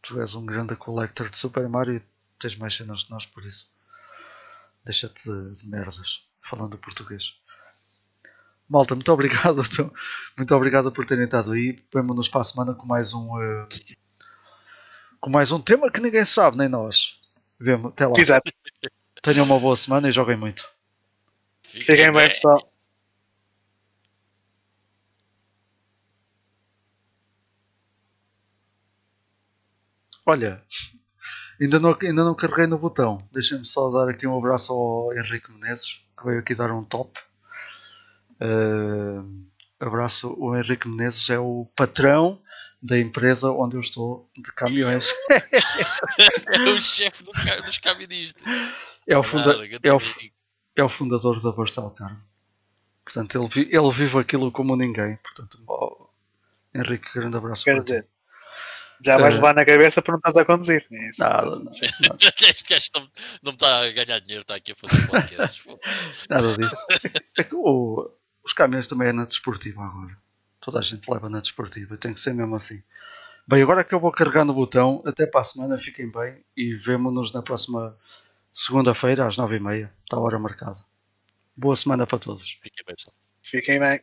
tu és um grande collector de Super Mario e tens mais cenas que nós, por isso. Deixa-te de, de merdas, falando português. Malta, muito obrigado. então, Muito obrigado por terem estado aí. Vemo-nos para a semana com mais um. eh, com mais um tema que ninguém sabe, nem nós. Vemo, até lá. Exato. Tenham uma boa semana e joguem muito. Fiquem bem, pessoal. Olha, ainda não, ainda não carreguei no botão. Deixem-me só dar aqui um abraço ao Henrique Menezes, que veio aqui dar um top. Eh, abraço, o Henrique Menezes é o patrão da empresa onde eu estou de caminhões. É o chefe do dos caministas. É o, funda, Nada, é o, é o fundador da Barsal, cara. Portanto, ele, ele vive aquilo como ninguém. Portanto, ó, Henrique, grande abraço Quer para ti. dizer, já vais levar na cabeça por não estás a conduzir. É isso. Nada, não, Este gajo não, não está a ganhar dinheiro, está aqui a fazer podcasts. nada disso. É que o- os caminhões também é na desportiva agora. Toda a gente leva na desportiva. Tem que ser mesmo assim. Bem, agora que eu vou carregar no botão, até para a semana, fiquem bem e vemo-nos na próxima segunda-feira às nove e meia. Está a hora marcada. Boa semana para todos. Fiquem bem, pessoal. Fiquem bem.